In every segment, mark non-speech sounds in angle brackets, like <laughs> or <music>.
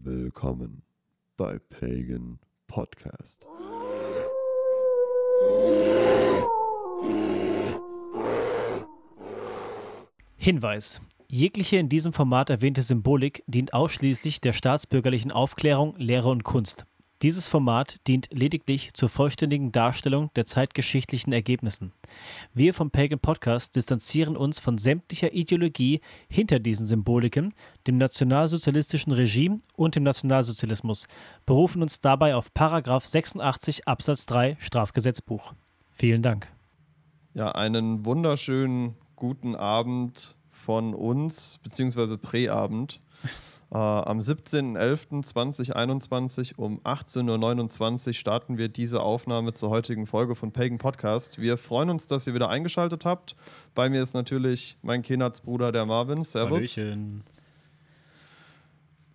Willkommen bei Pagan Podcast. Hinweis. Jegliche in diesem Format erwähnte Symbolik dient ausschließlich der staatsbürgerlichen Aufklärung, Lehre und Kunst. Dieses Format dient lediglich zur vollständigen Darstellung der zeitgeschichtlichen Ergebnissen. Wir vom Pagan Podcast distanzieren uns von sämtlicher Ideologie hinter diesen Symboliken, dem nationalsozialistischen Regime und dem Nationalsozialismus, berufen uns dabei auf Paragraph 86 Absatz 3 Strafgesetzbuch. Vielen Dank. Ja, einen wunderschönen guten Abend von uns, beziehungsweise Präabend. Äh, am 17.11.2021 um 18.29 Uhr starten wir diese Aufnahme zur heutigen Folge von Pagan Podcast. Wir freuen uns, dass ihr wieder eingeschaltet habt. Bei mir ist natürlich mein Bruder, der Marvin. Servus. Hallöchen.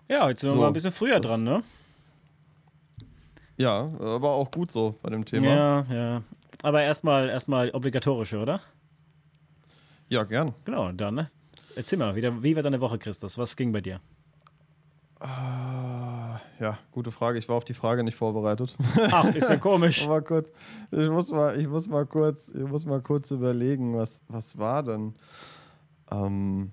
Ja, heute sind so, wir mal ein bisschen früher dran, ne? Ja, aber auch gut so bei dem Thema. Ja, ja. Aber erstmal erstmal obligatorische, oder? Ja, gern. Genau, dann, ne? Erzähl mal, wie, wie war deine Woche, Christus? Was ging bei dir? Ah, ja, gute Frage. Ich war auf die Frage nicht vorbereitet. Ach, ist ja <laughs> komisch. mal kurz, ich, muss mal, ich, muss mal kurz, ich muss mal kurz überlegen, was, was war denn? Ähm,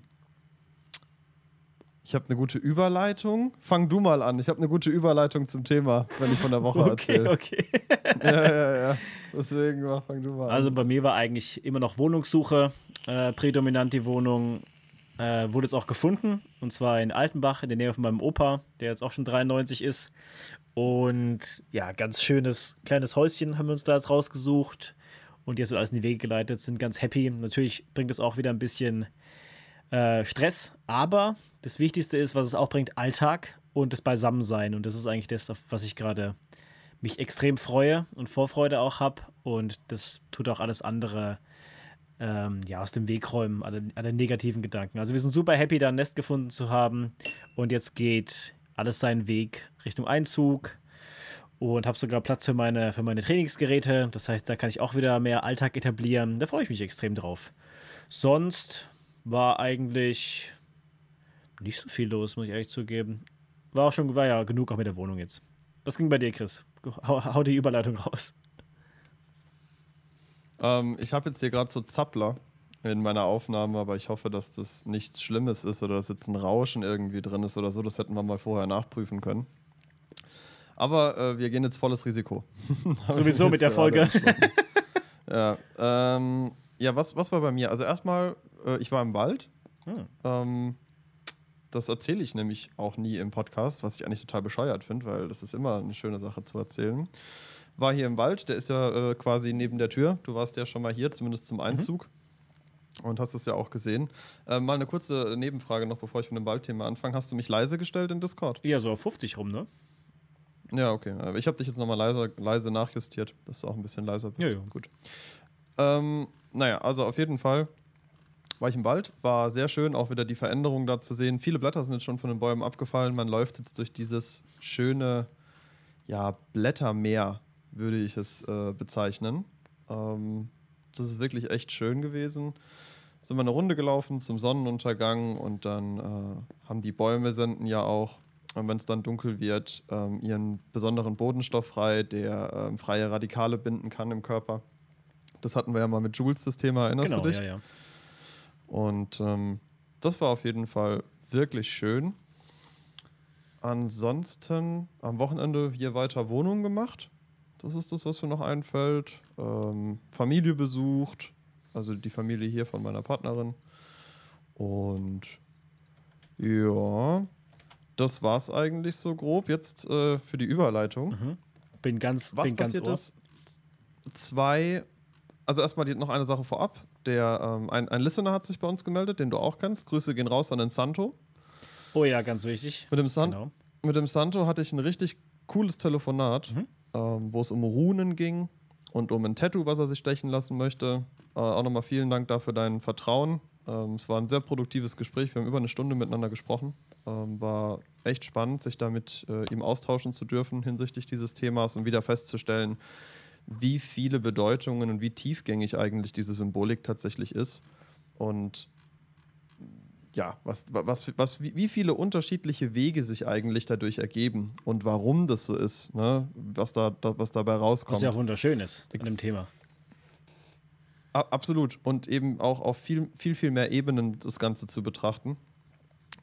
ich habe eine gute Überleitung. Fang du mal an. Ich habe eine gute Überleitung zum Thema, wenn ich von der Woche <laughs> okay, erzähle. Okay, okay. <laughs> ja, ja, ja. Deswegen fang du mal an. Also bei mir war eigentlich immer noch Wohnungssuche äh, prädominant die Wohnung. Äh, wurde jetzt auch gefunden und zwar in Altenbach in der Nähe von meinem Opa, der jetzt auch schon 93 ist. Und ja, ganz schönes kleines Häuschen haben wir uns da jetzt rausgesucht und jetzt wird alles in die Wege geleitet, sind ganz happy. Natürlich bringt es auch wieder ein bisschen äh, Stress, aber das Wichtigste ist, was es auch bringt, Alltag und das Beisammensein. Und das ist eigentlich das, auf was ich gerade mich extrem freue und Vorfreude auch habe. Und das tut auch alles andere ähm, ja, aus dem Weg räumen, alle, alle negativen Gedanken. Also wir sind super happy, da ein Nest gefunden zu haben. Und jetzt geht alles seinen Weg Richtung Einzug und habe sogar Platz für meine, für meine Trainingsgeräte. Das heißt, da kann ich auch wieder mehr Alltag etablieren. Da freue ich mich extrem drauf. Sonst war eigentlich nicht so viel los, muss ich ehrlich zugeben. War auch schon, war ja genug auch mit der Wohnung jetzt. Was ging bei dir, Chris? Hau, hau die Überleitung raus. Ähm, ich habe jetzt hier gerade so Zappler in meiner Aufnahme, aber ich hoffe, dass das nichts Schlimmes ist oder dass jetzt ein Rauschen irgendwie drin ist oder so. Das hätten wir mal vorher nachprüfen können. Aber äh, wir gehen jetzt volles Risiko. <laughs> Sowieso mit der Folge. <laughs> ja, ähm, ja was, was war bei mir? Also erstmal, äh, ich war im Wald. Hm. Ähm, das erzähle ich nämlich auch nie im Podcast, was ich eigentlich total bescheuert finde, weil das ist immer eine schöne Sache zu erzählen war hier im Wald, der ist ja äh, quasi neben der Tür. Du warst ja schon mal hier, zumindest zum Einzug. Mhm. Und hast es ja auch gesehen. Äh, mal eine kurze Nebenfrage noch, bevor ich mit dem Waldthema anfange. Hast du mich leise gestellt in Discord? Ja, so auf 50 rum, ne? Ja, okay. Ich habe dich jetzt nochmal leise, leise nachjustiert, dass du auch ein bisschen leiser bist. Ja, ja. Gut. Ähm, naja, also auf jeden Fall war ich im Wald. War sehr schön, auch wieder die Veränderung da zu sehen. Viele Blätter sind jetzt schon von den Bäumen abgefallen. Man läuft jetzt durch dieses schöne ja, Blättermeer würde ich es äh, bezeichnen. Ähm, das ist wirklich echt schön gewesen. Sind wir eine Runde gelaufen zum Sonnenuntergang und dann äh, haben die Bäume senden ja auch, wenn es dann dunkel wird, ähm, ihren besonderen Bodenstoff frei, der ähm, freie Radikale binden kann im Körper. Das hatten wir ja mal mit Jules, das Thema, erinnerst genau, du dich? Ja, ja. Und ähm, das war auf jeden Fall wirklich schön. Ansonsten am Wochenende hier weiter Wohnung gemacht. Das ist das, was mir noch einfällt. Ähm, Familie besucht, also die Familie hier von meiner Partnerin. Und ja, das war's eigentlich so grob. Jetzt äh, für die Überleitung. Mhm. Bin ganz, was bin ganz passiert ist? Zwei, also erstmal noch eine Sache vorab. Der, ähm, ein, ein Listener hat sich bei uns gemeldet, den du auch kennst. Grüße gehen raus an den Santo. Oh ja, ganz wichtig. Mit dem, San genau. mit dem Santo hatte ich ein richtig cooles Telefonat. Mhm ähm, wo es um Runen ging und um ein Tattoo, was er sich stechen lassen möchte. Äh, auch nochmal vielen Dank dafür dein Vertrauen. Ähm, es war ein sehr produktives Gespräch. Wir haben über eine Stunde miteinander gesprochen. Ähm, war echt spannend, sich da mit äh, ihm austauschen zu dürfen hinsichtlich dieses Themas und wieder festzustellen, wie viele Bedeutungen und wie tiefgängig eigentlich diese Symbolik tatsächlich ist. Und ja, was, was, was, wie viele unterschiedliche Wege sich eigentlich dadurch ergeben und warum das so ist, ne? was, da, was dabei rauskommt. Was ja wunderschön ist an dem Thema. Absolut. Und eben auch auf viel, viel, viel mehr Ebenen das Ganze zu betrachten.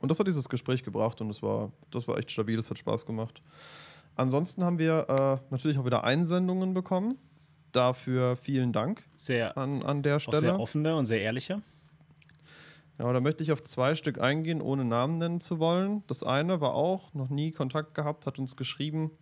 Und das hat dieses Gespräch gebracht und das war, das war echt stabil, das hat Spaß gemacht. Ansonsten haben wir äh, natürlich auch wieder Einsendungen bekommen. Dafür vielen Dank sehr, an, an der Stelle. sehr offene und sehr ehrliche. Ja, da möchte ich auf zwei Stück eingehen, ohne Namen nennen zu wollen. Das eine war auch, noch nie Kontakt gehabt, hat uns geschrieben,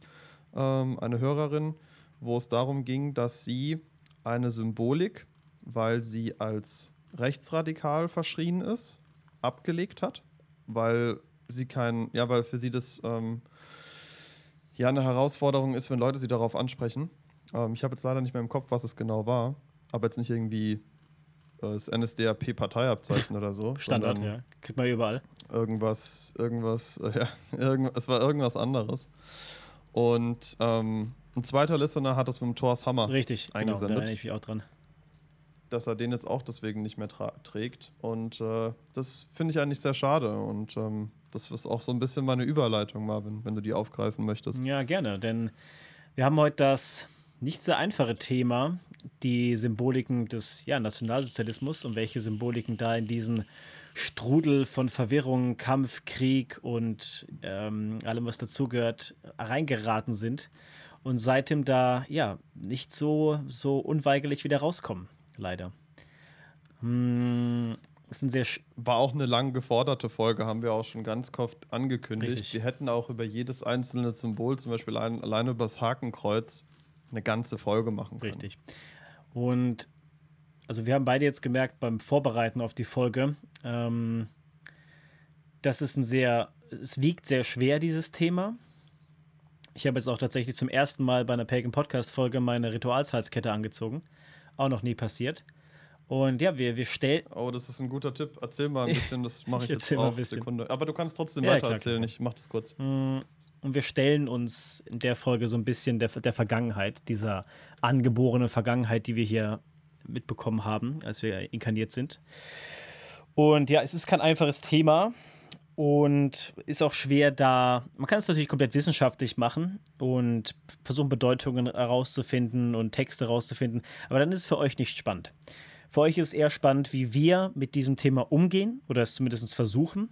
ähm, eine Hörerin, wo es darum ging, dass sie eine Symbolik, weil sie als rechtsradikal verschrien ist, abgelegt hat, weil sie kein, ja, weil für sie das ähm, ja eine Herausforderung ist, wenn Leute sie darauf ansprechen. Ähm, ich habe jetzt leider nicht mehr im Kopf, was es genau war, aber jetzt nicht irgendwie das NSDAP-Parteiabzeichen oder so. Standard, ja. Kriegt man überall. Irgendwas, irgendwas, äh, <laughs> ja, irgend, es war irgendwas anderes. Und ähm, ein zweiter Listener hat das mit dem Thors Hammer Richtig, eingesendet. Genau, da erinnere ich mich auch dran. Dass er den jetzt auch deswegen nicht mehr trägt. Und äh, das finde ich eigentlich sehr schade. Und ähm, das ist auch so ein bisschen meine Überleitung, Marvin, wenn du die aufgreifen möchtest. Ja, gerne, denn wir haben heute das nicht sehr einfache Thema, die Symboliken des ja, Nationalsozialismus und welche Symboliken da in diesen Strudel von Verwirrung, Kampf, Krieg und ähm, allem, was dazugehört, reingeraten sind und seitdem da ja nicht so, so unweigerlich wieder rauskommen, leider. Hm, ist ein sehr War auch eine lang geforderte Folge, haben wir auch schon ganz oft angekündigt. Richtig. Wir hätten auch über jedes einzelne Symbol, zum Beispiel allein, alleine über das Hakenkreuz, eine ganze Folge machen können. Richtig. Und also wir haben beide jetzt gemerkt beim Vorbereiten auf die Folge, ähm, dass es ein sehr, es wiegt sehr schwer, dieses Thema. Ich habe jetzt auch tatsächlich zum ersten Mal bei einer Pagan Podcast Folge meine Ritualshalskette angezogen. Auch noch nie passiert. Und ja, wir, wir stellen. Oh, das ist ein guter Tipp. Erzähl mal ein bisschen, das <laughs> mache ich, ich jetzt auch. Ein Sekunde. Aber du kannst trotzdem ja, weiter klar, erzählen, klar. ich mach das kurz. Und wir stellen uns in der Folge so ein bisschen der, der Vergangenheit, dieser angeborenen Vergangenheit, die wir hier mitbekommen haben, als wir inkarniert sind. Und ja, es ist kein einfaches Thema und ist auch schwer da. Man kann es natürlich komplett wissenschaftlich machen und versuchen, Bedeutungen herauszufinden und Texte herauszufinden, aber dann ist es für euch nicht spannend. Für euch ist es eher spannend, wie wir mit diesem Thema umgehen oder es zumindest versuchen.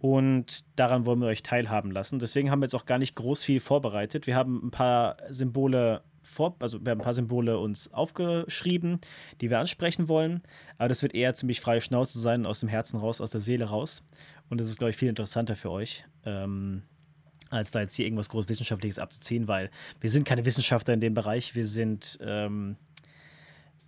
Und daran wollen wir euch teilhaben lassen. Deswegen haben wir jetzt auch gar nicht groß viel vorbereitet. Wir haben ein paar Symbole vor, also wir haben ein paar Symbole uns aufgeschrieben, die wir ansprechen wollen. Aber das wird eher ziemlich freie Schnauze sein, aus dem Herzen raus, aus der Seele raus. Und das ist, glaube ich, viel interessanter für euch. Ähm, als da jetzt hier irgendwas Großwissenschaftliches abzuziehen, weil wir sind keine Wissenschaftler in dem Bereich. Wir sind ähm,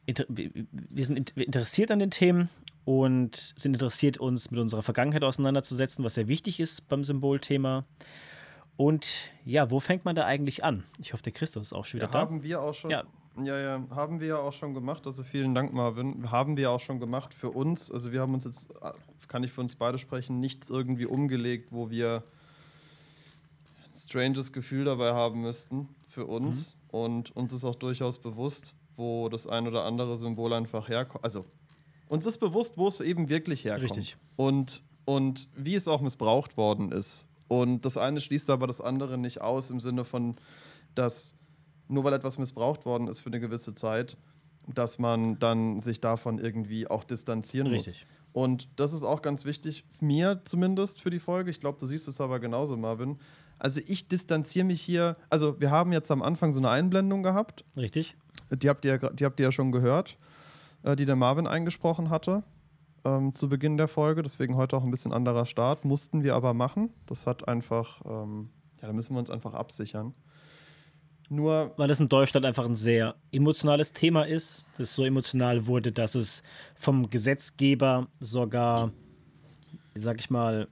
wir sind interessiert an den Themen und sind interessiert, uns mit unserer Vergangenheit auseinanderzusetzen, was sehr wichtig ist beim Symbolthema. Und ja, wo fängt man da eigentlich an? Ich hoffe, der Christus ist auch schon wieder ja, da. Haben wir auch schon. Ja. ja, ja, haben wir ja auch schon gemacht. Also vielen Dank, Marvin. Haben wir auch schon gemacht für uns. Also wir haben uns jetzt, kann ich für uns beide sprechen, nichts irgendwie umgelegt, wo wir ein stranges Gefühl dabei haben müssten für uns. Mhm. Und uns ist auch durchaus bewusst, wo das ein oder andere Symbol einfach herkommt. Also uns ist bewusst, wo es eben wirklich herkommt. Richtig. Und, und wie es auch missbraucht worden ist. Und das eine schließt aber das andere nicht aus, im Sinne von, dass nur weil etwas missbraucht worden ist für eine gewisse Zeit, dass man dann sich davon irgendwie auch distanzieren Richtig. muss. Und das ist auch ganz wichtig, mir zumindest für die Folge. Ich glaube, du siehst es aber genauso, Marvin. Also ich distanziere mich hier. Also wir haben jetzt am Anfang so eine Einblendung gehabt. Richtig. Die habt ihr, die habt ihr ja schon gehört, äh, die der Marvin eingesprochen hatte ähm, zu Beginn der Folge. Deswegen heute auch ein bisschen anderer Start. Mussten wir aber machen. Das hat einfach, ähm, ja, da müssen wir uns einfach absichern. Nur weil es in Deutschland einfach ein sehr emotionales Thema ist, das so emotional wurde, dass es vom Gesetzgeber sogar, sag ich mal,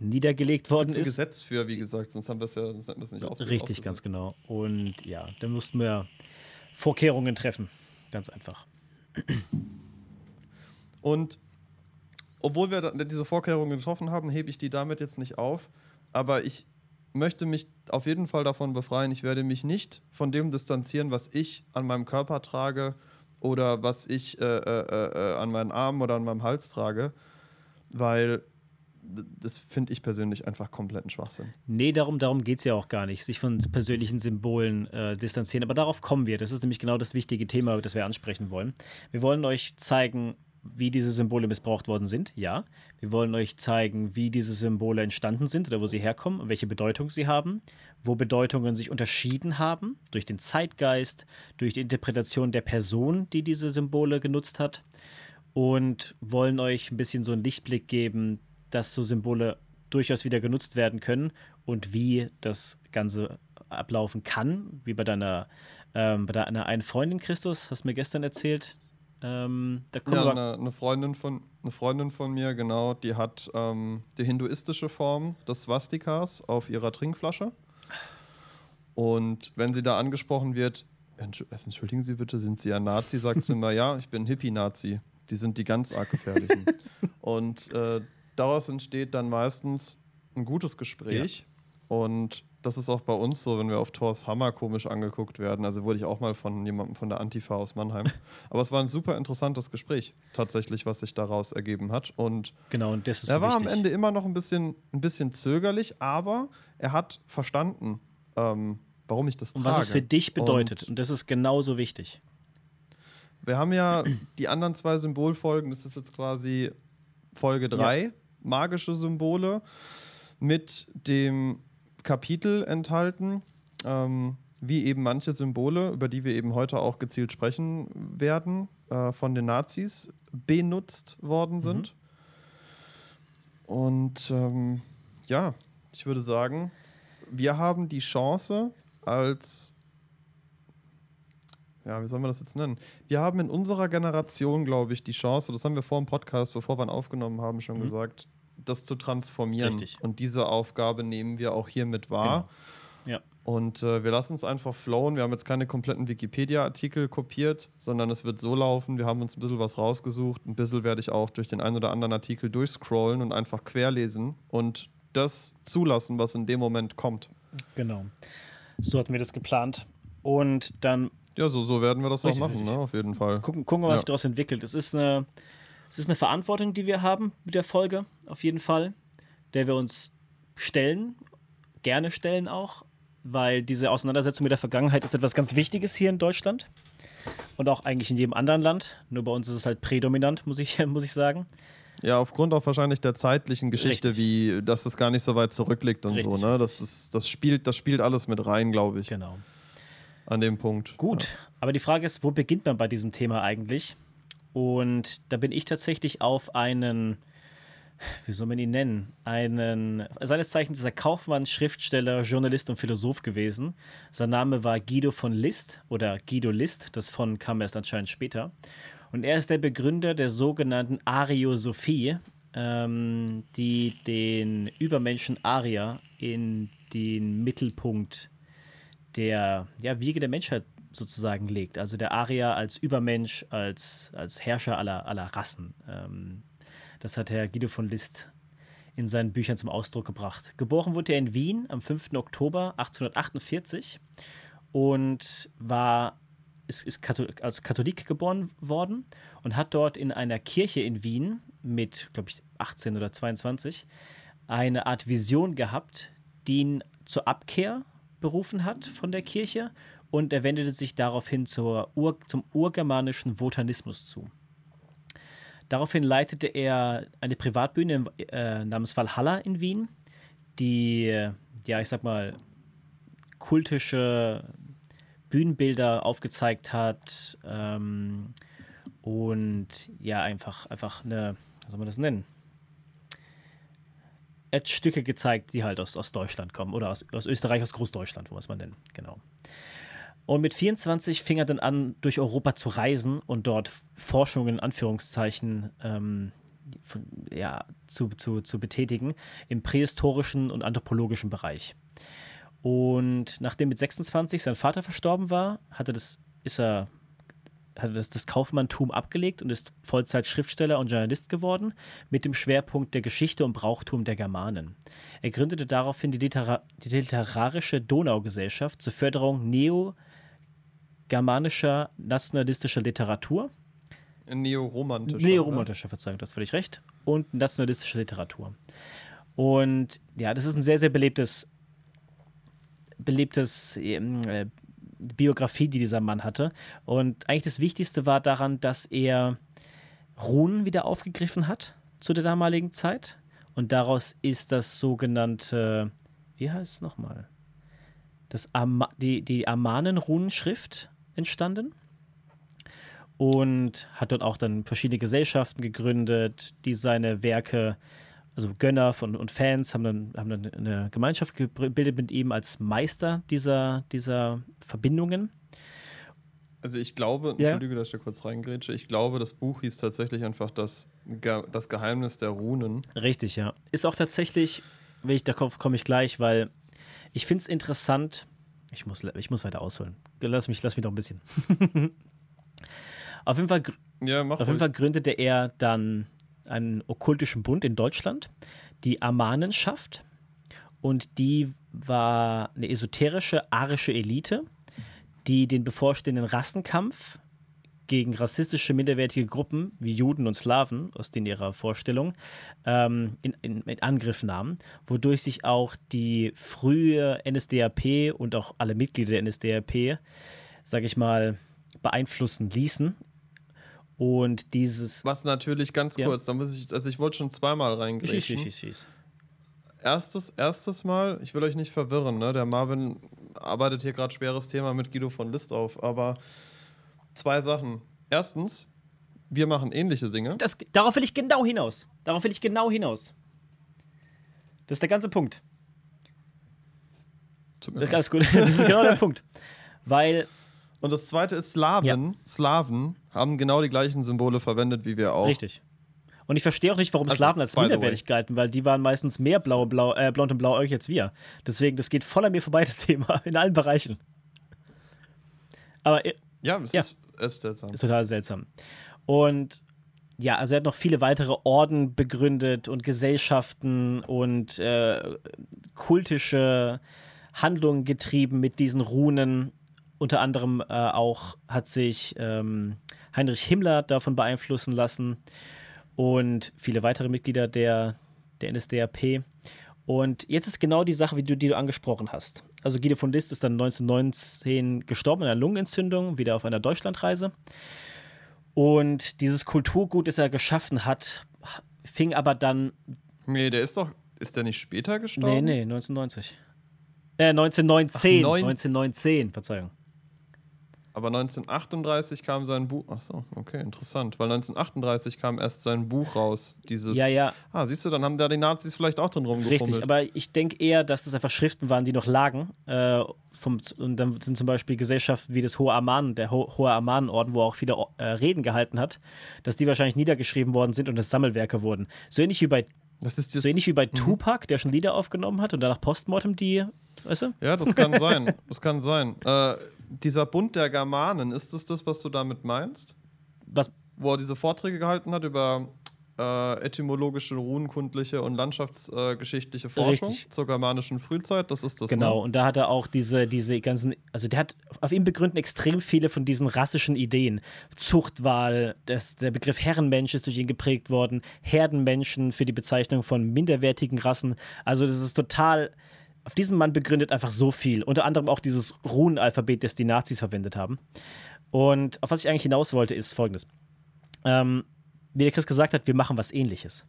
niedergelegt worden ist. Gesetz für, wie gesagt, sonst haben wir es ja sonst wir es nicht aufgesetzt. Richtig, ganz genau. Und ja, da mussten wir Vorkehrungen treffen. Ganz einfach. Und obwohl wir diese Vorkehrungen getroffen haben, hebe ich die damit jetzt nicht auf. Aber ich möchte mich auf jeden Fall davon befreien. Ich werde mich nicht von dem distanzieren, was ich an meinem Körper trage oder was ich äh, äh, äh, an meinen Armen oder an meinem Hals trage, weil das finde ich persönlich einfach kompletten Schwachsinn. Nee, darum, darum geht es ja auch gar nicht, sich von persönlichen Symbolen äh, distanzieren. Aber darauf kommen wir. Das ist nämlich genau das wichtige Thema, das wir ansprechen wollen. Wir wollen euch zeigen, wie diese Symbole missbraucht worden sind, ja. Wir wollen euch zeigen, wie diese Symbole entstanden sind oder wo sie herkommen und welche Bedeutung sie haben, wo Bedeutungen sich unterschieden haben durch den Zeitgeist, durch die Interpretation der Person, die diese Symbole genutzt hat und wollen euch ein bisschen so einen Lichtblick geben, dass so Symbole durchaus wieder genutzt werden können und wie das Ganze ablaufen kann, wie bei deiner, ähm, bei deiner einen Freundin Christus, hast du mir gestern erzählt. Ähm, ja, eine, eine, Freundin von, eine Freundin von mir, genau, die hat ähm, die hinduistische Form des Swastikas auf ihrer Trinkflasche. Und wenn sie da angesprochen wird, entschuldigen Sie bitte, sind Sie ein Nazi? Sagt sie immer, <laughs> ja, ich bin Hippie-Nazi. Die sind die ganz arg gefährlichen. <laughs> Und äh, daraus entsteht dann meistens ein gutes Gespräch. Ja. Und das ist auch bei uns so, wenn wir auf Thors Hammer komisch angeguckt werden. Also wurde ich auch mal von jemandem von der Antifa aus Mannheim. <laughs> Aber es war ein super interessantes Gespräch, tatsächlich, was sich daraus ergeben hat. Und genau, und das ist er so war am Ende immer noch ein bisschen, ein bisschen zögerlich, aber er hat verstanden, ähm, warum ich das und trage. Und was es für dich bedeutet. Und, und das ist genauso wichtig. Wir haben ja die anderen zwei Symbolfolgen, das ist jetzt quasi Folge 3, ja. Magische Symbole, mit dem Kapitel enthalten, ähm, wie eben manche Symbole, über die wir eben heute auch gezielt sprechen werden, äh, von den Nazis benutzt worden mhm. sind. Mhm. Und ähm, ja, ich würde sagen, wir haben die Chance als ja, wie soll man das jetzt nennen? Wir haben in unserer Generation, glaube ich, die Chance, das haben wir vor dem Podcast, bevor wir ihn aufgenommen haben, schon mhm. gesagt, das zu transformieren. Richtig. Und diese Aufgabe nehmen wir auch hiermit wahr. Genau. Ja. Und äh, wir lassen es einfach flowen. Wir haben jetzt keine kompletten Wikipedia-Artikel kopiert, sondern es wird so laufen. Wir haben uns ein bisschen was rausgesucht. Ein bisschen werde ich auch durch den einen oder anderen Artikel durchscrollen und einfach querlesen und das zulassen, was in dem Moment kommt. Genau. So hatten wir das geplant. Und dann ja, so, so werden wir das richtig, auch machen, ne? auf jeden Fall. Gucken, gucken was ja. sich daraus entwickelt. Es ist, eine, es ist eine Verantwortung, die wir haben mit der Folge, auf jeden Fall, der wir uns stellen, gerne stellen auch, weil diese Auseinandersetzung mit der Vergangenheit ist etwas ganz Wichtiges hier in Deutschland und auch eigentlich in jedem anderen Land. Nur bei uns ist es halt prädominant, muss ich, <laughs> muss ich sagen. Ja, aufgrund auch wahrscheinlich der zeitlichen Geschichte, Richtig. wie dass es gar nicht so weit zurückliegt und Richtig. so. Ne? Das, ist, das, spielt, das spielt alles mit rein, glaube ich. Genau an dem Punkt. Gut, ja. aber die Frage ist, wo beginnt man bei diesem Thema eigentlich? Und da bin ich tatsächlich auf einen, wie soll man ihn nennen? Einen, seines Zeichens ist er Kaufmann, Schriftsteller, Journalist und Philosoph gewesen. Sein Name war Guido von List oder Guido List, das von kam erst anscheinend später. Und er ist der Begründer der sogenannten Ariosophie, ähm, die den Übermenschen Arier in den Mittelpunkt der ja, Wiege der Menschheit sozusagen legt. Also der Arier als Übermensch, als, als Herrscher aller, aller Rassen. Ähm, das hat Herr Guido von List in seinen Büchern zum Ausdruck gebracht. Geboren wurde er in Wien am 5. Oktober 1848 und war, ist, als Katholik geboren worden und hat dort in einer Kirche in Wien mit, glaube ich, 18 oder 22 eine Art Vision gehabt, die ihn zur Abkehr berufen hat von der Kirche und er wendete sich daraufhin zur Ur, zum urgermanischen Votanismus zu. Daraufhin leitete er eine Privatbühne äh, namens Valhalla in Wien, die, ja, ich sag mal, kultische Bühnenbilder aufgezeigt hat ähm, und ja, einfach, einfach eine, wie soll man das nennen? Stücke gezeigt, die halt aus, aus Deutschland kommen oder aus, aus Österreich, aus Großdeutschland, wo muss man nennen, genau. Und mit 24 fing er dann an, durch Europa zu reisen und dort Forschungen in Anführungszeichen ähm, von, ja, zu, zu, zu betätigen im prähistorischen und anthropologischen Bereich. Und nachdem mit 26 sein Vater verstorben war, hatte das, ist er hat das, das Kaufmanntum abgelegt und ist Vollzeit-Schriftsteller und Journalist geworden, mit dem Schwerpunkt der Geschichte und Brauchtum der Germanen. Er gründete daraufhin die, Litera die literarische Donaugesellschaft zur Förderung neo-germanischer nationalistischer Literatur. Neoromantische. Neoromantische, Verzeihung, du hast völlig recht. Und nationalistische Literatur. Und ja, das ist ein sehr, sehr belebtes, belebtes ähm, äh, Biografie, die dieser Mann hatte. Und eigentlich das Wichtigste war daran, dass er Runen wieder aufgegriffen hat zu der damaligen Zeit. Und daraus ist das sogenannte, wie heißt es nochmal? Das Ama die, die Amanen-Runenschrift entstanden. Und hat dort auch dann verschiedene Gesellschaften gegründet, die seine Werke also Gönner von, und Fans haben dann, haben dann eine Gemeinschaft gebildet mit ihm als Meister dieser, dieser Verbindungen. Also ich glaube, ja. entschuldige, dass ich da kurz reingrätsche, ich glaube, das Buch hieß tatsächlich einfach das, das Geheimnis der Runen. Richtig, ja. Ist auch tatsächlich, wenn ich, da komme ich gleich, weil ich finde es interessant, ich muss, ich muss weiter ausholen. Lass mich, lass mich noch ein bisschen. <laughs> auf jeden Fall, ja, auf jeden Fall gründete er dann einen okkultischen Bund in Deutschland, die Amanenschaft. Und die war eine esoterische arische Elite, die den bevorstehenden Rassenkampf gegen rassistische minderwertige Gruppen wie Juden und Slawen, aus denen ihrer Vorstellung, ähm, in, in, in, Angriff nahmen, wodurch sich auch die frühe NSDAP und auch alle Mitglieder der NSDAP, sage ich mal, beeinflussen ließen und dieses. Was natürlich ganz ja. kurz, da muss ich, also ich wollte schon zweimal reingreifen. Schieß, schieß, schieß. Erstes, erstes Mal, ich will euch nicht verwirren, ne? Der Marvin arbeitet hier gerade schweres Thema mit Guido von List auf, aber zwei Sachen. Erstens, wir machen ähnliche Dinge. Das, darauf will ich genau hinaus. Darauf will ich genau hinaus. Das ist der ganze Punkt. Das ist alles gut. <laughs> Das ist genau der Punkt. <laughs> Weil und das zweite ist Slaven. Ja. Slaven haben genau die gleichen Symbole verwendet wie wir auch. Richtig. Und ich verstehe auch nicht, warum also, Slaven als minderwertig galten, weil die waren meistens mehr blau, blau, äh, blond und blauäugig als wir. Deswegen, das geht voll an mir vorbei, <laughs> das Thema, in allen Bereichen. Aber. Äh, ja, es, ja, ist, es ist seltsam. Ist total seltsam. Und ja, also er hat noch viele weitere Orden begründet und Gesellschaften und äh, kultische Handlungen getrieben mit diesen Runen unter anderem äh, auch hat sich ähm, Heinrich Himmler davon beeinflussen lassen und viele weitere Mitglieder der, der NSDAP. Und jetzt ist genau die Sache, wie du, die du angesprochen hast. Also Guido von List ist dann 1919 gestorben an einer Lungenentzündung, wieder auf einer Deutschlandreise. Und dieses Kulturgut, das er geschaffen hat, fing aber dann. Nee, der ist doch. Ist der nicht später gestorben? Nee, nee, 1990. Äh, 1919. Ach, 1919, Verzeihung. Aber 1938 kam sein Buch. Ach so, okay, interessant. Weil 1938 kam erst sein Buch raus. Dieses. Ja, ja. Ah, siehst du, dann haben da die Nazis vielleicht auch drin rumgefummelt. Richtig, aber ich denke eher, dass das einfach Schriften waren, die noch lagen. Äh, vom, und dann sind zum Beispiel Gesellschaften wie das Hohe Arman, der Ho Hohe Armanenorden, wo er auch viele äh, Reden gehalten hat, dass die wahrscheinlich niedergeschrieben worden sind und das Sammelwerke wurden. So ähnlich wie bei das ist so ähnlich wie bei mhm. Tupac, der schon Lieder aufgenommen hat und danach Postmortem die, weißt du? Ja, das kann <laughs> sein. Das kann sein. Äh, dieser Bund der Germanen, ist das das, was du damit meinst? Was? Wo er diese Vorträge gehalten hat über äh, etymologische, runenkundliche und landschaftsgeschichtliche äh, Forschung Richtig. zur germanischen Frühzeit. Das ist das. Genau, ne? und da hat er auch diese, diese ganzen, also der hat auf ihm begründen extrem viele von diesen rassischen Ideen. Zuchtwahl, das, der Begriff Herrenmensch ist durch ihn geprägt worden, Herdenmenschen für die Bezeichnung von minderwertigen Rassen. Also das ist total auf diesen Mann begründet einfach so viel. Unter anderem auch dieses Runenalphabet, das die Nazis verwendet haben. Und auf was ich eigentlich hinaus wollte, ist folgendes. Ähm, wie der Chris gesagt hat, wir machen was ähnliches.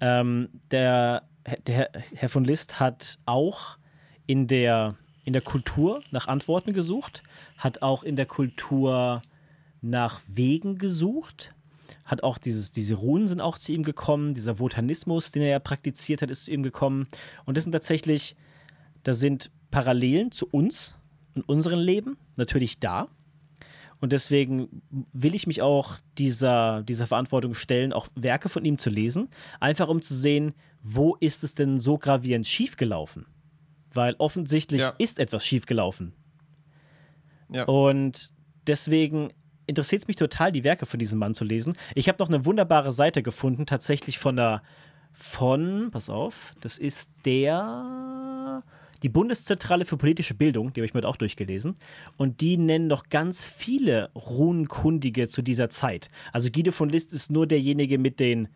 Ähm, der, der Herr von List hat auch in der, in der Kultur nach Antworten gesucht, hat auch in der Kultur nach Wegen gesucht, hat auch dieses, diese Runen sind auch zu ihm gekommen, dieser Votanismus, den er ja praktiziert hat, ist zu ihm gekommen. Und das sind tatsächlich, da sind Parallelen zu uns und unserem Leben natürlich da. Und deswegen will ich mich auch dieser, dieser Verantwortung stellen, auch Werke von ihm zu lesen, einfach um zu sehen, wo ist es denn so gravierend schiefgelaufen? Weil offensichtlich ja. ist etwas schiefgelaufen. Ja. Und deswegen interessiert es mich total, die Werke von diesem Mann zu lesen. Ich habe noch eine wunderbare Seite gefunden, tatsächlich von der, von, pass auf, das ist der, die Bundeszentrale für politische Bildung, die habe ich mir auch durchgelesen, und die nennen noch ganz viele Runenkundige zu dieser Zeit. Also Guido von List ist nur derjenige mit den,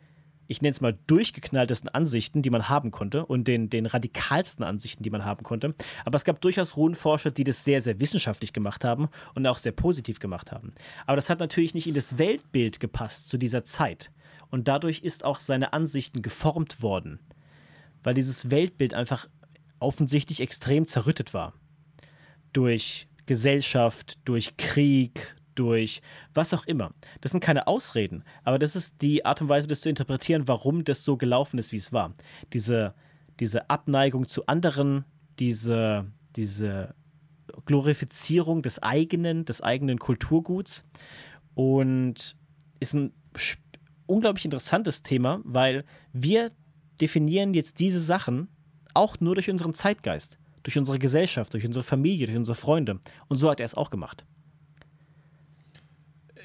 ich nenne es mal, durchgeknalltesten Ansichten, die man haben konnte und den, den radikalsten Ansichten, die man haben konnte. Aber es gab durchaus Runenforscher, die das sehr, sehr wissenschaftlich gemacht haben und auch sehr positiv gemacht haben. Aber das hat natürlich nicht in das Weltbild gepasst zu dieser Zeit. Und dadurch ist auch seine Ansichten geformt worden. Weil dieses Weltbild einfach offensichtlich extrem zerrüttet war. Durch Gesellschaft, durch Krieg, durch was auch immer. Das sind keine Ausreden, aber das ist die Art und Weise, das zu interpretieren, warum das so gelaufen ist, wie es war. Diese, diese Abneigung zu anderen, diese, diese Glorifizierung des eigenen, des eigenen Kulturguts und ist ein unglaublich interessantes Thema, weil wir definieren jetzt diese Sachen auch nur durch unseren Zeitgeist, durch unsere Gesellschaft, durch unsere Familie, durch unsere Freunde. Und so hat er es auch gemacht.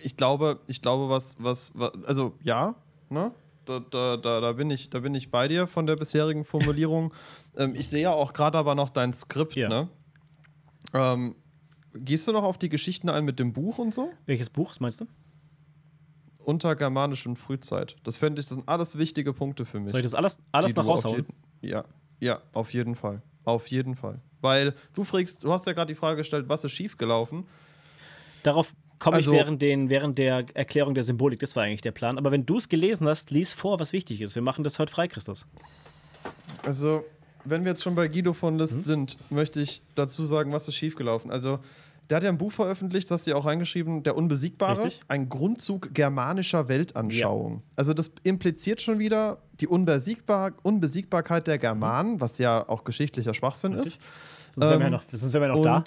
Ich glaube, ich glaube, was, was, was also ja, ne? Da, da, da, da, bin ich, da bin ich bei dir von der bisherigen <laughs> Formulierung. ähm, ich sehe ja auch gerade aber noch dein Skript, ja. ne? Ähm, gehst du noch auf die Geschichten ein mit dem Buch und so? Welches Buch, was meinst du? Untergermanischen Frühzeit. Das fände ich, das sind alles wichtige Punkte für mich. Soll ich das alles, alles noch raushauen? Jeden, ja, ja, auf jeden Fall. Auf jeden Fall. Weil du fragst, du hast ja gerade die Frage gestellt, was ist schiefgelaufen? Darauf komme also, ich während, den, während der Erklärung der Symbolik. Das war eigentlich der Plan. Aber wenn du es gelesen hast, lies vor, was wichtig ist. Wir machen das heute frei, Christus. Also, wenn wir jetzt schon bei Guido von List mhm. sind, möchte ich dazu sagen, was ist schiefgelaufen. Also, der hat ja ein Buch veröffentlicht, das hast du ja auch reingeschrieben, Der Unbesiegbare. Richtig. Ein Grundzug germanischer Weltanschauung. Ja. Also das impliziert schon wieder die Unbesiegbar Unbesiegbarkeit der Germanen, mhm. was ja auch geschichtlicher Schwachsinn Richtig. ist. Sonst wären wir ähm, noch, sonst wären wir noch da.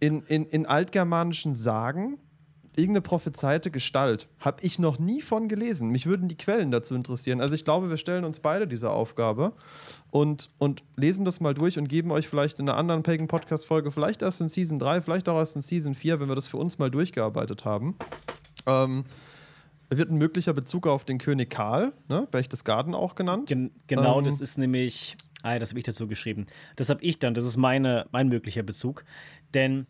in, in, in altgermanischen Sagen irgendeine prophezeite Gestalt. Habe ich noch nie von gelesen. Mich würden die Quellen dazu interessieren. Also ich glaube, wir stellen uns beide diese Aufgabe und, und lesen das mal durch und geben euch vielleicht in einer anderen Pagan Podcast Folge, vielleicht erst in Season 3, vielleicht auch erst in Season 4, wenn wir das für uns mal durchgearbeitet haben. Ähm, wird ein möglicher Bezug auf den König Karl, ne? Berchtesgaden auch genannt. Gen genau, ähm, das ist nämlich, ah, das habe ich dazu geschrieben. Das habe ich dann, das ist meine, mein möglicher Bezug. Denn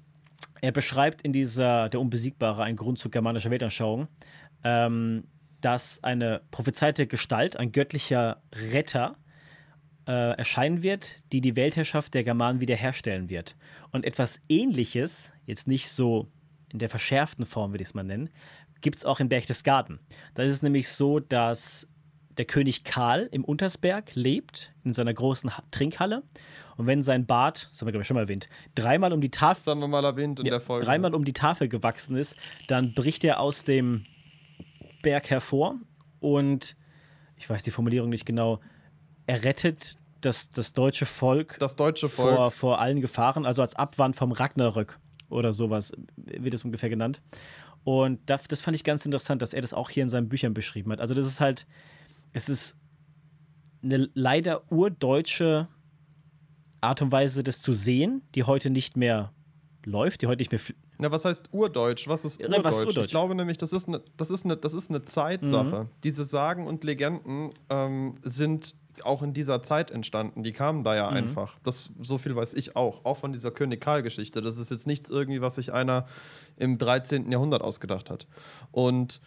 er beschreibt in dieser Der Unbesiegbare, ein Grundzug germanischer Weltanschauung, ähm, dass eine prophezeite Gestalt, ein göttlicher Retter, äh, erscheinen wird, die die Weltherrschaft der Germanen wiederherstellen wird. Und etwas Ähnliches, jetzt nicht so in der verschärften Form, würde ich es mal nennen, gibt es auch in Berchtesgaden. Da ist es nämlich so, dass der König Karl im Untersberg lebt, in seiner großen Trinkhalle. Und wenn sein Bart, das haben wir glaube ich schon mal erwähnt, dreimal um die Tafel. Das haben wir mal erwähnt in ja, der Folge. Dreimal um die Tafel gewachsen ist, dann bricht er aus dem Berg hervor und ich weiß die Formulierung nicht genau, er rettet das, das deutsche Volk, das deutsche Volk. Vor, vor allen Gefahren, also als Abwand vom Ragnarök oder sowas wird es ungefähr genannt. Und das, das fand ich ganz interessant, dass er das auch hier in seinen Büchern beschrieben hat. Also das ist halt, es ist eine leider urdeutsche Art und Weise, das zu sehen, die heute nicht mehr läuft, die heute nicht mehr. Na, was heißt Urdeutsch? Was ist Urdeutsch? Was ist Urdeutsch? Ich glaube nämlich, das ist eine, das ist eine, das ist eine Zeitsache. Mhm. Diese Sagen und Legenden ähm, sind auch in dieser Zeit entstanden. Die kamen da ja mhm. einfach. Das, so viel weiß ich auch. Auch von dieser König Karl-Geschichte. Das ist jetzt nichts irgendwie, was sich einer im 13. Jahrhundert ausgedacht hat. Und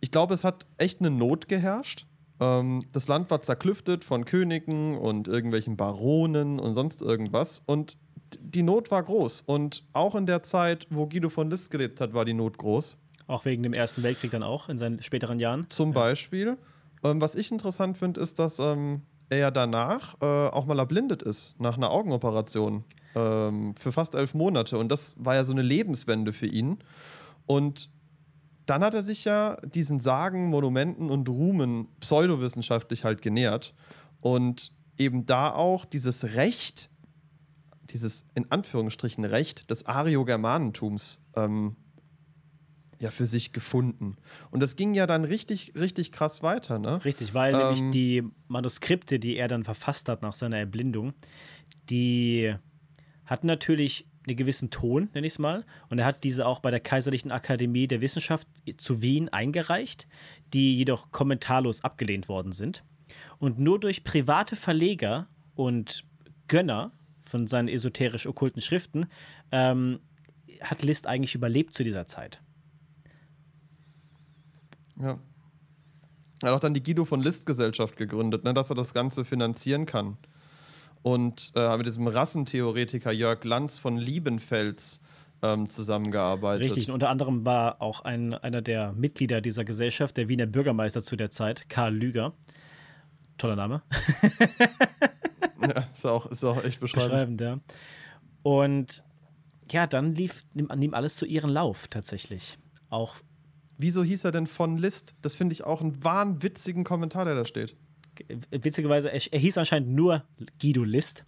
ich glaube, es hat echt eine Not geherrscht. Ähm, das Land war zerklüftet von Königen und irgendwelchen Baronen und sonst irgendwas. Und die Not war groß. Und auch in der Zeit, wo Guido von List gelebt hat, war die Not groß. Auch wegen dem Ersten Weltkrieg dann auch in seinen späteren Jahren. Zum ja. Beispiel. Ähm, was ich interessant finde, ist, dass ähm, er ja danach äh, auch mal erblindet ist, nach einer Augenoperation. Ähm, für fast elf Monate. Und das war ja so eine Lebenswende für ihn. Und dann hat er sich ja diesen Sagen, Monumenten und Ruhmen pseudowissenschaftlich halt genähert und eben da auch dieses Recht, dieses in Anführungsstrichen Recht des Ariogermanentums ähm, ja für sich gefunden. Und das ging ja dann richtig, richtig krass weiter, ne? Richtig, weil ähm, nämlich die Manuskripte, die er dann verfasst hat nach seiner Erblindung, die hatten natürlich einen gewissen Ton, nenne ich es mal. Und er hat diese auch bei der Kaiserlichen Akademie der Wissenschaft zu Wien eingereicht, die jedoch kommentarlos abgelehnt worden sind. Und nur durch private Verleger und Gönner von seinen esoterisch-okkulten Schriften, ähm, hat List eigentlich überlebt zu dieser Zeit. Ja. Er hat auch dann die Guido von List Gesellschaft gegründet, ne, dass er das Ganze finanzieren kann. Und äh, mit diesem Rassentheoretiker Jörg Lanz von Liebenfels ähm, zusammengearbeitet. Richtig, und unter anderem war auch ein, einer der Mitglieder dieser Gesellschaft, der Wiener Bürgermeister zu der Zeit, Karl Lüger. Toller Name. <laughs> ja, ist auch, ist auch echt beschreibend. beschreibend ja. Und ja, dann lief nimm alles zu ihrem Lauf tatsächlich. Auch. Wieso hieß er denn von List? Das finde ich auch einen wahnwitzigen Kommentar, der da steht. Witzigerweise, er, er hieß anscheinend nur Guido List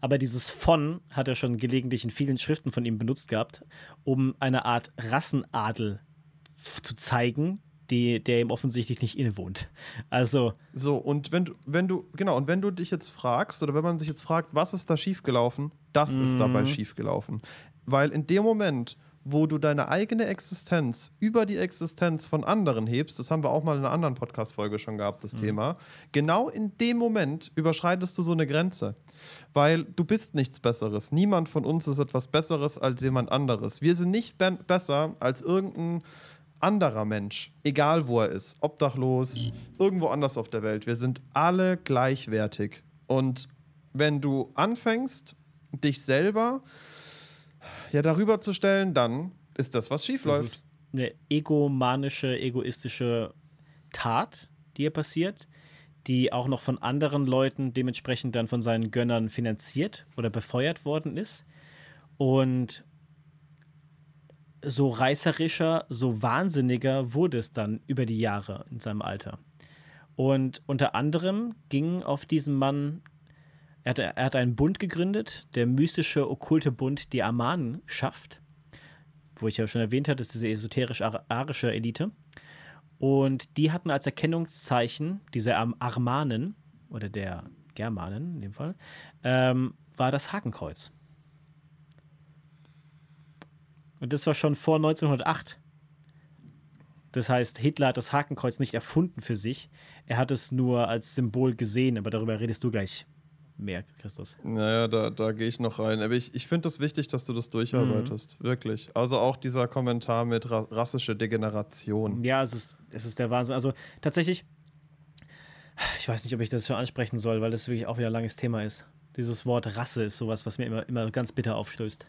aber dieses von hat er schon gelegentlich in vielen Schriften von ihm benutzt gehabt, um eine Art Rassenadel zu zeigen, die, der ihm offensichtlich nicht innewohnt. Also. So, und wenn du, wenn du, genau, und wenn du dich jetzt fragst, oder wenn man sich jetzt fragt, was ist da schiefgelaufen, das ist dabei mhm. schiefgelaufen. Weil in dem Moment, wo du deine eigene Existenz über die Existenz von anderen hebst, das haben wir auch mal in einer anderen Podcast-Folge schon gehabt, das mhm. Thema, genau in dem Moment überschreitest du so eine Grenze. Weil du bist nichts Besseres. Niemand von uns ist etwas Besseres als jemand anderes. Wir sind nicht be besser als irgendein anderer Mensch, egal wo er ist, obdachlos, irgendwo anders auf der Welt. Wir sind alle gleichwertig. Und wenn du anfängst, dich selber ja darüber zu stellen, dann ist das, was schief läuft. Das ist eine egomanische, egoistische Tat, die hier passiert, die auch noch von anderen Leuten dementsprechend dann von seinen Gönnern finanziert oder befeuert worden ist. Und so reißerischer, so wahnsinniger wurde es dann über die Jahre in seinem Alter. Und unter anderem ging auf diesen Mann er hat, er hat einen Bund gegründet, der mystische, okkulte Bund, die Armanen schafft. Wo ich ja schon erwähnt hatte, ist diese esoterisch-arische Elite. Und die hatten als Erkennungszeichen dieser Armanen, oder der Germanen in dem Fall, ähm, war das Hakenkreuz. Und das war schon vor 1908. Das heißt, Hitler hat das Hakenkreuz nicht erfunden für sich. Er hat es nur als Symbol gesehen, aber darüber redest du gleich mehr, Christus. Naja, da, da gehe ich noch rein. Aber ich, ich finde es das wichtig, dass du das durcharbeitest. Mhm. Wirklich. Also auch dieser Kommentar mit ra rassische Degeneration. Ja, es ist, es ist der Wahnsinn. Also tatsächlich, ich weiß nicht, ob ich das schon ansprechen soll, weil das wirklich auch wieder ein langes Thema ist. Dieses Wort Rasse ist sowas, was mir immer, immer ganz bitter aufstößt.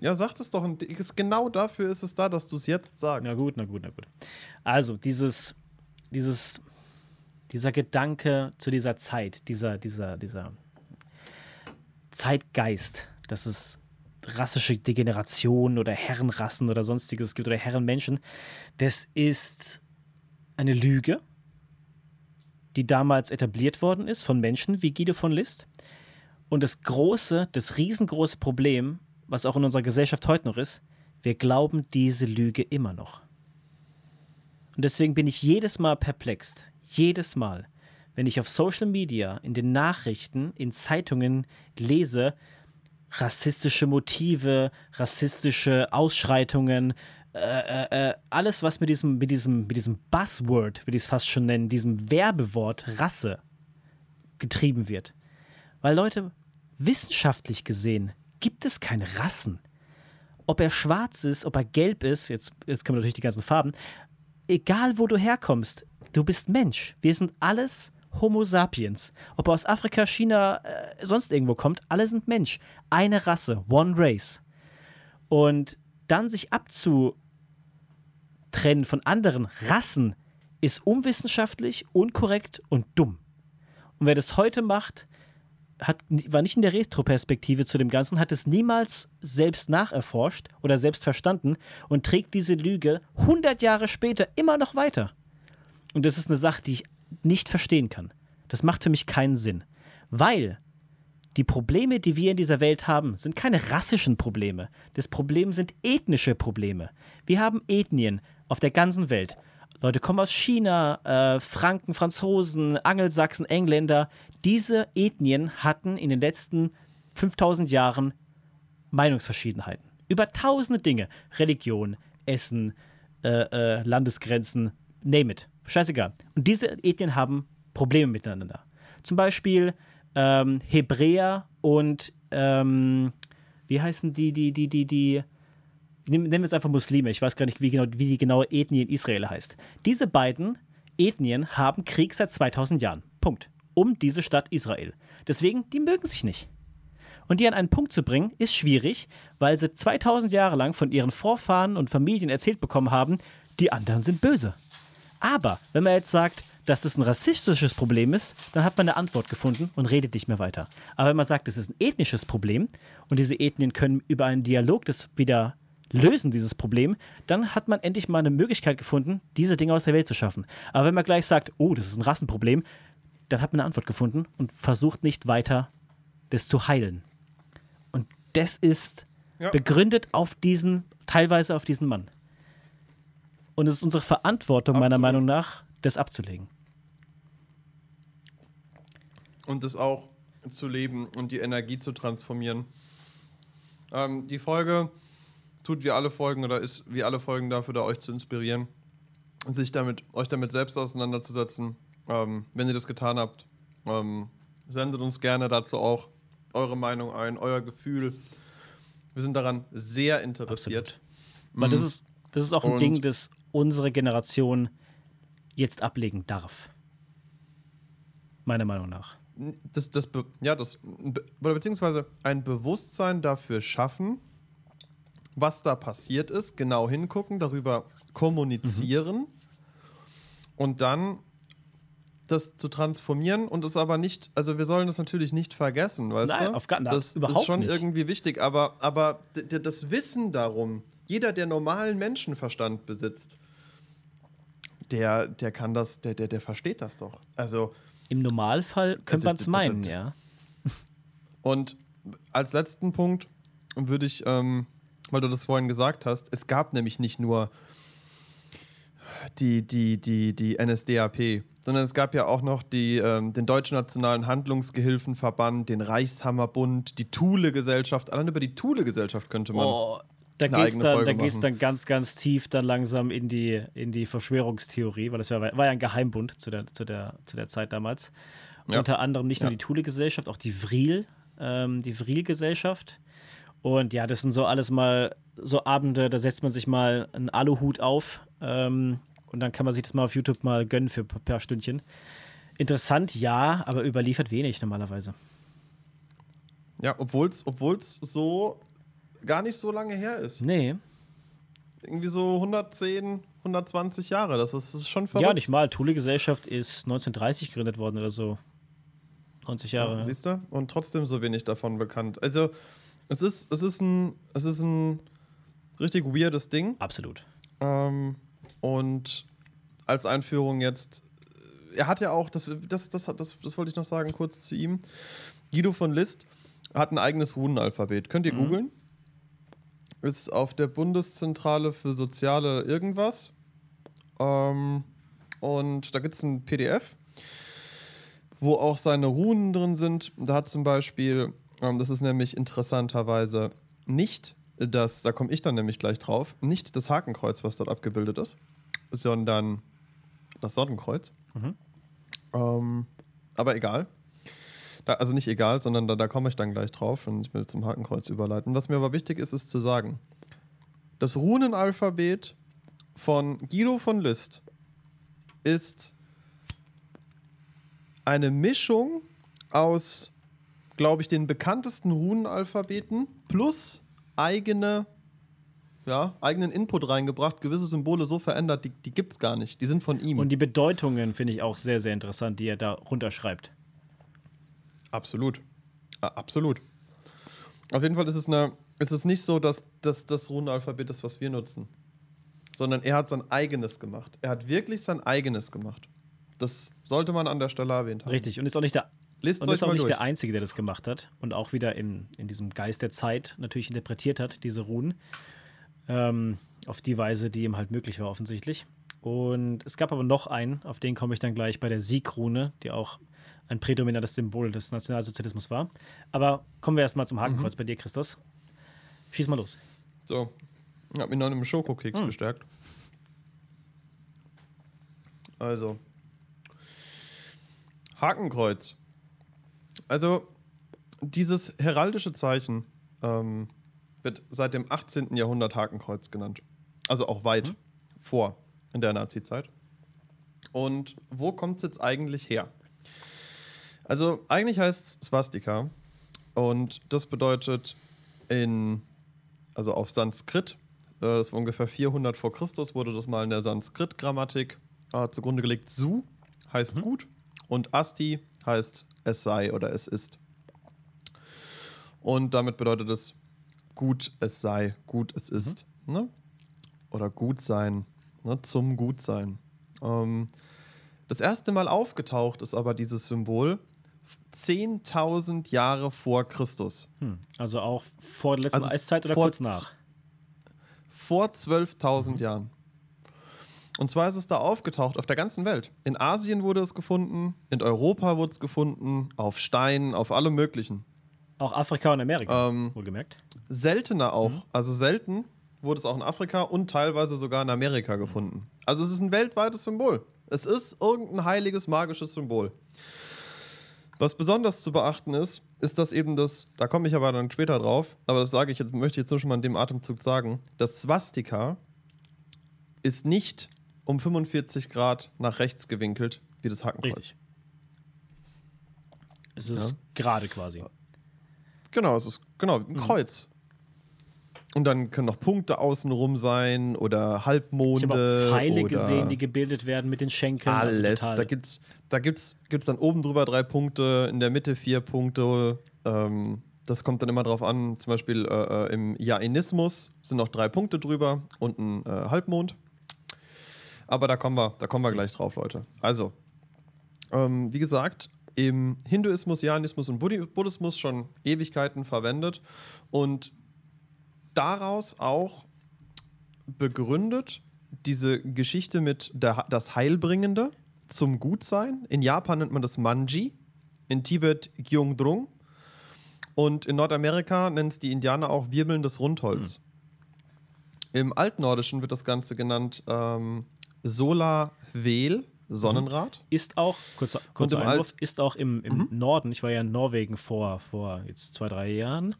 Ja, sag es doch. Genau dafür ist es da, dass du es jetzt sagst. Na gut, na gut, na gut. Also, dieses, dieses dieser Gedanke zu dieser Zeit, dieser, dieser, dieser Zeitgeist, dass es rassische Degeneration oder Herrenrassen oder sonstiges gibt oder Herrenmenschen, das ist eine Lüge, die damals etabliert worden ist von Menschen wie Guido von List. Und das große, das riesengroße Problem, was auch in unserer Gesellschaft heute noch ist, wir glauben diese Lüge immer noch. Und deswegen bin ich jedes Mal perplext, jedes Mal, wenn ich auf Social Media, in den Nachrichten, in Zeitungen lese, rassistische Motive, rassistische Ausschreitungen, äh, äh, äh, alles, was mit diesem, mit diesem, mit diesem Buzzword, würde ich es fast schon nennen, diesem Werbewort Rasse getrieben wird. Weil Leute, wissenschaftlich gesehen gibt es keine Rassen. Ob er schwarz ist, ob er gelb ist, jetzt, jetzt kommen natürlich die ganzen Farben, egal wo du herkommst, Du bist Mensch. Wir sind alles Homo sapiens. Ob er aus Afrika, China, äh, sonst irgendwo kommt, alle sind Mensch. Eine Rasse, one race. Und dann sich abzutrennen von anderen Rassen ist unwissenschaftlich, unkorrekt und dumm. Und wer das heute macht, hat, war nicht in der Retroperspektive zu dem Ganzen, hat es niemals selbst nacherforscht oder selbst verstanden und trägt diese Lüge 100 Jahre später immer noch weiter. Und das ist eine Sache, die ich nicht verstehen kann. Das macht für mich keinen Sinn. Weil die Probleme, die wir in dieser Welt haben, sind keine rassischen Probleme. Das Problem sind ethnische Probleme. Wir haben Ethnien auf der ganzen Welt. Leute kommen aus China, äh, Franken, Franzosen, Angelsachsen, Engländer. Diese Ethnien hatten in den letzten 5000 Jahren Meinungsverschiedenheiten. Über tausende Dinge. Religion, Essen, äh, äh, Landesgrenzen, name it. Scheißegal. Und diese Ethnien haben Probleme miteinander. Zum Beispiel ähm, Hebräer und ähm, wie heißen die, die, die, die, die, nennen wir es einfach Muslime, ich weiß gar nicht, wie, genau, wie die genaue Ethnie in Israel heißt. Diese beiden Ethnien haben Krieg seit 2000 Jahren. Punkt. Um diese Stadt Israel. Deswegen, die mögen sich nicht. Und die an einen Punkt zu bringen, ist schwierig, weil sie 2000 Jahre lang von ihren Vorfahren und Familien erzählt bekommen haben, die anderen sind böse. Aber wenn man jetzt sagt, dass das ein rassistisches Problem ist, dann hat man eine Antwort gefunden und redet nicht mehr weiter. Aber wenn man sagt, es ist ein ethnisches Problem und diese Ethnien können über einen Dialog das wieder lösen, dieses Problem, dann hat man endlich mal eine Möglichkeit gefunden, diese Dinge aus der Welt zu schaffen. Aber wenn man gleich sagt, oh, das ist ein Rassenproblem, dann hat man eine Antwort gefunden und versucht nicht weiter, das zu heilen. Und das ist ja. begründet auf diesen, teilweise auf diesen Mann. Und es ist unsere Verantwortung, Absolut. meiner Meinung nach, das abzulegen. Und das auch zu leben und die Energie zu transformieren. Ähm, die Folge tut wie alle Folgen oder ist wie alle Folgen dafür, da euch zu inspirieren, sich damit, euch damit selbst auseinanderzusetzen. Ähm, wenn ihr das getan habt, ähm, sendet uns gerne dazu auch eure Meinung ein, euer Gefühl. Wir sind daran sehr interessiert. Absolut. Weil das mhm. ist, das ist auch ein Und Ding, das unsere Generation jetzt ablegen darf. Meiner Meinung nach. Das, das, ja, das, oder beziehungsweise ein Bewusstsein dafür schaffen, was da passiert ist, genau hingucken, darüber kommunizieren mhm. und dann das zu transformieren und es aber nicht, also wir sollen das natürlich nicht vergessen, weißt Nein, du? Auf gar, das überhaupt ist schon nicht. irgendwie wichtig, aber, aber das Wissen darum, jeder, der normalen Menschenverstand besitzt, der, der kann das, der, der, der versteht das doch. Also. Im Normalfall könnte also, man es meinen, ja. Und als letzten Punkt würde ich, ähm, weil du das vorhin gesagt hast, es gab nämlich nicht nur die, die, die, die NSDAP, sondern es gab ja auch noch die, ähm, den Deutschen Nationalen Handlungsgehilfenverband, den Reichshammerbund, die Thule-Gesellschaft. Allein über die Thule-Gesellschaft könnte man oh, da geht es dann, da geht's dann ganz, ganz tief dann langsam in die, in die Verschwörungstheorie, weil das war, war ja ein Geheimbund zu der, zu der, zu der Zeit damals. Ja. Unter anderem nicht nur ja. die Thule-Gesellschaft, auch die Vril, ähm, die Vril-Gesellschaft. Und ja, das sind so alles mal so Abende, da setzt man sich mal einen Aluhut auf ähm, und dann kann man sich das mal auf YouTube mal gönnen für ein paar Stündchen. Interessant, ja, aber überliefert wenig normalerweise. Ja, obwohl es so gar nicht so lange her ist. Nee. Irgendwie so 110, 120 Jahre. Das ist, das ist schon verrückt. Ja, nicht mal. Thule-Gesellschaft ist 1930 gegründet worden oder so. 90 Jahre. Ja, siehst du? Und trotzdem so wenig davon bekannt. Also, es ist, es ist, ein, es ist ein richtig weirdes Ding. Absolut. Ähm, und als Einführung jetzt, er hat ja auch, das, das, das, das, das wollte ich noch sagen, kurz zu ihm. Guido von List hat ein eigenes Runenalphabet. Könnt ihr mhm. googeln? Ist auf der Bundeszentrale für Soziale irgendwas. Ähm, und da gibt es ein PDF, wo auch seine Runen drin sind. Da hat zum Beispiel, ähm, das ist nämlich interessanterweise nicht das, da komme ich dann nämlich gleich drauf, nicht das Hakenkreuz, was dort abgebildet ist, sondern das Sonnenkreuz. Mhm. Ähm, aber egal. Da, also nicht egal, sondern da, da komme ich dann gleich drauf und ich will zum Hakenkreuz überleiten. Was mir aber wichtig ist, ist zu sagen, das Runenalphabet von Guido von List ist eine Mischung aus, glaube ich, den bekanntesten Runenalphabeten plus eigene, ja, eigenen Input reingebracht, gewisse Symbole so verändert, die, die gibt es gar nicht. Die sind von ihm. Und die Bedeutungen finde ich auch sehr, sehr interessant, die er da runterschreibt. Absolut. absolut. Auf jeden Fall ist es, eine, ist es nicht so, dass das das Runenalphabet ist, was wir nutzen. Sondern er hat sein eigenes gemacht. Er hat wirklich sein eigenes gemacht. Das sollte man an der Stelle erwähnt haben. Richtig, und ist auch nicht der, Lest und ist auch nicht der Einzige, der das gemacht hat und auch wieder in, in diesem Geist der Zeit natürlich interpretiert hat, diese Runen. Ähm, auf die Weise, die ihm halt möglich war, offensichtlich. Und es gab aber noch einen, auf den komme ich dann gleich bei der Siegrune, die auch ein prädominantes Symbol des Nationalsozialismus war. Aber kommen wir erstmal zum Hakenkreuz mhm. bei dir, Christus. Schieß mal los. So, ich habe mich noch einem Schokokeks mhm. gestärkt. Also, Hakenkreuz Also, dieses heraldische Zeichen ähm, wird seit dem 18. Jahrhundert Hakenkreuz genannt. Also auch weit mhm. vor in der Nazi-Zeit. Und wo kommt es jetzt eigentlich her? Also, eigentlich heißt es Swastika. Und das bedeutet in, also auf Sanskrit, äh, das war ungefähr 400 vor Christus, wurde das mal in der Sanskrit-Grammatik äh, zugrunde gelegt. Su heißt mhm. gut und Asti heißt es sei oder es ist. Und damit bedeutet es gut es sei, gut es ist. Mhm. Ne? Oder gut sein, ne? zum Gutsein. Ähm, das erste Mal aufgetaucht ist aber dieses Symbol 10.000 Jahre vor Christus. Hm. Also auch vor der letzten also Eiszeit oder kurz nach? Vor 12.000 mhm. Jahren. Und zwar ist es da aufgetaucht auf der ganzen Welt. In Asien wurde es gefunden, in Europa wurde es gefunden, auf Steinen, auf allem Möglichen. Auch Afrika und Amerika, ähm, wohlgemerkt. Seltener auch. Mhm. Also selten wurde es auch in Afrika und teilweise sogar in Amerika gefunden. Also es ist ein weltweites Symbol. Es ist irgendein heiliges, magisches Symbol. Was besonders zu beachten ist, ist, dass eben das, da komme ich aber dann später drauf, aber das sage ich jetzt, möchte ich jetzt nur schon mal in dem Atemzug sagen, das Swastika ist nicht um 45 Grad nach rechts gewinkelt, wie das Hakenkreuz. Richtig. Es ist ja. gerade quasi. Genau, es ist genau ein mhm. Kreuz. Und dann können noch Punkte außenrum sein oder Halbmonde. Ich habe Pfeile gesehen, die gebildet werden mit den Schenkeln. Also Alles. Also da gibt es da gibt's, gibt's dann oben drüber drei Punkte, in der Mitte vier Punkte. Ähm, das kommt dann immer drauf an. Zum Beispiel äh, äh im Jainismus sind noch drei Punkte drüber und ein äh, Halbmond. Aber da kommen wir, da kommen wir gleich drauf, Leute. Also, ähm, wie gesagt, im Hinduismus, Jainismus und Buddhismus schon Ewigkeiten verwendet und daraus auch begründet diese Geschichte mit der, das Heilbringende zum Gutsein. In Japan nennt man das Manji, in Tibet Gyeongdrung und in Nordamerika nennen es die Indianer auch wirbelndes Rundholz. Hm. Im Altnordischen wird das Ganze genannt ähm, Vel, Sonnenrad. Ist auch, kurzer, kurzer Einwurf, ist auch im, im mhm. Norden, ich war ja in Norwegen vor, vor jetzt zwei, drei Jahren,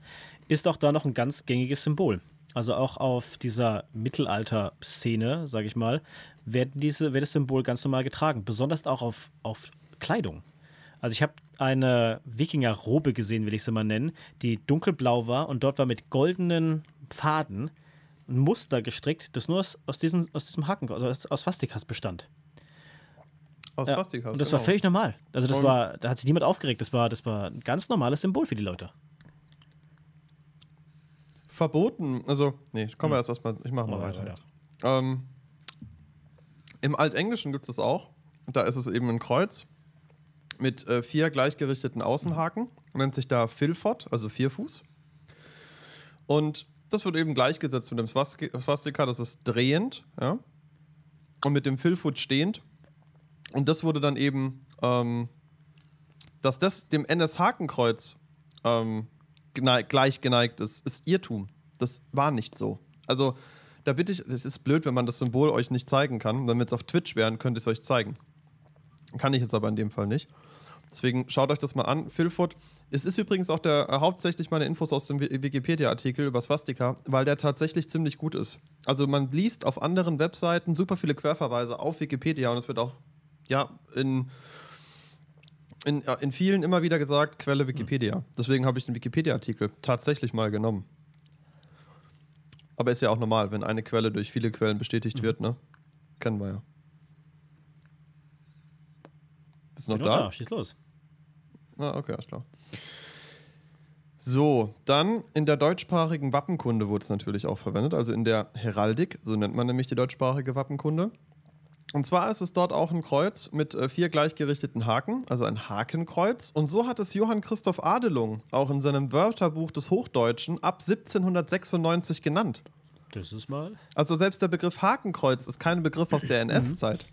ist auch da noch ein ganz gängiges Symbol. Also auch auf dieser Mittelalter-Szene, sage ich mal, wird, diese, wird das Symbol ganz normal getragen. Besonders auch auf, auf Kleidung. Also ich habe eine Wikinger-Robe gesehen, will ich sie mal nennen, die dunkelblau war und dort war mit goldenen Faden ein Muster gestrickt, das nur aus, aus, diesem, aus diesem Haken, also aus, aus Swastikas bestand. Aus ja, Swastikas. Und das genau. war völlig normal. Also das und war, da hat sich niemand aufgeregt. Das war, das war ein ganz normales Symbol für die Leute. Verboten, also, nee, ich komme hm. erst erstmal, ich mache mal oh, weiter ja. jetzt. Ähm, Im Altenglischen gibt es das auch. Da ist es eben ein Kreuz mit äh, vier gleichgerichteten Außenhaken. Nennt sich da Philfot, also Vierfuß. Und das wird eben gleichgesetzt mit dem Swastika, das ist drehend, ja. Und mit dem Philfoot stehend. Und das wurde dann eben, ähm, dass das dem NS-Hakenkreuz ähm, gleich geneigt ist, ist Irrtum. Das war nicht so. Also, da bitte ich, es ist blöd, wenn man das Symbol euch nicht zeigen kann. Wenn wir jetzt auf Twitch wären, könnte ich es euch zeigen. Kann ich jetzt aber in dem Fall nicht. Deswegen schaut euch das mal an. Philfoot. Es ist übrigens auch der äh, hauptsächlich meine Infos aus dem Wikipedia-Artikel über Swastika, weil der tatsächlich ziemlich gut ist. Also man liest auf anderen Webseiten super viele Querverweise auf Wikipedia und es wird auch ja in in, in vielen immer wieder gesagt, Quelle Wikipedia. Deswegen habe ich den Wikipedia-Artikel tatsächlich mal genommen. Aber ist ja auch normal, wenn eine Quelle durch viele Quellen bestätigt mhm. wird, ne? Kennen wir ja. Bist du noch da? da? Schieß los. Ah, okay, alles klar. So, dann in der deutschsprachigen Wappenkunde wurde es natürlich auch verwendet, also in der Heraldik, so nennt man nämlich die deutschsprachige Wappenkunde. Und zwar ist es dort auch ein Kreuz mit äh, vier gleichgerichteten Haken, also ein Hakenkreuz. Und so hat es Johann Christoph Adelung auch in seinem Wörterbuch des Hochdeutschen ab 1796 genannt. Das ist mal. Also selbst der Begriff Hakenkreuz ist kein Begriff aus der NS-Zeit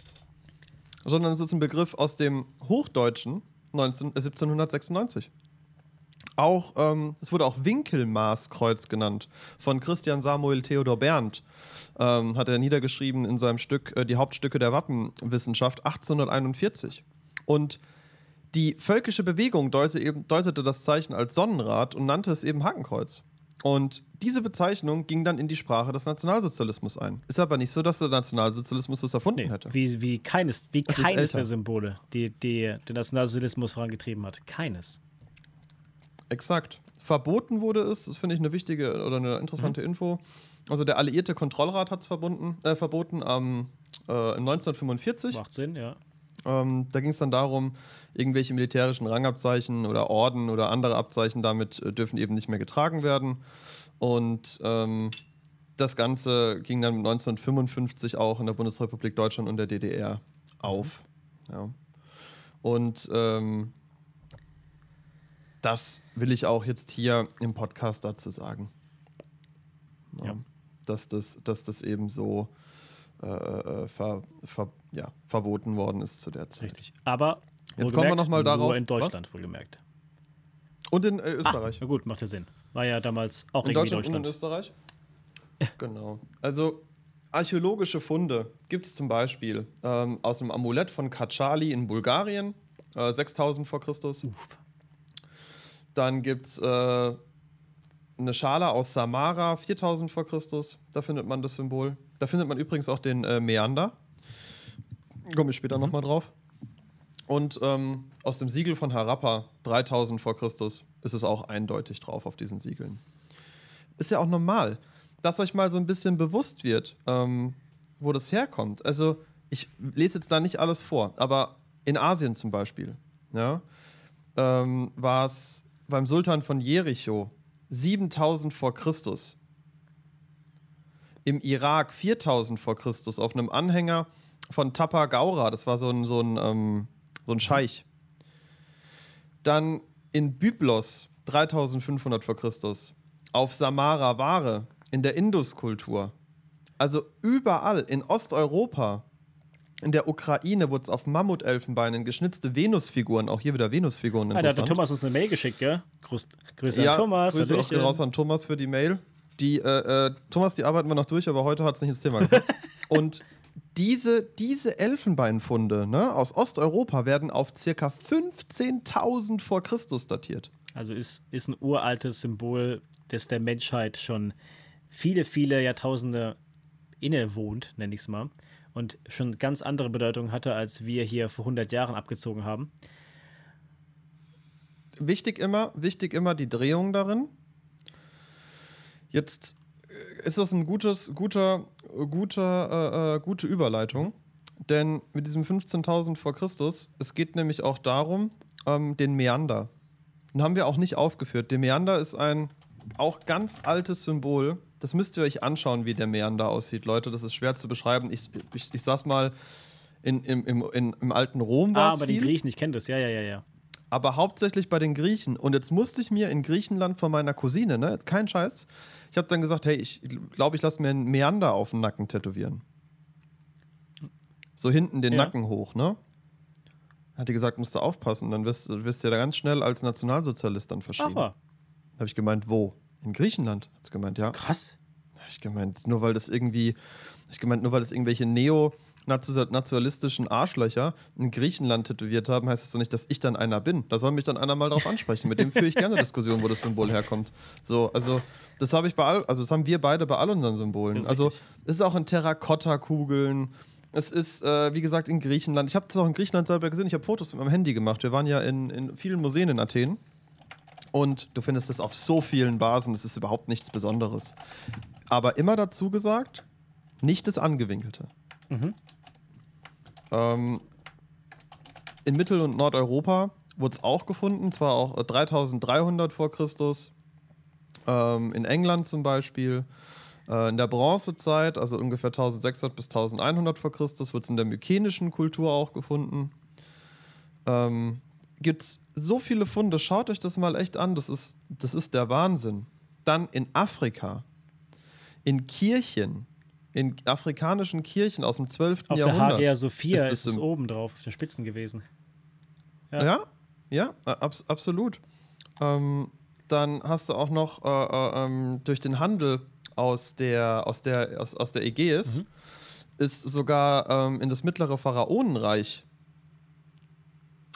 sondern es ist ein Begriff aus dem Hochdeutschen 19, äh, 1796. Auch, ähm, es wurde auch Winkelmaßkreuz genannt, von Christian Samuel Theodor Berndt. Ähm, hat er niedergeschrieben in seinem Stück äh, Die Hauptstücke der Wappenwissenschaft 1841. Und Die völkische Bewegung deutete, eben, deutete das Zeichen als Sonnenrad und nannte es eben Hakenkreuz. Und diese Bezeichnung ging dann in die Sprache des Nationalsozialismus ein. Ist aber nicht so, dass der Nationalsozialismus das erfunden Nee, hätte. wie, wie keines, wie keines der Symbole, die, die den Nationalsozialismus vorangetrieben hat. Keines. Exakt. Verboten wurde es, das finde ich eine wichtige oder eine interessante Info. Also der Alliierte Kontrollrat hat es äh, verboten am, äh, im 1945. Macht Sinn, ja. Ähm, da ging es dann darum, irgendwelche militärischen Rangabzeichen oder Orden oder andere Abzeichen damit äh, dürfen eben nicht mehr getragen werden. Und ähm, das Ganze ging dann 1955 auch in der Bundesrepublik Deutschland und der DDR auf. Ja. Und ähm, das will ich auch jetzt hier im Podcast dazu sagen. Ja. Ja. Dass, das, dass das eben so äh, äh, ver, ver, ja, verboten worden ist zu der Zeit. Richtig. Aber Jetzt kommen wir wohlgemerkt, noch mal darauf- Nur in Deutschland, wohlgemerkt. Und in äh, Österreich. Na gut, macht ja Sinn. War ja damals auch in Deutschland, Deutschland. und in Österreich? Genau. Also archäologische Funde gibt es zum Beispiel ähm, aus dem Amulett von Kachali in Bulgarien, äh, 6000 vor Christus. Uff. Dann gibt es äh, eine Schale aus Samara, 4000 vor Christus. Da findet man das Symbol. Da findet man übrigens auch den äh, Meander. Komme ich später Mhm. nochmal drauf. Und ähm, aus dem Siegel von Harappa, 3000 vor Christus, ist es auch eindeutig drauf auf diesen Siegeln. Ist ja auch normal, dass euch mal so ein bisschen bewusst wird, ähm, wo das herkommt. Also, ich lese jetzt da nicht alles vor, aber in Asien zum Beispiel, ja, ähm, war es beim Sultan von Jericho 7000 vor Christus. Im Irak 4000 vor Christus auf einem Anhänger von Tapa Gaura, das war so ein, so ein, ähm, so ein Scheich. Dann in Byblos 3500 vor Christus. Auf Samara Ware in der Induskultur. Also überall in Osteuropa, in der Ukraine wurde es auf Mammutelfenbeinen geschnitzte Venusfiguren, auch hier wieder Venusfiguren Ah, da hat der. Thomas uns eine Mail geschickt, gell? Grüß, Grüße ja, an Thomas. Grüße auch raus an Thomas für die Mail. Die, äh, äh, Thomas, die arbeiten wir noch durch, aber heute hat es nicht ins Thema gepasst. <laughs> Und diese, diese Elfenbeinfunde ne, aus Osteuropa werden auf circa 15.000 vor Christus datiert. Also ist, ist ein uraltes Symbol, das der Menschheit schon viele, viele Jahrtausende innewohnt, nenne ich es mal. Und schon ganz andere Bedeutung hatte, als wir hier vor 100 Jahren abgezogen haben. Wichtig immer, wichtig immer die Drehung darin. Jetzt äh, ist das ein gutes, guter, guter, äh, äh, gute Überleitung, denn mit diesem 15.000 vor Christus, es geht nämlich auch darum, ähm, den Meander. Den haben wir auch nicht aufgeführt. Der Meander ist ein auch ganz altes Symbol. Das müsst ihr euch anschauen, wie der Meander aussieht, Leute. Das ist schwer zu beschreiben. Ich, ich, ich sag's mal, in, im, im, im alten Rom war Ah, es bei den viel Griechen, ich kenne das, ja, ja, ja, ja. aber hauptsächlich bei den Griechen. Und jetzt musste ich mir in Griechenland von meiner Cousine, ne, kein Scheiß, ich habe dann gesagt, hey, ich glaube, ich lasse mir einen Meander auf den Nacken tätowieren. So hinten den Ja. Nacken hoch, ne? Hat die gesagt, musst du aufpassen, dann wirst, wirst du ja da ganz schnell als Nationalsozialist dann verschrieben. Aber, Habe ich gemeint, wo? In Griechenland? Hat gemeint, ja. krass. Ich gemeint, nur weil das irgendwie, ich gemeint, nur weil das irgendwelche neo-nationalistischen Arschlöcher in Griechenland tätowiert haben, heißt das doch nicht, dass ich dann einer bin. Da soll mich dann einer mal drauf ansprechen. Mit dem führe ich gerne Diskussionen, wo das Symbol herkommt. So, also das habe ich bei all, also das haben wir beide bei all unseren Symbolen. Also richtig. es ist auch in Terrakotta-Kugeln. Es ist, äh, wie gesagt, in Griechenland. Ich habe das auch in Griechenland selber gesehen. Ich habe Fotos mit meinem Handy gemacht. Wir waren ja in, in vielen Museen in Athen. Und du findest es auf so vielen Basen. Es ist überhaupt nichts Besonderes. Aber immer dazu gesagt, nicht das Angewinkelte. Mhm. Ähm, in Mittel- und Nordeuropa wurde es auch gefunden, zwar auch äh, 3300 vor Christus. Ähm, in England zum Beispiel. Äh, in der Bronzezeit, also ungefähr 1600 bis 1100 vor Christus, wird es in der mykenischen Kultur auch gefunden. Ähm, Gibt es so viele Funde, schaut euch das mal echt an, das ist, das ist der Wahnsinn. Dann in Afrika, in Kirchen, in afrikanischen Kirchen aus dem 12. Auf der Jahrhundert. Hagia Sophia ist ist, es oben drauf, auf den Spitzen gewesen. Ja. Ja, ja, abs absolut. Ähm, dann hast du auch noch äh, äh, ähm, durch den Handel aus der, aus der, aus, aus der Ägäis ist sogar ähm, in das mittlere Pharaonenreich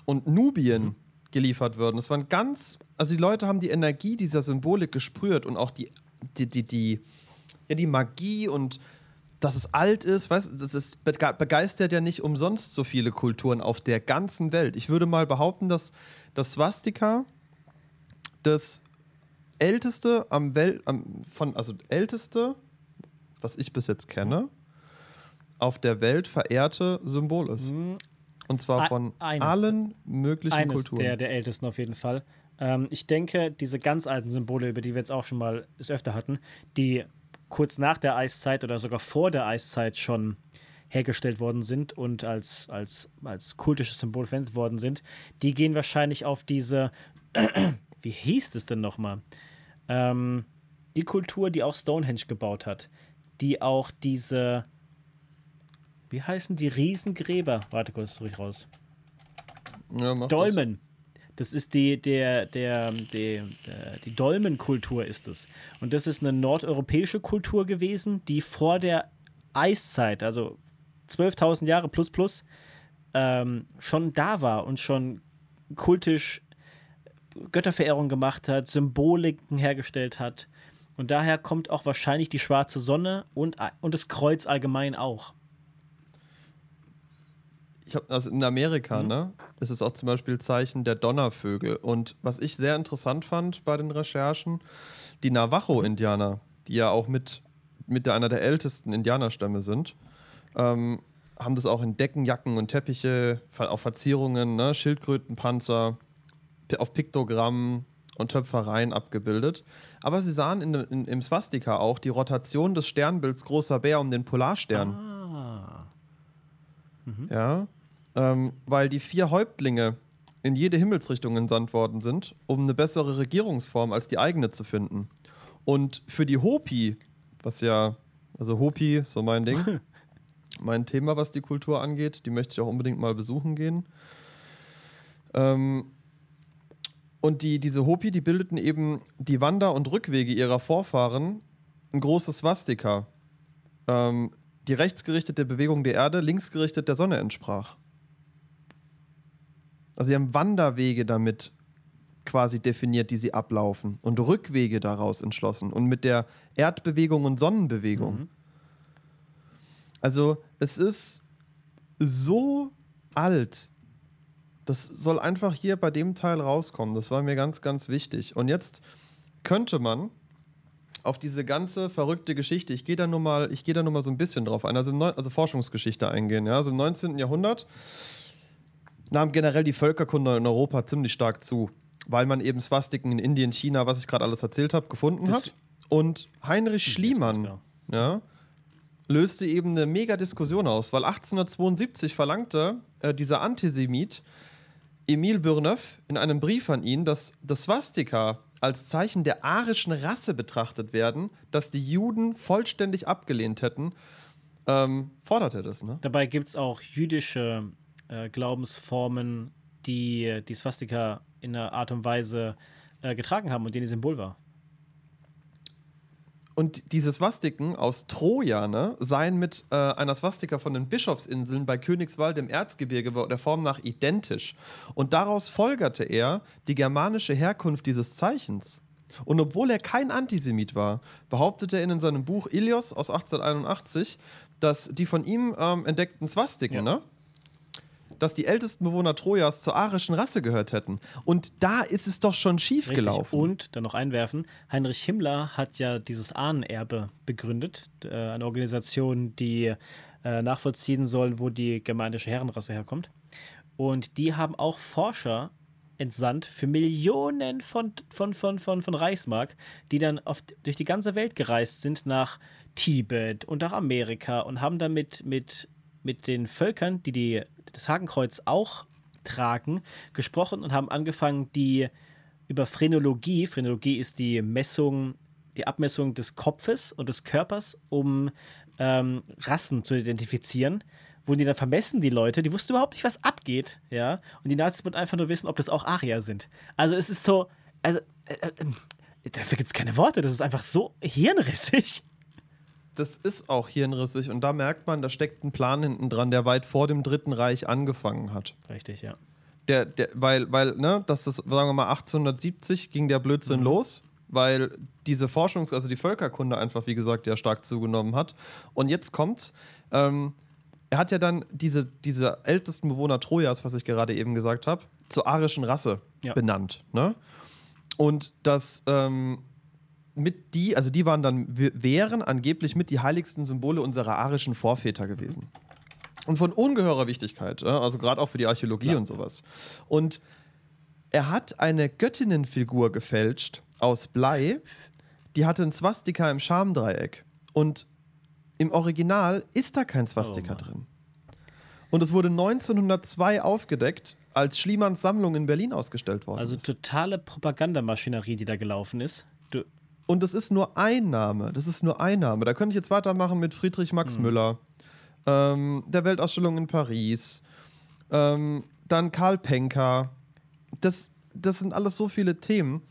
und Nubien geliefert würden. Das waren ganz, also die Leute haben die Energie dieser Symbolik gespürt und auch die, die, die, die, ja, die Magie und dass es alt ist, weißt du, das ist, begeistert ja nicht umsonst so viele Kulturen auf der ganzen Welt. Ich würde mal behaupten, dass das Swastika das älteste am Welt, am, von, also älteste, was ich bis jetzt kenne, auf der Welt verehrte Symbol ist. Und zwar von eines, allen möglichen eines Kulturen. Der, der ältesten auf jeden Fall. Ähm, ich denke, diese ganz alten Symbole, über die wir jetzt auch schon mal es öfter hatten, die kurz nach der Eiszeit oder sogar vor der Eiszeit schon hergestellt worden sind und als, als, als kultisches Symbol verwendet worden sind, die gehen wahrscheinlich auf diese, <clears throat> wie hieß es denn nochmal? Ähm, die Kultur, die auch Stonehenge gebaut hat, die auch diese wie heißen die Riesengräber? Warte kurz, ruhig raus. Ja, Dolmen. Das. das ist die, der, der, der, der, die Dolmenkultur ist es. Und das ist eine nordeuropäische Kultur gewesen, die vor der Eiszeit, also 12.000 Jahre plus plus, ähm, schon da war und schon kultisch Götterverehrung gemacht hat, Symboliken hergestellt hat. Und daher kommt auch wahrscheinlich die schwarze Sonne und, und das Kreuz allgemein auch ich habe also in Amerika, mhm. ne, ist es auch zum Beispiel Zeichen der Donnervögel. Und was ich sehr interessant fand bei den Recherchen, die Navajo-Indianer, die ja auch mit, mit einer der ältesten Indianerstämme sind, ähm, haben das auch in Decken, Jacken und Teppiche, auf Verzierungen, ne, Schildkrötenpanzer, auf Piktogrammen und Töpfereien abgebildet. Aber sie sahen in, in, im Swastika auch die Rotation des Sternbilds Großer Bär um den Polarstern. Ah. Mhm. Ja, ähm, weil die vier Häuptlinge in jede Himmelsrichtung entsandt worden sind, um eine bessere Regierungsform als die eigene zu finden. Und für die Hopi, was ja, also Hopi, so mein Ding, <laughs> mein Thema, was die Kultur angeht, die möchte ich auch unbedingt mal besuchen gehen. Ähm, und die, diese Hopi, die bildeten eben die Wander- und Rückwege ihrer Vorfahren ein großes Swastika. Ähm, die rechtsgerichtete Bewegung der Erde, linksgerichtet der Sonne entsprach. Also sie haben Wanderwege damit quasi definiert, die sie ablaufen und Rückwege daraus entschlossen und mit der Erdbewegung und Sonnenbewegung. Mhm. Also es ist so alt. Das soll einfach hier bei dem Teil rauskommen. Das war mir ganz, ganz wichtig. Und jetzt könnte man auf diese ganze verrückte Geschichte, ich gehe da nur mal, ich gehe da nur mal so ein bisschen drauf ein, also, also Forschungsgeschichte eingehen. Ja? Also im 19. Jahrhundert nahm generell die Völkerkunde in Europa ziemlich stark zu, weil man eben Swastiken in Indien, China, was ich gerade alles erzählt habe, gefunden das hat. Und Heinrich Schliemann ja, löste eben eine mega Diskussion aus, weil 1872 verlangte äh, dieser Antisemit Emile Bourneuf in einem Brief an ihn, dass das Swastika als Zeichen der arischen Rasse betrachtet werden, dass die Juden vollständig abgelehnt hätten, ähm, fordert er das. Ne? Dabei gibt es auch jüdische äh, Glaubensformen, die die Swastika in einer Art und Weise äh, getragen haben und denen Symbol war. Und diese Swastiken aus Troja ne, seien mit äh, einer Swastika von den Bischofsinseln bei Königswald im Erzgebirge der Form nach identisch. Und daraus folgerte er die germanische Herkunft dieses Zeichens. Und obwohl er kein Antisemit war, behauptete er in seinem Buch Ilios aus 1881, dass die von ihm ähm, entdeckten Swastiken, ja. ne, dass die ältesten Bewohner Trojas zur arischen Rasse gehört hätten. Und da ist es doch schon schief Richtig. gelaufen. Und dann noch einwerfen: Heinrich Himmler hat ja dieses Ahnenerbe begründet, äh, eine Organisation, die äh, nachvollziehen soll, wo die germanische Herrenrasse herkommt. Und die haben auch Forscher entsandt für Millionen von, von, von, von, von Reichsmark, die dann auf, durch die ganze Welt gereist sind nach Tibet und nach Amerika und haben damit mit, mit den Völkern, die, die das Hakenkreuz auch tragen, gesprochen und haben angefangen, die über Phrenologie, Phrenologie ist die Messung, die Abmessung des Kopfes und des Körpers, um ähm, Rassen zu identifizieren. Wurden die dann vermessen, die Leute, die wussten überhaupt nicht, was abgeht, ja. Und die Nazis wollten einfach nur wissen, ob das auch Arier sind. Also es ist so, also äh, äh, dafür gibt es keine Worte, das ist einfach so hirnrissig das ist auch hirnrissig und da merkt man, da steckt ein Plan hinten dran, der weit vor dem Dritten Reich angefangen hat. Richtig, ja. Der, der, weil, weil, ne, das ist, sagen wir mal, 1870 ging der Blödsinn Mhm. los, weil diese Forschungs-, also die Völkerkunde einfach, wie gesagt, ja stark zugenommen hat. Und jetzt kommt's. Ähm, er hat ja dann diese, diese ältesten Bewohner Trojas, was ich gerade eben gesagt habe, zur arischen Rasse Ja. benannt. Ne? Und das ähm, mit die, also die waren dann, wären angeblich mit die heiligsten Symbole unserer arischen Vorväter gewesen. Und von ungeheurer Wichtigkeit, also gerade auch für die Archäologie Klar. und sowas. Und er hat eine Göttinnenfigur gefälscht aus Blei, die hatte ein Swastika im Schamdreieck. Und im Original ist da kein Swastika Oh drin. Und es wurde 1902 aufgedeckt, als Schliemanns Sammlung in Berlin ausgestellt worden Also ist. totale Propagandamaschinerie, die da gelaufen ist. Und das ist nur ein Name. Das ist nur ein Name. Da könnte ich jetzt weitermachen mit Friedrich Max Mhm. Müller, ähm, der Weltausstellung in Paris, ähm, dann Karl Penker. Das, das sind alles so viele Themen.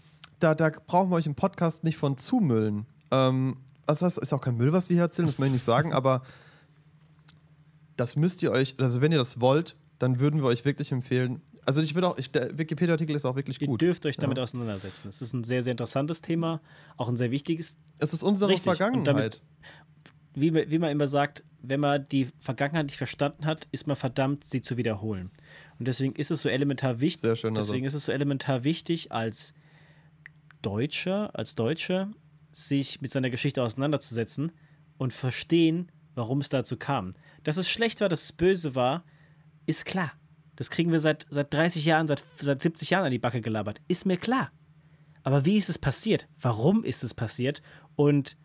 Da, da brauchen wir euch im Podcast nicht von zumüllen. Ähm, das heißt, ist auch kein Müll, was wir hier erzählen, das möchte ich nicht sagen, <laughs> aber das müsst ihr euch, also wenn ihr das wollt, dann würden wir euch wirklich empfehlen. Also ich würde auch, ich, der Wikipedia-Artikel ist auch wirklich ihr gut. dürft euch damit Ja. auseinandersetzen. Es ist ein sehr, sehr interessantes Thema, auch ein sehr wichtiges. Es ist unsere Richtig. Vergangenheit. damit- Wie, wie man immer sagt, wenn man die Vergangenheit nicht verstanden hat, ist man verdammt, sie zu wiederholen. Und deswegen ist es so elementar wichtig. Sehr schöner Deswegen Satz. ist es so elementar wichtig, als Deutscher, als Deutsche, sich mit seiner Geschichte auseinanderzusetzen und verstehen, warum es dazu kam. Dass es schlecht war, dass es böse war, ist klar. Das kriegen wir seit, seit 30 Jahren, seit, seit 70 Jahren an die Backe gelabert. Ist mir klar. Aber wie ist es passiert? Warum ist es passiert? Und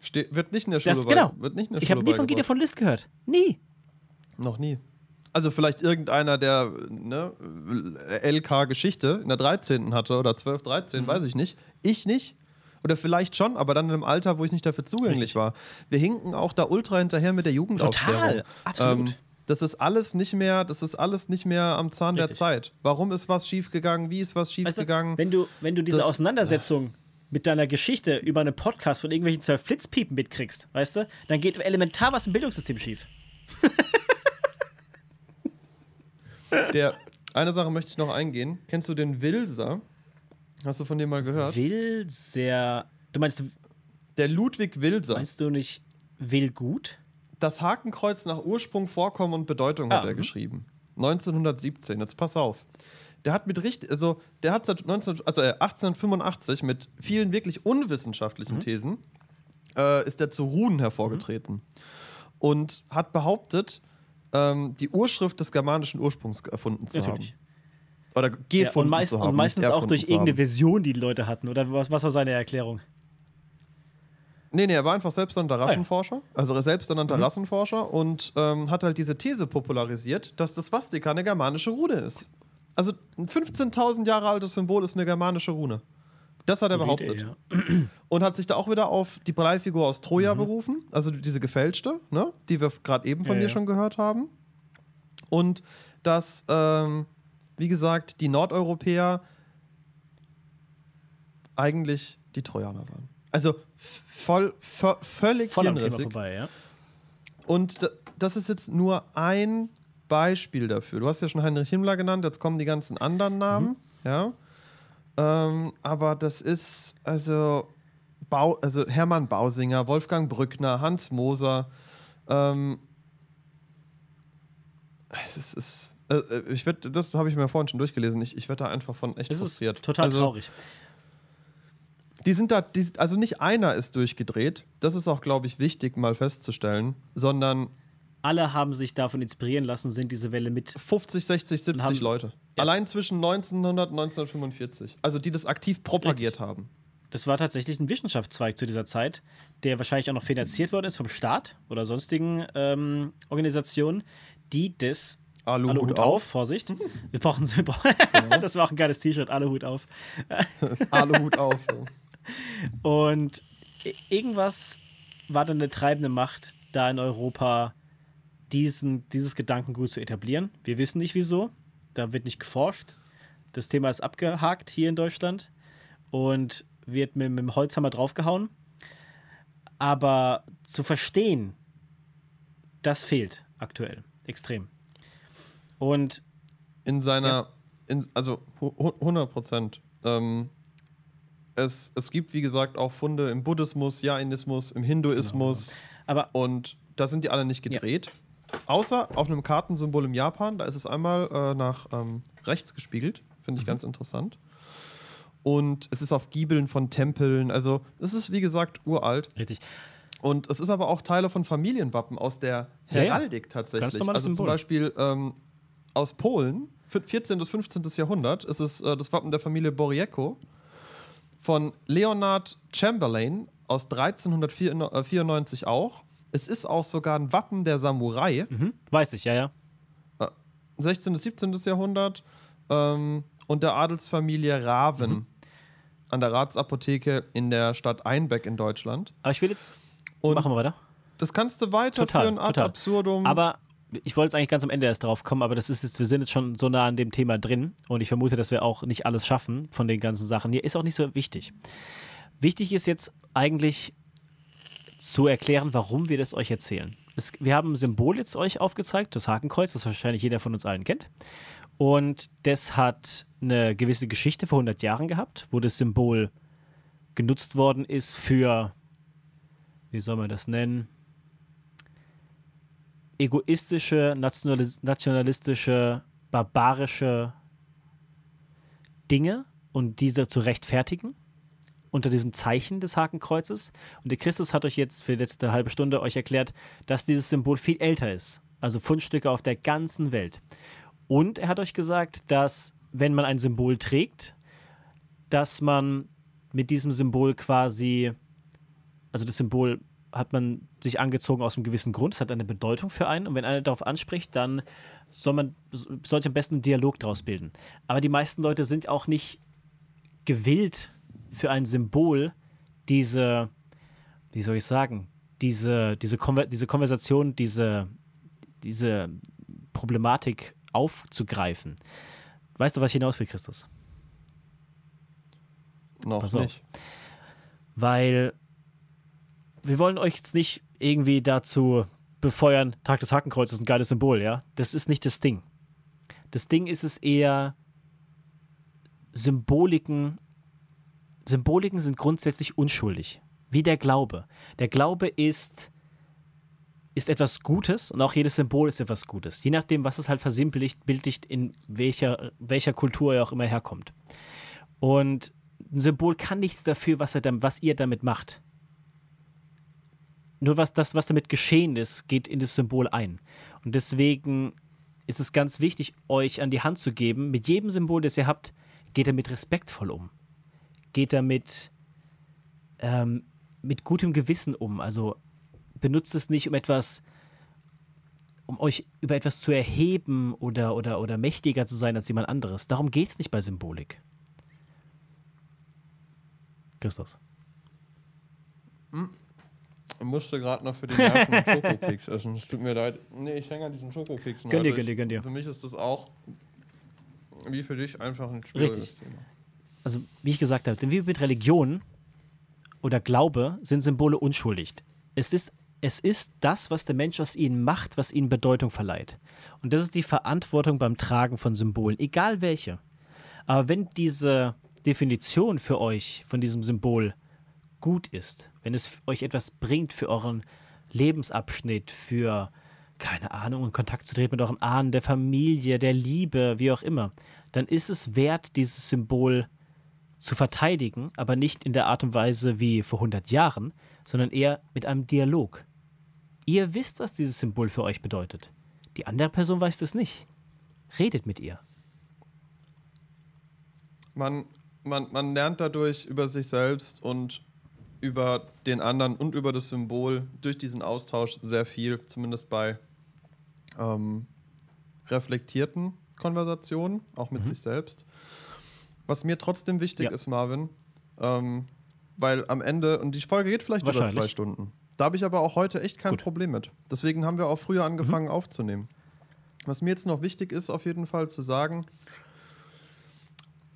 Ste wird nicht in der Schule das, genau. Wird nicht in der Ich habe nie von beigebracht. von List gehört. Nie. Noch nie. Also vielleicht irgendeiner, der ne, LK Geschichte in der 13. hatte oder 12, Mhm. 13, weiß ich nicht. Ich nicht. Oder vielleicht schon, aber dann in einem Alter, wo ich nicht dafür zugänglich Richtig. war. Wir hinken auch da ultra hinterher mit der Jugendaufklärung. Total. Absolut. Ähm, das ist alles nicht mehr, das ist alles nicht mehr am Zahn der Richtig. Zeit. Warum ist was schiefgegangen? Wie ist was Weißt du, schiefgegangen? wenn du, wenn du diese Das- Auseinandersetzung mit deiner Geschichte über einen Podcast von irgendwelchen zwei Flitzpiepen mitkriegst, weißt du, dann geht elementar was im Bildungssystem schief. <laughs> der, eine Sache möchte ich noch eingehen. Kennst du den Wilser? Hast du von dem mal gehört? Will sehr. Du meinst, Der Ludwig Wilser. meinst du nicht will gut? Das Hakenkreuz nach Ursprung, Vorkommen und Bedeutung hat Ah, er mhm. geschrieben. 1917. Jetzt pass auf. Der hat mit richtig, also der hat seit 19, also äh, 1885 mit vielen wirklich Mhm. unwissenschaftlichen Thesen äh, ist er zu Runen hervorgetreten und hat behauptet, ähm, die Urschrift des germanischen Ursprungs erfunden zu Natürlich. haben. Oder Ja, gefunden und, meist, zu haben. und meistens auch durch irgendeine Version, die die Leute hatten. Oder was, was war seine Erklärung? Nee, nee, er war einfach selbsternannter Ah. Rassenforscher. Also selbsternannter Mhm. Rassenforscher und ähm, hat halt diese These popularisiert, dass das Swastika eine germanische Rune ist. Also ein 15.000 Jahre altes Symbol ist eine germanische Rune. Das hat er behauptet. Und hat sich da auch wieder auf die Bleifigur aus Mhm. Troja berufen, also diese gefälschte, ne, die wir gerade eben von Ja, dir ja. schon gehört haben. Und dass, ähm, wie gesagt, die Nordeuropäer eigentlich die Trojaner waren. Also voll, vo- völlig Voll hirnrissig. vorbei, ja. Und da, das ist jetzt nur ein Beispiel dafür. Du hast ja schon Heinrich Himmler genannt, jetzt kommen die ganzen anderen Namen, Mhm. ja. Ähm, aber das ist also, Bau, also Hermann Bausinger, Wolfgang Brückner, Hans Moser. Ähm, es ist, äh, äh, ich werd, das habe ich mir vorhin schon durchgelesen. Ich, ich werde da einfach von echt Das frustriert. total also, traurig. Die sind da, die, also nicht einer ist durchgedreht. Das ist auch, glaube ich, wichtig mal festzustellen, sondern Alle haben sich davon inspirieren lassen, sind diese Welle mit. 50, 60, Und haben's- 70 Leute. Ja. Allein zwischen 1900 und 1945. Also die das aktiv propagiert haben. Das war tatsächlich ein Wissenschaftszweig zu dieser Zeit, der wahrscheinlich auch noch finanziert worden ist vom Staat oder sonstigen ähm, Organisationen, die das Aluhut auf. Vorsicht. Wir brauchen wir brauchen- <laughs> Das war auch ein geiles T-Shirt, Aluhut auf. Aluhut auf. so. Und irgendwas war dann eine treibende Macht, da in Europa diesen, dieses Gedankengut zu etablieren. Wir wissen nicht wieso. Da wird nicht geforscht. Das Thema ist abgehakt hier in Deutschland und wird mit, mit dem Holzhammer draufgehauen. Aber zu verstehen, das fehlt aktuell extrem. Und In seiner, Ja. in, also 100 Prozent. Ähm, es, es gibt, wie gesagt, auch Funde im Buddhismus, Jainismus, im Hinduismus. Genau. Aber und da sind die alle nicht gedreht. Ja. Außer auf einem Kartensymbol im Japan, da ist es einmal äh, nach ähm, rechts gespiegelt. Finde ich mhm. ganz interessant. Und es ist auf Giebeln von Tempeln. Also, es ist, wie gesagt, uralt. Richtig. Und es ist aber auch Teile von Familienwappen aus der Heraldik ja, tatsächlich. also Symbol. zum Beispiel ähm, aus Polen, 14. bis 15. Jahrhundert, ist es äh, das Wappen der Familie Borieko von Leonard Chamberlain aus 1394 auch. Es ist auch sogar ein Wappen der Samurai. Mhm, weiß ich, ja, ja. 16. bis 17. Jahrhundert. Ähm, und der Adelsfamilie Raven mhm. an der Ratsapotheke in der Stadt Einbeck in Deutschland. Aber ich will jetzt. Und machen wir weiter. Das kannst du weiterführen ad total. absurdum. Aber ich wollte jetzt eigentlich ganz am Ende erst drauf kommen, aber das ist jetzt, wir sind jetzt schon so nah an dem Thema drin und ich vermute, dass wir auch nicht alles schaffen von den ganzen Sachen. Hier ist auch nicht so wichtig. Wichtig ist jetzt eigentlich zu erklären, warum wir das euch erzählen. Es, wir haben ein Symbol jetzt euch aufgezeigt, das Hakenkreuz, das wahrscheinlich jeder von uns allen kennt. Und das hat eine gewisse Geschichte vor 100 Jahren gehabt, wo das Symbol genutzt worden ist für, wie soll man das nennen, egoistische, nationalis nationalistische, barbarische Dinge und diese zu rechtfertigen unter diesem Zeichen des Hakenkreuzes. Und der Christus hat euch jetzt für die letzte halbe Stunde euch erklärt, dass dieses Symbol viel älter ist. Also Fundstücke auf der ganzen Welt. Und er hat euch gesagt, dass wenn man ein Symbol trägt, dass man mit diesem Symbol quasi, also das Symbol hat man sich angezogen aus einem gewissen Grund, es hat eine Bedeutung für einen und wenn einer darauf anspricht, dann soll man sollte am besten einen Dialog daraus bilden. Aber die meisten Leute sind auch nicht gewillt für ein Symbol diese, wie soll ich sagen, diese, diese, Konver diese Konversation, diese, diese Problematik aufzugreifen. Weißt du, was ich hinaus will, Christus? Noch Pass nicht. Auf. Weil wir wollen euch jetzt nicht irgendwie dazu befeuern, Tag des Hakenkreuzes ist ein geiles Symbol, ja? Das ist nicht das Ding. Das Ding ist es eher, Symboliken, Symboliken sind grundsätzlich unschuldig. Wie der Glaube. Der Glaube ist ist etwas Gutes und auch jedes Symbol ist etwas Gutes. Je nachdem, was es halt versimpelt, bildlicht, in welcher, welcher Kultur er auch immer herkommt. Und ein Symbol kann nichts dafür, was, er dann, was ihr damit macht. Nur was, das, was damit geschehen ist, geht in das Symbol ein. Und deswegen ist es ganz wichtig, euch an die Hand zu geben, mit jedem Symbol, das ihr habt, geht er mit respektvoll um. Geht er mit, ähm, mit gutem Gewissen um. Also benutzt es nicht, um etwas, um euch über etwas zu erheben oder, oder, oder mächtiger zu sein als jemand anderes. Darum geht es nicht bei Symbolik. Christus. Musste gerade noch für den einen Schokokeks <laughs> essen. Es tut mir leid. Nee, ich hänge an diesen Schokokeksen. Gönn dir, gönn dir, gönn dir. Für mich ist das auch, wie für dich, einfach ein schwieriges Richtig. Thema. Also, wie ich gesagt habe, denn wie mit Religion oder Glaube sind Symbole unschuldig. Es ist es ist das, was der Mensch aus ihnen macht, was ihnen Bedeutung verleiht. Und das ist die Verantwortung beim Tragen von Symbolen, egal welche. Aber wenn diese Definition für euch von diesem Symbol gut ist, wenn es euch etwas bringt für euren Lebensabschnitt, für, keine Ahnung, in Kontakt zu treten mit euren Ahnen, der Familie, der Liebe, wie auch immer, dann ist es wert, dieses Symbol zu verteidigen, aber nicht in der Art und Weise wie vor 100 Jahren, sondern eher mit einem Dialog. Ihr wisst, was dieses Symbol für euch bedeutet. Die andere Person weiß das nicht. Redet mit ihr. Man, man, man lernt dadurch über sich selbst und über den anderen und über das Symbol durch diesen Austausch sehr viel, zumindest bei ähm, reflektierten Konversationen, auch mit mhm. sich selbst. Was mir trotzdem wichtig ja. ist, Marvin, ähm, weil am Ende, und die Folge geht vielleicht über zwei Stunden. Da habe ich aber auch heute echt kein Gut. Problem mit. Deswegen haben wir auch früher angefangen mhm. aufzunehmen. Was mir jetzt noch wichtig ist, auf jeden Fall zu sagen,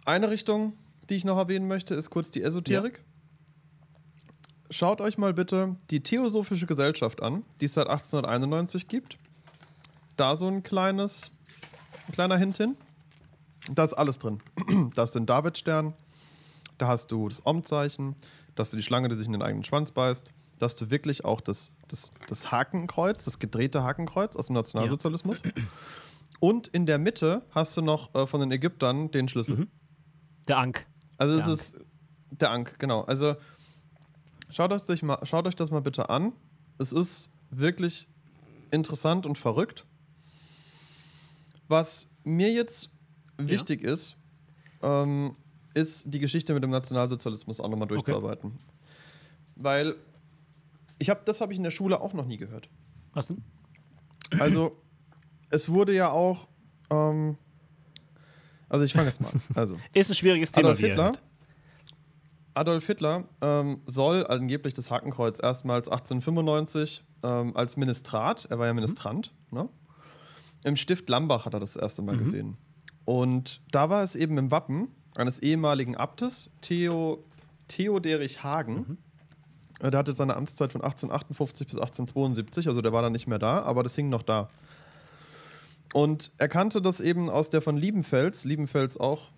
eine Richtung, die ich noch erwähnen möchte, ist kurz die Esoterik. Ja. Schaut euch mal bitte die Theosophische Gesellschaft an, die es seit 1891 gibt. Da so ein kleines, ein kleiner Hint hin. Da ist alles drin. <clears throat> da du den Davidstern, da hast du das Om-Zeichen, da hast du die Schlange, die sich in den eigenen Schwanz beißt, da hast du wirklich auch das, das, das Hakenkreuz, das gedrehte Hakenkreuz aus dem Nationalsozialismus. Ja. Und in der Mitte hast du noch äh, von den Ägyptern den Schlüssel. Mhm. Der Ankh. Also der es ist der Ankh, genau. Also schaut euch, mal, schaut euch das mal bitte an. Es ist wirklich interessant und verrückt. Was mir jetzt wichtig ja. ist, ähm, ist die Geschichte mit dem Nationalsozialismus auch nochmal durchzuarbeiten. Okay. Weil ich habe, das habe ich in der Schule auch noch nie gehört. Was denn? Also, es wurde ja auch, ähm, also ich fange jetzt mal an. Also, <laughs> ist ein schwieriges Thema. Adolf Hitler, Adolf Hitler ähm, soll angeblich das Hakenkreuz erstmals 1895 ähm, als Ministrat, er war ja mhm. Ministrant, mhm. ne? im Stift Lambach hat er das erste Mal mhm. gesehen. Und da war es eben im Wappen eines ehemaligen Abtes, Theo, Theoderich Hagen. Mhm. Äh, der hatte seine Amtszeit von 1858 bis 1872, also der war dann nicht mehr da, aber das hing noch da. Und er kannte das eben aus der von Liebenfels, Liebenfels auch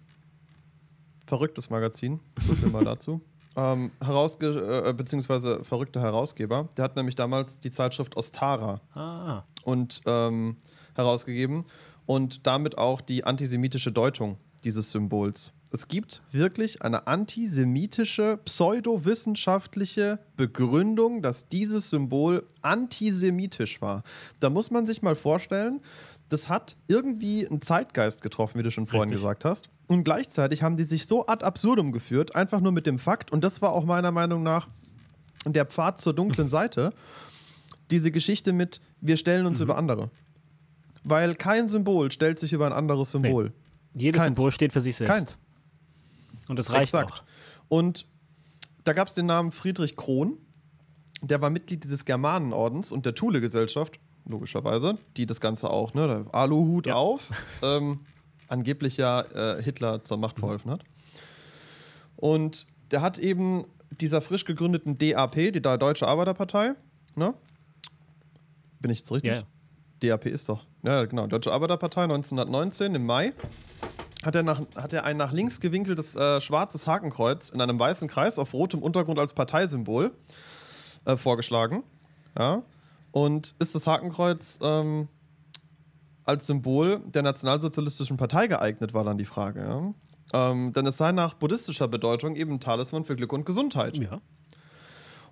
verrücktes Magazin, so viel mal dazu. <laughs> Ähm, herausge äh, beziehungsweise verrückter Herausgeber. Der hat nämlich damals die Zeitschrift Ostara ah. und ähm, herausgegeben und damit auch die antisemitische Deutung dieses Symbols. Es gibt wirklich eine antisemitische, pseudowissenschaftliche Begründung, dass dieses Symbol antisemitisch war. Da muss man sich mal vorstellen, das hat irgendwie einen Zeitgeist getroffen, wie du schon vorhin Richtig. gesagt hast. Und gleichzeitig haben die sich so ad absurdum geführt, einfach nur mit dem Fakt, und das war auch meiner Meinung nach der Pfad zur dunklen <laughs> Seite, diese Geschichte mit, wir stellen uns mhm. über andere. Weil kein Symbol stellt sich über ein anderes Symbol. Nee. Jedes Keins. Symbol steht für sich selbst. Keins. Und das reicht Exakt. auch. Und da gab es den Namen Friedrich Krohn. Der war Mitglied dieses Germanenordens und der Thule-Gesellschaft, logischerweise, die das Ganze auch, ne, Aluhut ja. auf, ähm, angeblich ja äh, Hitler zur Macht verholfen hat. Und der hat eben dieser frisch gegründeten DAP, die Deutsche Arbeiterpartei, ne? Bin ich jetzt richtig? Yeah. DAP ist doch. Ja, genau. Deutsche Arbeiterpartei 1919 im Mai hat er, nach, hat er ein nach links gewinkeltes äh, schwarzes Hakenkreuz in einem weißen Kreis auf rotem Untergrund als Parteisymbol äh, vorgeschlagen. Ja. Und ist das Hakenkreuz ähm, als Symbol der Nationalsozialistischen Partei geeignet, war dann die Frage. Ja. Ähm, denn es sei nach buddhistischer Bedeutung eben ein Talisman für Glück und Gesundheit. Ja.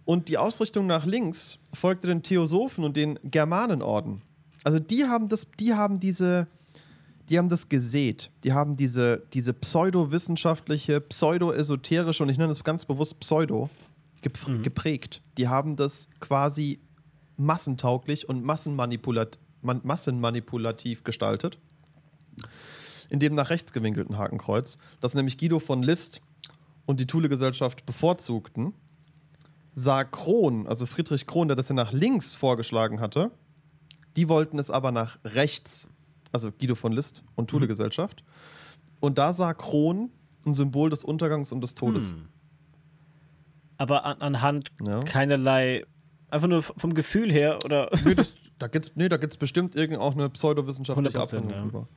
Und die Ausrichtung nach links folgte den Theosophen und den Germanenorden. Also die haben das, die haben diese, die haben das gesät. Die haben diese, diese pseudowissenschaftliche, pseudo-esoterische, und ich nenne es ganz bewusst Pseudo, mhm. geprägt. Die haben das quasi massentauglich und massenmanipulat massenmanipulativ gestaltet. In dem nach rechts gewinkelten Hakenkreuz, das nämlich Guido von List und die Thule-Gesellschaft bevorzugten, sah Kron, also Friedrich Kron, der das ja nach links vorgeschlagen hatte, die wollten es aber nach rechts, also Guido von List und Thule-Gesellschaft. Mhm. Und da sah Kron ein Symbol des Untergangs und des Todes. Mhm. Aber an, anhand ja. keinerlei, einfach nur vom Gefühl her oder. Nee, das, da gibt es nee, bestimmt irgend auch eine pseudowissenschaftliche Abhandlung ja. drüber.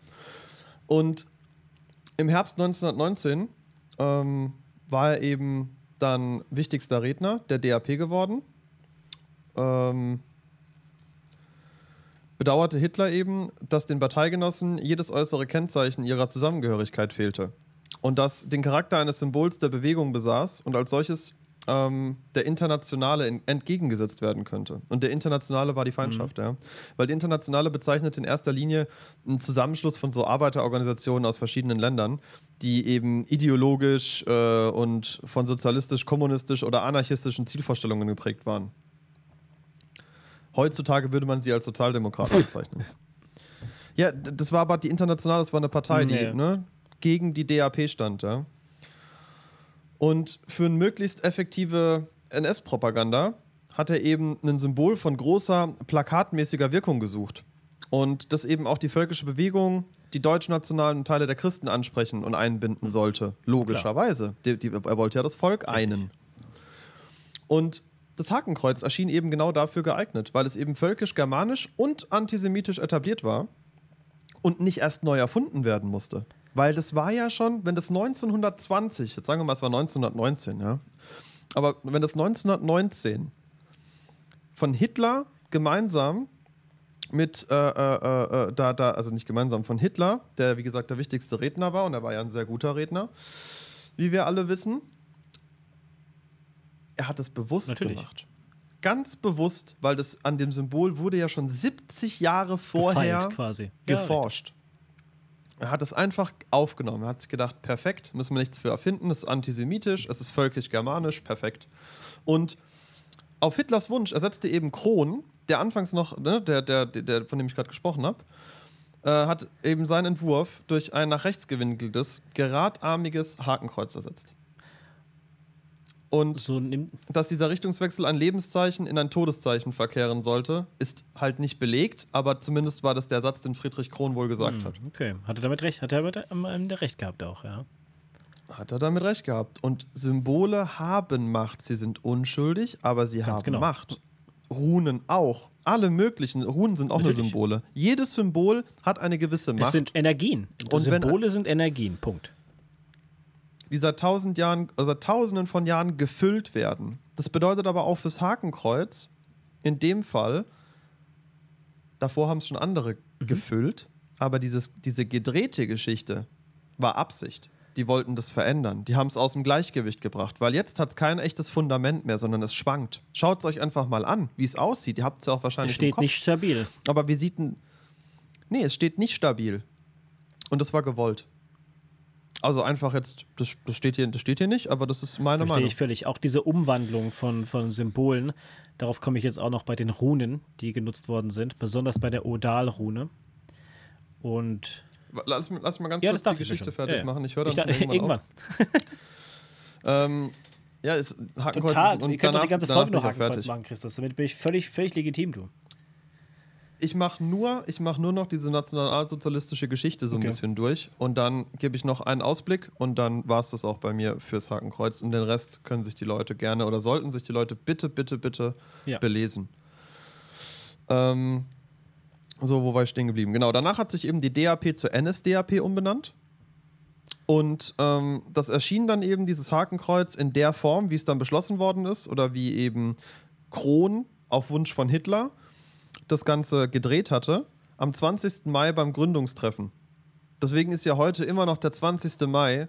Und im Herbst 1919 ähm, war er eben dann wichtigster Redner der DAP geworden. Ähm, bedauerte Hitler eben, dass den Parteigenossen jedes äußere Kennzeichen ihrer Zusammengehörigkeit fehlte und das den Charakter eines Symbols der Bewegung besaß und als solches ähm, der Internationale entgegengesetzt werden könnte. Und der Internationale war die Feindschaft, mhm. ja. Weil die Internationale bezeichnet in erster Linie einen Zusammenschluss von so Arbeiterorganisationen aus verschiedenen Ländern, die eben ideologisch äh, und von sozialistisch, kommunistisch oder anarchistischen Zielvorstellungen geprägt waren. Heutzutage würde man sie als Sozialdemokrat <laughs> bezeichnen. ja, das war aber die Internationale, das war eine Partei, die nee. ne, gegen die DAP stand, ja. Und für eine möglichst effektive NS-Propaganda hat er eben ein Symbol von großer plakatmäßiger Wirkung gesucht. Und das eben auch die völkische Bewegung, die deutschnationalen Teile der Christen ansprechen und einbinden sollte. Logischerweise. Die, die, er wollte ja das Volk einen. Und das Hakenkreuz erschien eben genau dafür geeignet, weil es eben völkisch, germanisch und antisemitisch etabliert war und nicht erst neu erfunden werden musste. Weil das war ja schon, wenn das 1920, jetzt sagen wir mal, es war 1919, ja. Aber wenn das 1919 von Hitler gemeinsam mit, äh, äh, äh, da, da, also nicht gemeinsam, von Hitler, der wie gesagt der wichtigste Redner war und er war ja ein sehr guter Redner, wie wir alle wissen, er hat es bewusst Natürlich. gemacht. Ganz bewusst, weil das an dem Symbol wurde ja schon 70 Jahre vorher Gefeilt geforscht. Er hat es einfach aufgenommen. Er hat sich gedacht, perfekt, müssen wir nichts für erfinden, es ist antisemitisch, es ist völkisch-germanisch, perfekt. Und auf Hitlers Wunsch ersetzte eben Kron, der anfangs noch, ne, der, der, der, von dem ich gerade gesprochen habe, äh, hat eben seinen Entwurf durch ein nach rechts gewinkeltes, geradarmiges Hakenkreuz ersetzt. Und So dass dieser Richtungswechsel ein Lebenszeichen in ein Todeszeichen verkehren sollte, ist halt nicht belegt, aber zumindest war das der Satz, den Friedrich Kron wohl gesagt hat. Hm, Okay, hat er damit recht? Hat er damit am Ende recht gehabt auch, ja. Hat er damit recht gehabt. Und Symbole haben Macht. Sie sind unschuldig, aber sie haben genau. Macht. Runen auch. Alle möglichen Runen sind auch nur. Symbole. Jedes Symbol hat eine gewisse Es Macht, sind Energien. Und wenn- Symbole sind Energien, Punkt. Die seit tausend Jahren, also seit tausenden von Jahren gefüllt werden. Das bedeutet aber auch fürs Hakenkreuz, in dem Fall, davor haben es schon andere Mhm. gefüllt, aber dieses, diese gedrehte Geschichte war Absicht. Die wollten das verändern. Die haben es aus dem Gleichgewicht gebracht, weil jetzt hat es kein echtes Fundament mehr, sondern es schwankt. Schaut es euch einfach mal an, wie es aussieht. Ihr habt es ja auch Es wahrscheinlich im steht nicht stabil. Aber wie sieht ein. Nee, es steht nicht stabil. Und das war gewollt. Also einfach jetzt, das, das, steht, hier, das steht hier nicht, aber das ist meine Verstehe Meinung. ich völlig. Auch diese Umwandlung von, von Symbolen, darauf komme ich jetzt auch noch bei den Runen, die genutzt worden sind, besonders bei der Odal-Rune. Und Lass, lass mal ganz ja, kurz die Geschichte fertig ja, ja. machen. Ich höre dann Ich schon irgendwann, irgendwann. auf. Ähm, ja, ist Hakenkreuz Total. und Ihr könnt danach- die ganze Folge nur Hakenkreuz fertig. machen, Christus. Damit bin ich völlig, völlig legitim, du. Ich mache nur, ich mach nur noch diese nationalsozialistische Geschichte so ein Okay. bisschen durch und dann gebe ich noch einen Ausblick und dann war es das auch bei mir fürs Hakenkreuz und den Rest können sich die Leute gerne oder sollten sich die Leute bitte, bitte, bitte Ja. belesen. Ähm, so, wo war ich stehen geblieben? Genau, danach hat sich eben die DAP zur NSDAP umbenannt. Und ähm, das erschien dann eben dieses Hakenkreuz in der Form, wie es dann beschlossen worden ist, oder wie eben Kron auf Wunsch von Hitler das Ganze gedreht hatte, am 20. Mai beim Gründungstreffen. Deswegen ist ja heute immer noch der 20. Mai.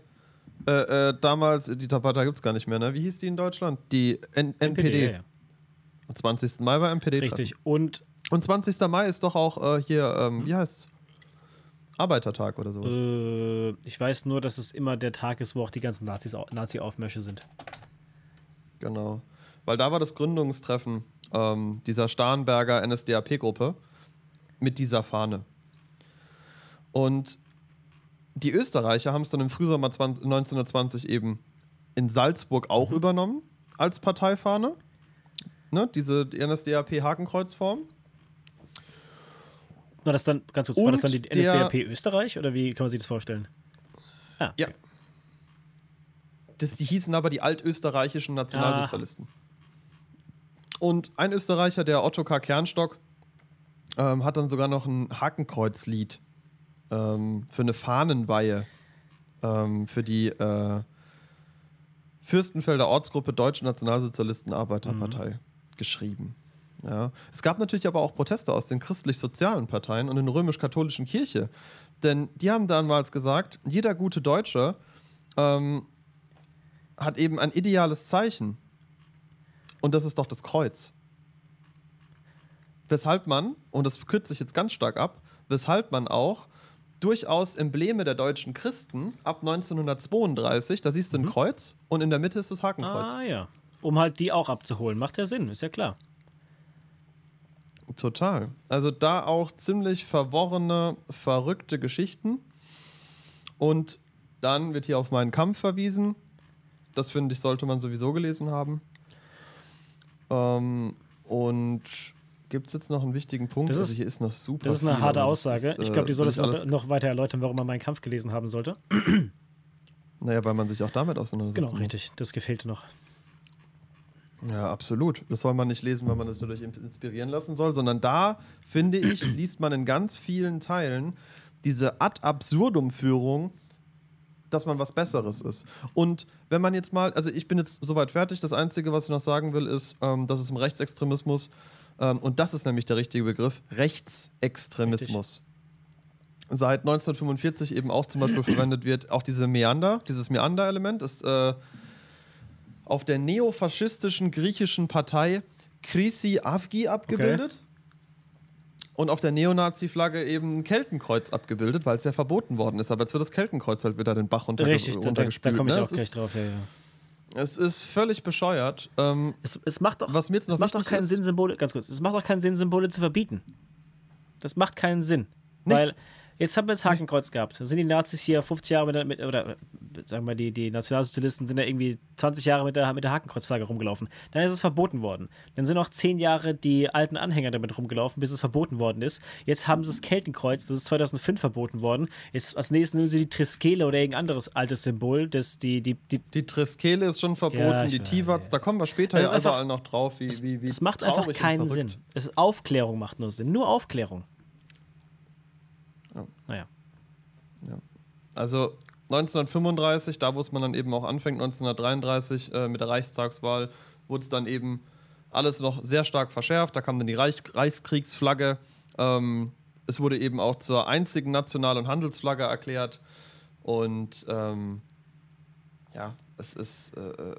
Äh, äh, damals, die Partei gibt es gar nicht mehr, ne? Wie hieß die in Deutschland? Die N NPD. ja, ja. Am 20. Mai war NPD. -Treffen. Richtig. Und Und 20. Mai ist doch auch äh, hier, ähm, wie heißt's? Arbeitertag oder sowas. äh, ich weiß nur, dass es immer der Tag ist, wo auch die ganzen Nazis, au- Nazi-Aufmärsche sind. Genau. Weil da war das Gründungstreffen ähm, dieser Starnberger NSDAP-Gruppe mit dieser Fahne. Und die Österreicher haben es dann im Frühsommer 20, 1920 eben in Salzburg auch übernommen als Parteifahne. Ne, diese NSDAP-Hakenkreuzform. War das dann, ganz kurz, war das dann die Und der- NSDAP Österreich oder wie kann man sich das vorstellen? Ah, Ja. Das, die hießen aber die altösterreichischen Nationalsozialisten. Und ein Österreicher, der Otto K. Kernstock, ähm, hat dann sogar noch ein Hakenkreuzlied ähm, für eine Fahnenweihe ähm, für die äh, Fürstenfelder Ortsgruppe Deutsche Nationalsozialisten Arbeiterpartei geschrieben. Ja. Es gab natürlich aber auch Proteste aus den christlich-sozialen Parteien und den römisch-katholischen Kirche. Denn die haben damals gesagt, jeder gute Deutsche ähm, hat eben ein ideales Zeichen. Und das ist doch das Kreuz. Weshalb man, und das kürze ich jetzt ganz stark ab, weshalb man auch durchaus Embleme der deutschen Christen ab 1932, da siehst du ein Kreuz und in der Mitte ist das Hakenkreuz. Ah ja. Um halt die auch abzuholen. Macht ja Sinn, ist ja klar. Total. Also da auch ziemlich verworrene, verrückte Geschichten. Und dann wird hier auf meinen Kampf verwiesen. Das finde ich, sollte man sowieso gelesen haben. Ähm, und gibt es jetzt noch einen wichtigen Punkt? Das also ist- hier ist noch super. Das ist eine harte das Aussage. ist, ich äh, glaube, die soll ich alles- noch weiter erläutern, warum man meinen Kampf gelesen haben sollte. <clears throat> Naja, weil man sich auch damit auseinandersetzt. Genau, richtig. Das gefehlte noch. Ja, absolut. Das soll man nicht lesen, weil man es dadurch inspirieren lassen soll, sondern da, finde ich, liest man in ganz vielen Teilen diese ad absurdum Führung dass man was Besseres ist. Und wenn man jetzt mal, also ich bin jetzt soweit fertig, das Einzige, was ich noch sagen will, ist, ähm, dass es im Rechtsextremismus, ähm, und das ist nämlich der richtige Begriff, Rechtsextremismus. Seit 1945 eben auch zum Beispiel verwendet wird, auch diese Meander, dieses Meander-Element ist äh, auf der neofaschistischen griechischen Partei Krisi Avgi abgebildet. Okay. Und auf der Neonazi-Flagge eben ein Keltenkreuz abgebildet, weil es ja verboten worden ist. Aber jetzt wird das Keltenkreuz halt wieder den Bach runter Richtig, runtergespült. Da, da komme ich ne? auch gleich ist, drauf, ja, ja. Es ist völlig bescheuert. Ähm, es, es, macht doch, was mir jetzt noch es macht doch keinen ist, Sinn, Symbole, ganz kurz, es macht doch keinen Sinn, Symbole zu verbieten. Das macht keinen Sinn. Nee. Weil Jetzt haben wir das Hakenkreuz gehabt. Da sind die Nazis hier 50 Jahre mit, mit oder sagen wir, die, die Nationalsozialisten sind ja irgendwie 20 Jahre mit der, mit der Hakenkreuzflagge rumgelaufen. Dann ist es verboten worden. Dann sind noch 10 Jahre die alten Anhänger damit rumgelaufen, bis es verboten worden ist. Jetzt haben sie das Keltenkreuz, das ist 2005 verboten worden. Jetzt als nächstes nehmen sie die Triskele oder irgendein anderes altes Symbol. Das, die, die, die, die Triskele ist schon verboten, ja, die Tivats, ja. da kommen wir später ja überall noch drauf. Wie, es, wie, wie es macht einfach keinen Sinn. Es, Aufklärung macht nur Sinn. Nur Aufklärung. Ja. Naja. Ja. Also 1935, da wo es man dann eben auch anfängt, 1933 äh, mit der Reichstagswahl, wurde es dann eben alles noch sehr stark verschärft. Da kam dann die Reich Reichskriegsflagge. Ähm, es wurde eben auch zur einzigen National- und Handelsflagge erklärt. Und ähm, ja, es ist, äh, äh,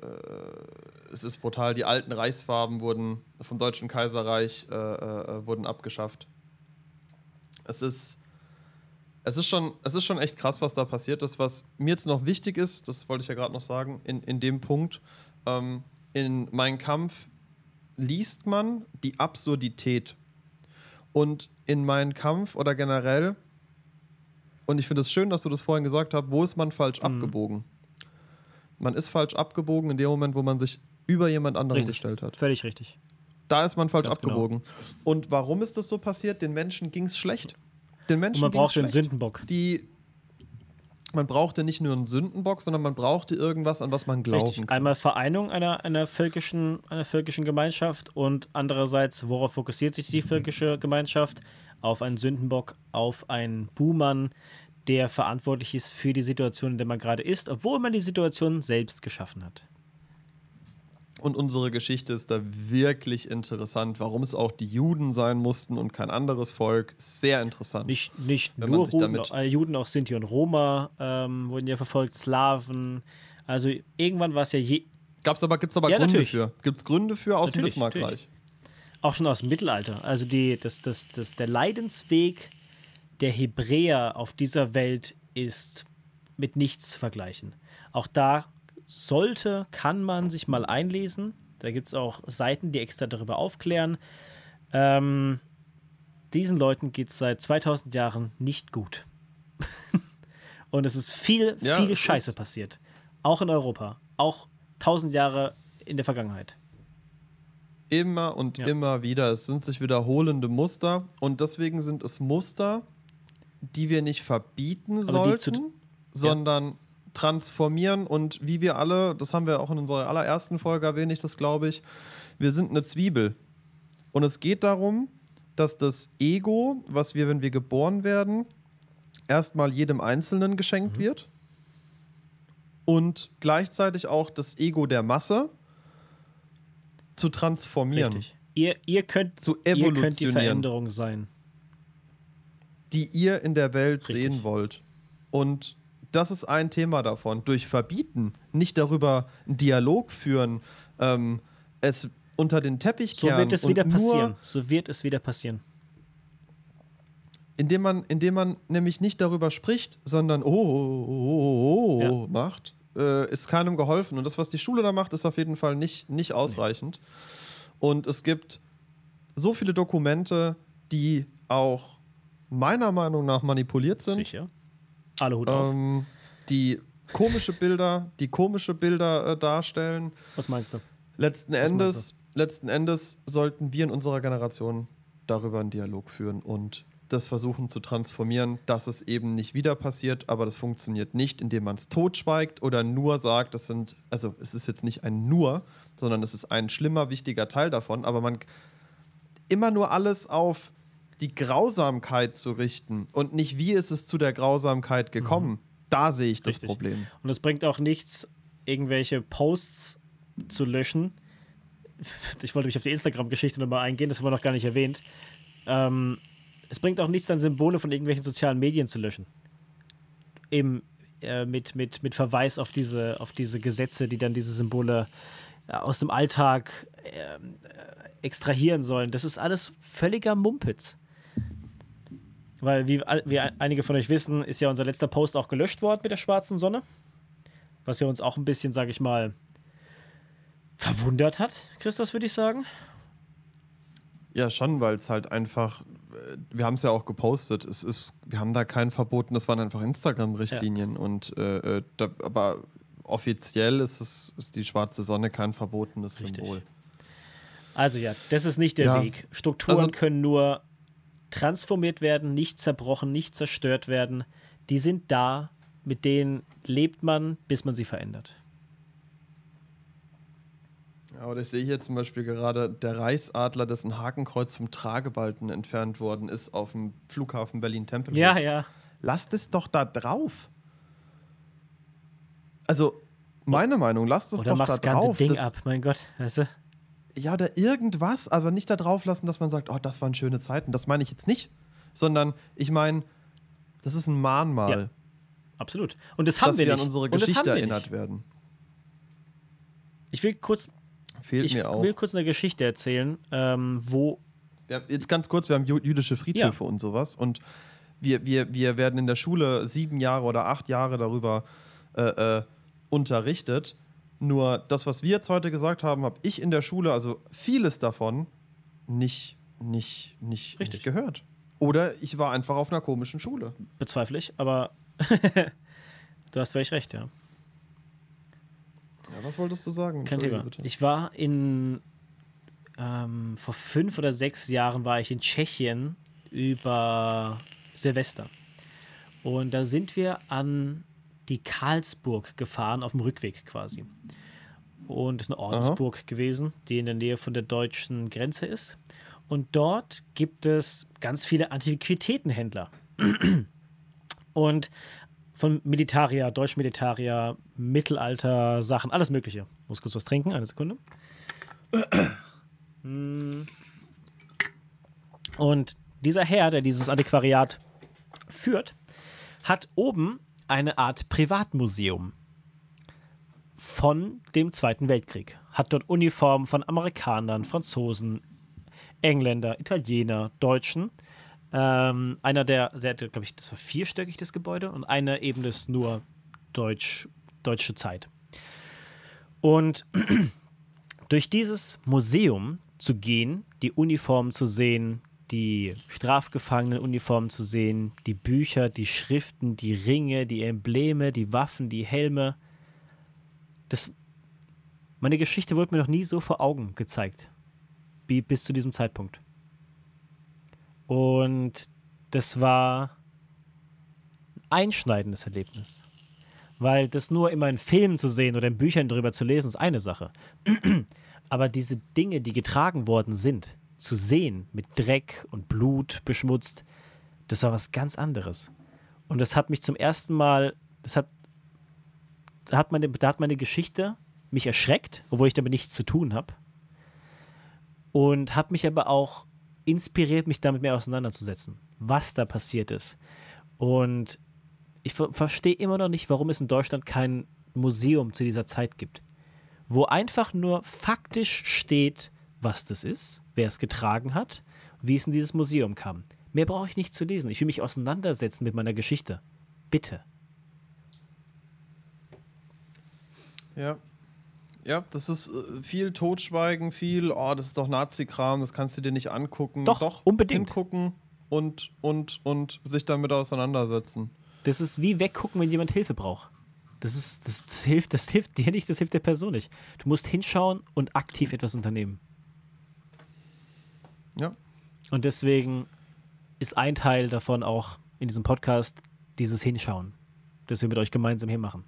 es ist brutal. Die alten Reichsfarben wurden vom Deutschen Kaiserreich äh, äh wurden abgeschafft. Es ist es ist schon, es ist schon echt krass, was da passiert ist. Was mir jetzt noch wichtig ist, das wollte ich ja gerade noch sagen, in, in dem Punkt, ähm, in Mein Kampf liest man die Absurdität. Und in Mein Kampf oder generell, und ich finde es schön, dass du das vorhin gesagt hast, wo ist man falsch mhm. abgebogen? Man ist falsch abgebogen in dem Moment, wo man sich über jemand anderen richtig. gestellt hat. Völlig richtig. Da ist man falsch Ganz genau. abgebogen. Genau. Und warum ist das so passiert? Den Menschen ging es schlecht. Den Menschen Und man braucht den Sündenbock. Die, man brauchte nicht nur einen Sündenbock, sondern man brauchte irgendwas, an was man glauben Richtig. kann. Einmal Vereinung einer, einer, völkischen, einer völkischen Gemeinschaft und andererseits, worauf fokussiert sich die völkische Gemeinschaft? Auf einen Sündenbock, auf einen Buhmann, der verantwortlich ist für die Situation, in der man gerade ist, obwohl man die Situation selbst geschaffen hat. Und unsere Geschichte ist da wirklich interessant. Warum es auch die Juden sein mussten und kein anderes Volk, sehr interessant. Nicht, nicht nur Juden, äh, Juden, auch Sinti und Roma ähm, wurden ja verfolgt, Slawen. Also irgendwann war es ja je. Gab's aber, Gibt es aber ja, Gründe natürlich. für? Gibt es Gründe für aus natürlich, dem Bismarckreich? Auch schon aus dem Mittelalter. Also die, das, das, das, der Leidensweg der Hebräer auf dieser Welt ist mit nichts zu vergleichen. Auch da sollte, kann man sich mal einlesen. Da gibt es auch Seiten, die extra darüber aufklären. Ähm, diesen Leuten geht es seit 2000 Jahren nicht gut. <laughs> Und es ist viel, ja, viel Scheiße passiert. Auch in Europa. Auch 1000 Jahre in der Vergangenheit. Immer und ja. immer wieder. Es sind sich wiederholende Muster. Und deswegen sind es Muster, die wir nicht verbieten Aber sollten, sondern ja transformieren und wie wir alle, das haben wir auch in unserer allerersten Folge erwähnt, ich das glaube ich, wir sind eine Zwiebel. Und es geht darum, dass das Ego, was wir, wenn wir geboren werden, erstmal jedem Einzelnen geschenkt mhm. wird und gleichzeitig auch das Ego der Masse zu transformieren. Richtig. Ihr, ihr, könnt, zu evolutionieren, ihr könnt die Veränderung sein. Die ihr in der Welt Richtig. sehen wollt. Und das ist ein Thema davon. Durch Verbieten, nicht darüber einen Dialog führen, ähm, es unter den Teppich kehren. So wird es wieder passieren. So wird es wieder passieren. Indem man, indem man nämlich nicht darüber spricht, sondern oh, oh, oh, oh ja. macht, äh, ist keinem geholfen. Und das, was die Schule da macht, ist auf jeden Fall nicht, nicht ausreichend. Nee. Und es gibt so viele Dokumente, die auch meiner Meinung nach manipuliert sind. Sicher. Alle Hut auf. Ähm, die komische Bilder, die komische Bilder äh, darstellen. Was meinst du? Letzten Endes, du? letzten Endes sollten wir in unserer Generation darüber einen Dialog führen und das versuchen zu transformieren, dass es eben nicht wieder passiert, aber das funktioniert nicht, indem man es totschweigt oder nur sagt, das sind, also es ist jetzt nicht ein nur, sondern es ist ein schlimmer, wichtiger Teil davon, aber man immer nur alles auf die Grausamkeit zu richten und nicht, wie ist es zu der Grausamkeit gekommen. Mhm. Da sehe ich das Richtig. Problem. Und es bringt auch nichts, irgendwelche Posts zu löschen. Ich wollte mich auf die Instagram-Geschichte nochmal eingehen, das haben wir noch gar nicht erwähnt. Ähm, es bringt auch nichts, dann Symbole von irgendwelchen sozialen Medien zu löschen. Eben äh, mit, mit, mit Verweis auf diese, auf diese Gesetze, die dann diese Symbole äh, aus dem Alltag äh, extrahieren sollen. Das ist alles völliger Mumpitz. Weil, wie, wie einige von euch wissen, ist ja unser letzter Post auch gelöscht worden mit der schwarzen Sonne. Was ja uns auch ein bisschen, sag ich mal, verwundert hat, Christus, würde ich sagen. Ja, schon, weil es halt einfach, äh, wir haben es ja auch gepostet, es ist, wir haben da keinen verboten, das waren einfach Instagram-Richtlinien. Und äh, äh, da, aber offiziell ist es ist die schwarze Sonne kein verbotenes Richtig. Symbol. Also ja, das ist nicht der Ja. Weg. Strukturen Also- können nur transformiert werden, nicht zerbrochen, nicht zerstört werden. Die sind da, mit denen lebt man, bis man sie verändert. Ja, oder ich sehe hier zum Beispiel gerade der Reichsadler, dessen Hakenkreuz vom Tragebalken entfernt worden ist auf dem Flughafen Berlin-Tempelhof. Ja, ja. Lasst es doch da drauf. Also, meine Meinung, lasst es Oder doch da das ganze drauf. Ding ab, mein Gott. Weißt du? Ja, oder irgendwas, aber nicht da drauf lassen, dass man sagt, oh, das waren schöne Zeiten. Das meine ich jetzt nicht. Sondern ich meine, das ist ein Mahnmal, Ja, Absolut. Und das haben dass wir wir nicht. an unsere Und das haben Geschichte wir erinnert nicht. werden. Ich will kurz, Fehlt ich mir auch. will kurz eine Geschichte erzählen, ähm, wo haben- jetzt ganz kurz, wir haben jü- jüdische Friedhöfe und sowas und wir, wir, wir werden in der Schule sieben Jahre oder acht Jahre darüber äh, äh, unterrichtet. Nur das, was wir jetzt heute gesagt haben, habe ich in der Schule, also vieles davon, nicht, nicht, nicht, Richtig. nicht gehört. Oder ich war einfach auf einer komischen Schule. bezweifle ich, aber <laughs> du hast völlig recht, ja. Ja, was wolltest du sagen? Kein Thema. bitte. Ich war in, ähm, vor fünf oder sechs Jahren war ich in Tschechien über Silvester. Und da sind wir an die Karlsburg gefahren, auf dem Rückweg quasi. Und das ist eine Ordensburg gewesen, die in der Nähe von der deutschen Grenze ist. Und dort gibt es ganz viele Antiquitätenhändler. <clears throat> Und von Militaria, Deutsch-Militaria, Mittelalter-Sachen, alles Mögliche. Muss kurz was trinken, eine Sekunde. <clears throat> Und dieser Herr, der dieses Antiquariat führt, hat oben eine Art Privatmuseum von dem Zweiten Weltkrieg. Hat dort Uniformen von Amerikanern, Franzosen, Engländer, Italiener, Deutschen. Ähm, einer der, der, glaube ich, das war vierstöckig, das Gebäude, und einer eben ist nur Deutsch, deutsche Zeit. Und <clears throat> durch dieses Museum zu gehen, die Uniformen zu sehen, die Strafgefangenenuniformen zu sehen, die Bücher, die Schriften, die Ringe, die Embleme, die Waffen, die Helme. Das, meine Geschichte wurde mir noch nie so vor Augen gezeigt, wie bis zu diesem Zeitpunkt. Und das war ein einschneidendes Erlebnis. Weil das nur immer in Filmen zu sehen oder in Büchern darüber zu lesen, ist eine Sache. <clears throat> Aber diese Dinge, die getragen worden sind, zu sehen, mit Dreck und Blut beschmutzt, das war was ganz anderes. Und das hat mich zum ersten Mal, das hat, da hat meine, da hat meine Geschichte mich erschreckt, obwohl ich damit nichts zu tun habe. Und hat mich aber auch inspiriert, mich damit mehr auseinanderzusetzen, was da passiert ist. Und ich ver verstehe immer noch nicht, warum es in Deutschland kein Museum zu dieser Zeit gibt, wo einfach nur faktisch steht, was das ist, wer es getragen hat, wie es in dieses Museum kam. Mehr brauche ich nicht zu lesen. Ich will mich auseinandersetzen mit meiner Geschichte. Bitte. Ja. Ja, das ist äh, viel Totschweigen, viel, oh, das ist doch Nazi-Kram, das kannst du dir nicht angucken. Doch, unbedingt. Hingucken und, und, und sich damit auseinandersetzen. Das ist wie weggucken, wenn jemand Hilfe braucht. Das, ist, das, das, hilft, das hilft dir nicht, das hilft der Person nicht. Du musst hinschauen und aktiv etwas unternehmen. Ja. Und deswegen ist ein Teil davon auch in diesem Podcast dieses Hinschauen, das wir mit euch gemeinsam hier machen.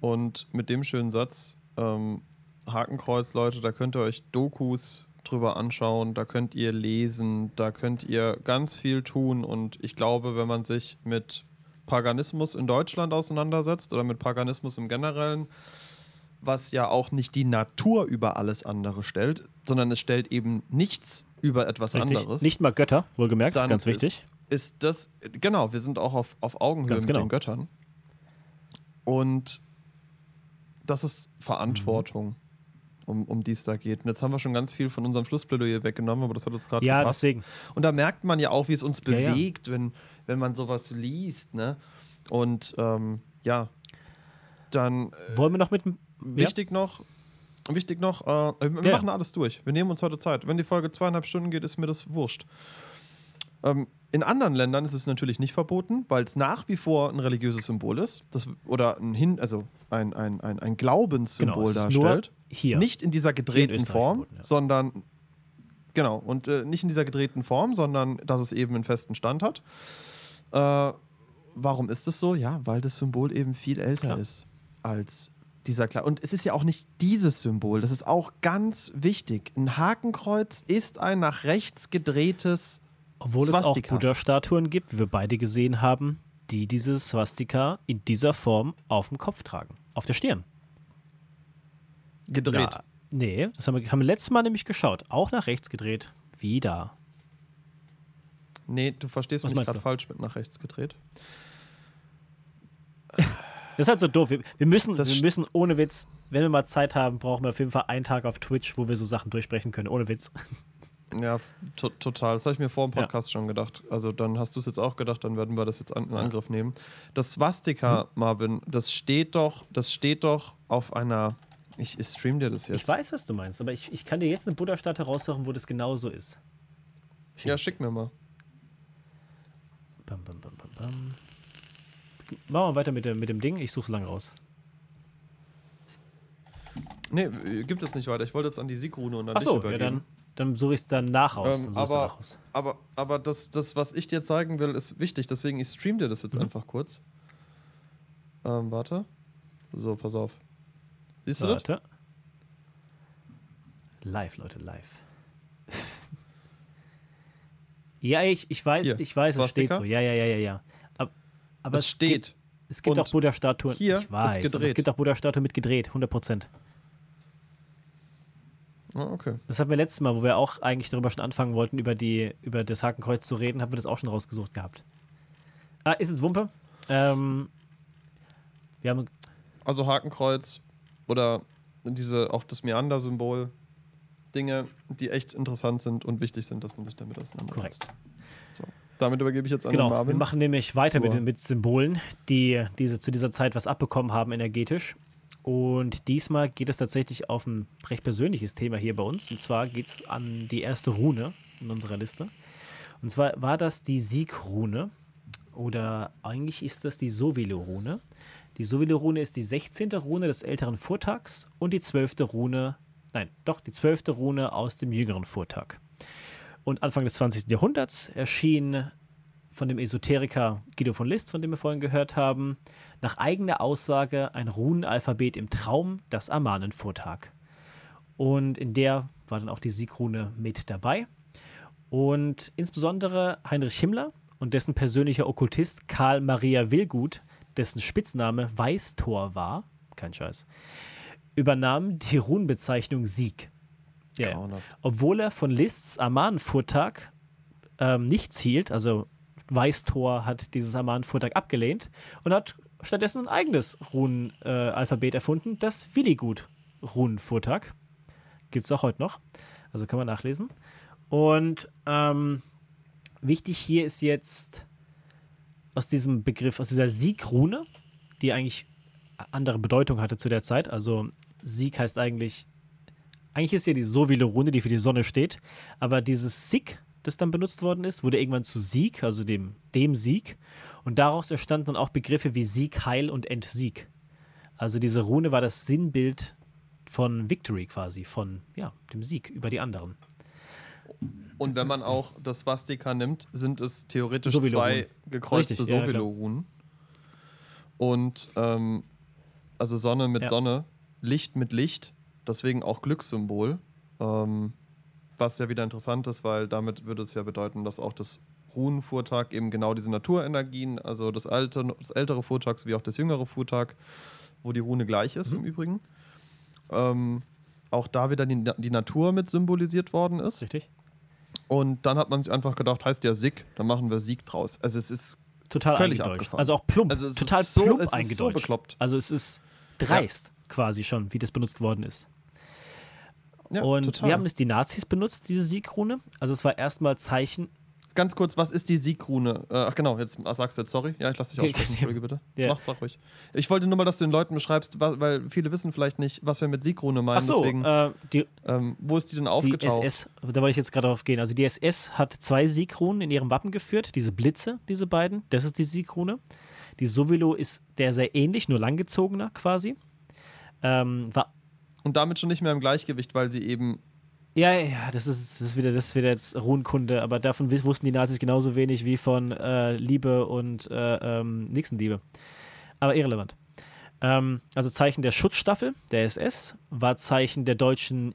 Und mit dem schönen Satz, ähm, Hakenkreuz, Leute, da könnt ihr euch Dokus drüber anschauen, da könnt ihr lesen, da könnt ihr ganz viel tun. Und ich glaube, wenn man sich mit Paganismus in Deutschland auseinandersetzt oder mit Paganismus im Generellen, was ja auch nicht die Natur über alles andere stellt, sondern es stellt eben nichts über etwas Richtig. anderes. Nicht mal Götter, wohlgemerkt, dann ganz wichtig. Ist, ist das, genau, wir sind auch auf, auf Augenhöhe Ganz genau. mit den Göttern. Und das ist Verantwortung, um, um die es da geht. Und jetzt haben wir schon ganz viel von unserem Schlussplädoyer weggenommen, aber das hat uns gerade Ja, gepasst. deswegen. Und da merkt man ja auch, wie es uns Ja, ja. bewegt, Wenn, wenn man sowas liest. Ne? Und ähm, ja, dann äh, Wollen wir noch mit. wichtig noch, wichtig noch, äh, wir Ja. machen alles durch. Wir nehmen uns heute Zeit. Wenn die Folge zweieinhalb Stunden geht, ist mir das wurscht. Ähm, in anderen Ländern ist es natürlich nicht verboten, weil es nach wie vor ein religiöses Symbol ist. Das, oder ein Hin, also ein, ein, ein, ein Glaubenssymbol Genau, darstellt. hier. Nicht in dieser gedrehten Form, ja. sondern genau, und äh, nicht in dieser gedrehten Form, sondern dass es eben einen festen Stand hat. Äh, warum ist es so? Ja, weil das Symbol eben viel älter Klar. ist als dieser Klar. Und es ist ja auch nicht dieses Symbol, das ist auch ganz wichtig. Ein Hakenkreuz ist ein nach rechts gedrehtes Obwohl es auch Swastika. Buddha-Statuen gibt, wie wir beide gesehen haben, die dieses Swastika in dieser Form auf dem Kopf tragen. Auf der Stirn. gedreht. Ja, nee, das haben wir, haben wir letztes Mal nämlich geschaut. Auch nach rechts gedreht. Wie da. Nee, du verstehst Was mich gerade falsch mit nach rechts gedreht. Das ist halt so doof. Wir, wir, müssen, Das wir müssen, ohne Witz, wenn wir mal Zeit haben, brauchen wir auf jeden Fall einen Tag auf Twitch, wo wir so Sachen durchsprechen können. Ohne Witz. Ja, to total. Das habe ich mir vor dem Ja. Podcast schon gedacht. Also dann hast du es jetzt auch gedacht, dann werden wir das jetzt an, in Angriff nehmen. Das Swastika, Marvin, das steht doch, das steht doch auf einer. Ich, ich stream dir das jetzt. Ich weiß, was du meinst, aber ich, ich kann dir jetzt eine Buddha-Statue raussuchen, wo das genauso ist. Ja, schick mir mal. Bam, bam, bam, bam, bam. Machen wir weiter mit dem, mit dem Ding. Ich suche es lange raus. Nee, gibt es nicht weiter. Ich wollte jetzt an die Siegrune und an Achso, ja, dann, dann suche ich es dann nach raus. Ähm, Dann aber nach raus. aber, aber das, das, was ich dir zeigen will, ist wichtig. Deswegen, ich stream dir das Mhm. jetzt einfach kurz. Ähm, warte. So, pass auf. Siehst du das? Warte. Live, Leute, live. <laughs> ja, ich, ich weiß, Hier, ich weiß, es steht so. Ja, ja, ja, ja, ja. Aber, aber Es steht. Gibt, es gibt auch Buddha-Statuen. hier Ich weiß, ist aber es gedreht. gibt auch Buddha-Statuen mit gedreht, 100 Prozent. Ah, okay. Das hatten wir letztes Mal, wo wir auch eigentlich darüber schon anfangen wollten, über, die, über das Hakenkreuz zu reden, haben wir das auch schon rausgesucht gehabt. Ah, ist es Wumpe? Ähm, wir haben Also Hakenkreuz oder diese, auch das Meander-Symbol. Dinge, die echt interessant sind und wichtig sind, dass man sich damit auseinandersetzt. Korrekt. So. Damit übergebe ich jetzt an Genau, den wir Marvin. machen nämlich weiter mit, mit Symbolen, die diese, zu dieser Zeit was abbekommen haben energetisch. Und diesmal geht es tatsächlich auf ein recht persönliches Thema hier bei uns. Und zwar geht es an die erste Rune in unserer Liste. Und zwar war das die Siegrune. Oder eigentlich ist das die Sovilo-Rune. Die Sovilo-Rune ist die 16. Rune des älteren Vortags und die 12. Rune, nein, doch, die 12. Rune aus dem jüngeren Vortag. Und Anfang des 20. Jahrhunderts erschien von dem Esoteriker Guido von List, von dem wir vorhin gehört haben, nach eigener Aussage ein Runenalphabet im Traum, das Amanenvortag. Und in der war dann auch die Siegrune mit dabei. Und insbesondere Heinrich Himmler und dessen persönlicher Okkultist Karl Maria Willgut, dessen Spitzname Weißtor war, kein Scheiß, übernahmen die Runenbezeichnung Sieg. Ja. Obwohl er von Lists Amanenvortag ähm, nichts hielt, also Weißtor hat dieses Amanenvortag abgelehnt und hat stattdessen ein eigenes Runenalphabet äh, erfunden, das Willigut Runenvortag. Gibt es auch heute noch. Also kann man nachlesen. Und ähm, wichtig hier ist jetzt aus diesem Begriff, aus dieser Siegrune, die eigentlich andere Bedeutung hatte zu der Zeit. Also Sieg heißt eigentlich, eigentlich ist ja die Sovile-Rune, die für die Sonne steht, aber dieses Sig, das dann benutzt worden ist, wurde irgendwann zu Sieg, also dem, dem Sieg. Und daraus entstanden dann auch Begriffe wie Sieg, Heil und Entsieg. Also diese Rune war das Sinnbild von Victory quasi, von ja, dem Sieg über die anderen. Und wenn man auch das Swastika nimmt, sind es theoretisch Sowilo-Runen. zwei gekreuzte Richtig, ja, klar. Sowilo-Runen. Und ähm, also Sonne mit Ja. Sonne, Licht mit Licht, deswegen auch Glückssymbol. Ähm, was ja wieder interessant ist, weil damit würde es ja bedeuten, dass auch das Runenfuhrtag eben genau diese Naturenergien, also das, alte, das ältere Fuhrtag sowie auch das jüngere Fuhrtag, wo die Rune gleich ist Mhm. im Übrigen. Ähm, auch da wieder die, die Natur mit symbolisiert worden ist. Richtig? Und dann hat man sich einfach gedacht, heißt ja Sieg, dann machen wir Sieg draus. Also es ist Total Völlig abgefahren. Also auch plump. Also total so- plump so eingedeutscht. bekloppt. Also es ist dreist quasi schon, wie das benutzt worden ist. Ja, und total. wie haben es die Nazis benutzt, diese Siegrune? Also es war erstmal Zeichen. Ganz kurz, was ist die Siegrune? Äh, ach genau, jetzt ach, sagst du jetzt sorry. Ja, ich lass dich aussprechen, entschuldige bitte. <laughs> Ja. Mach, sag ruhig. Ich wollte nur mal, dass du den Leuten beschreibst, weil viele wissen vielleicht nicht, was wir mit Siegrune meinen. Ach so, Deswegen, äh, die, ähm, wo ist die denn die aufgetaucht? SS, da wollte ich jetzt gerade drauf gehen. Also die SS hat zwei Siegrunen in ihrem Wappen geführt, diese Blitze, diese beiden, das ist die Siegrune. Die Sovilo ist der sehr ähnlich, nur langgezogener quasi. Ähm, war Und damit schon nicht mehr im Gleichgewicht, weil sie eben Ja, ja, das ist, das ist wieder, das ist wieder jetzt Runenkunde, aber davon wussten die Nazis genauso wenig wie von äh, Liebe und äh, ähm, Nächstenliebe. Aber irrelevant. Ähm, also Zeichen der Schutzstaffel, der SS, war Zeichen der deutschen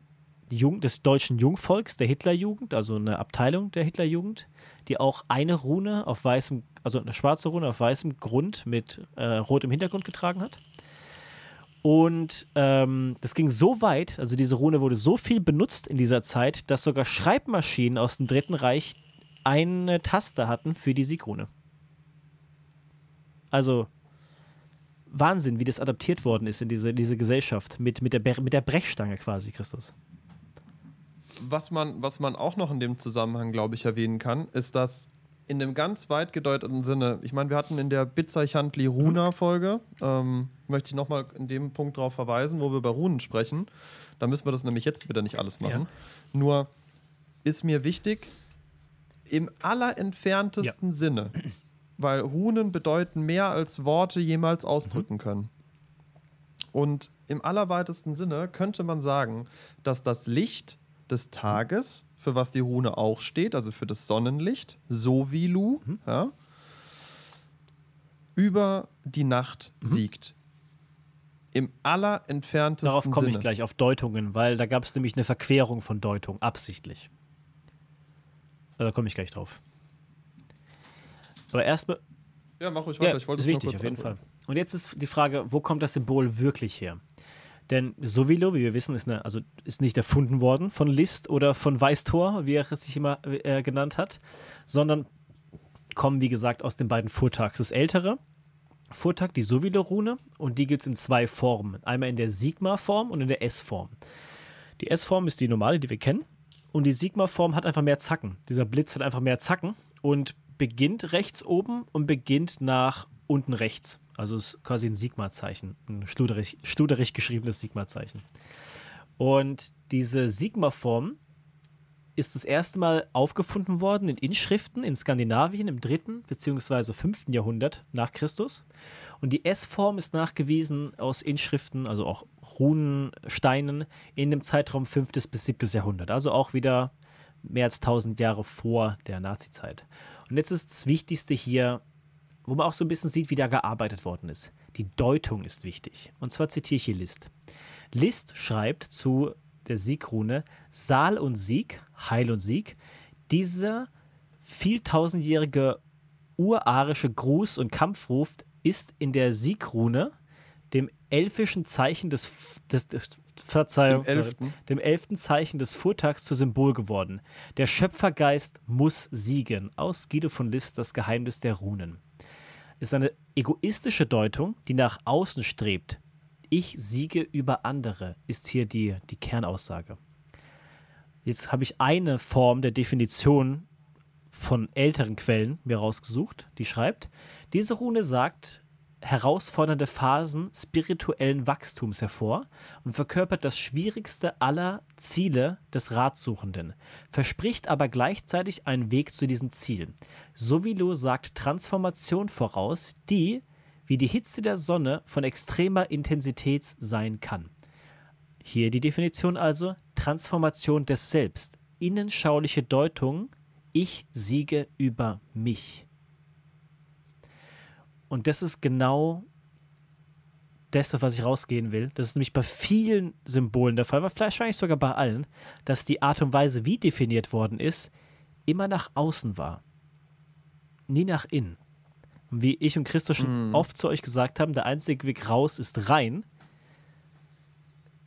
Jung, des deutschen Jungvolks, der Hitlerjugend, also eine Abteilung der Hitlerjugend, die auch eine Rune auf weißem, also eine schwarze Rune auf weißem Grund mit äh, rotem Hintergrund getragen hat. Und ähm, das ging so weit, also diese Rune wurde so viel benutzt in dieser Zeit, dass sogar Schreibmaschinen aus dem Dritten Reich eine Taste hatten für die Siegrune. Also Wahnsinn, wie das adaptiert worden ist in diese, diese Gesellschaft mit, mit, der, mit der Brechstange quasi, Christus. was man, was man auch noch in dem Zusammenhang, glaube ich, erwähnen kann, ist, dass in einem ganz weit gedeuteten Sinne, ich meine, wir hatten in der Bitzeichantli Runa-Folge, ähm, möchte ich nochmal in dem Punkt darauf verweisen, wo wir über Runen sprechen. Da müssen wir das nämlich jetzt wieder nicht alles machen. Nur ist mir wichtig, im allerentferntesten Sinne, weil Runen bedeuten mehr als Worte jemals ausdrücken können. Und im allerweitesten Sinne könnte man sagen, dass das Licht des Tages, für was die Rune auch steht, also für das Sonnenlicht, so wie Lu, ja, über die Nacht siegt. Im allerentferntesten Darauf komme ich gleich auf Deutungen, weil da gab es nämlich eine Verquerung von Deutung, absichtlich. Also Da komme ich gleich drauf. Aber erstmal, Ja, mach ruhig weiter. Ja, ich wollte es wichtig, auf jeden. Fall. Und jetzt ist die Frage, wo kommt das Symbol wirklich her? Denn Sovilo, wie wir wissen, ist, eine, also ist nicht erfunden worden von Liszt oder von Weißtor, wie er es sich immer äh, genannt hat, sondern kommen, wie gesagt, aus den beiden Furtags. Das ältere Furtag, die Sovilo-Rune, und die gibt es in zwei Formen. Einmal in der Sigma-Form und in der S-Form. Die S-Form ist die normale, die wir kennen. Und die Sigma-Form hat einfach mehr Zacken. Dieser Blitz hat einfach mehr Zacken und beginnt rechts oben und beginnt nach unten rechts. Also ist quasi ein Sigma-Zeichen, ein studerig, studerig geschriebenes Sigma-Zeichen. Und diese Sigma-Form ist das erste Mal aufgefunden worden in Inschriften in Skandinavien im dritten bzw. fünften Jahrhundert nach Christus. Und die S-Form ist nachgewiesen aus Inschriften, also auch Runensteinen, in dem Zeitraum 5. bis 7. Jahrhundert. Also auch wieder mehr als 1000 Jahre vor der Nazizeit. Und jetzt ist das Wichtigste hier, wo man auch so ein bisschen sieht, wie da gearbeitet worden ist. Die Deutung ist wichtig. Und zwar zitiere ich hier List. List schreibt zu der Siegrune Saal und Sieg, Heil und Sieg. Dieser vieltausendjährige urarische Gruß und Kampfruf ist in der Siegrune, dem elfischen Zeichen des, des, des Verzeihung, Dem elften. dem elften Zeichen des Fuhrtags zu Symbol geworden. Der Schöpfergeist muss siegen. Aus Guido von List, das Geheimnis der Runen. Ist eine egoistische Deutung, die nach außen strebt. Ich siege über andere, ist hier die, die Kernaussage. Jetzt habe ich eine Form der Definition von älteren Quellen mir rausgesucht, die schreibt, diese Rune sagt herausfordernde Phasen spirituellen Wachstums hervor und verkörpert das schwierigste aller Ziele des Ratsuchenden, verspricht aber gleichzeitig einen Weg zu diesem Ziel. Sowilo sagt Transformation voraus, die, wie die Hitze der Sonne, von extremer Intensität sein kann. Hier die Definition also: Transformation des Selbst, innenschauliche Deutung, ich siege über mich. Und das ist genau das, auf was ich rausgehen will. Das ist nämlich bei vielen Symbolen der Fall, aber wahrscheinlich sogar bei allen, dass die Art und Weise, wie definiert worden ist, immer nach außen war. nie nach innen. Und wie ich und Christo schon oft zu euch gesagt haben, der einzige Weg raus ist rein,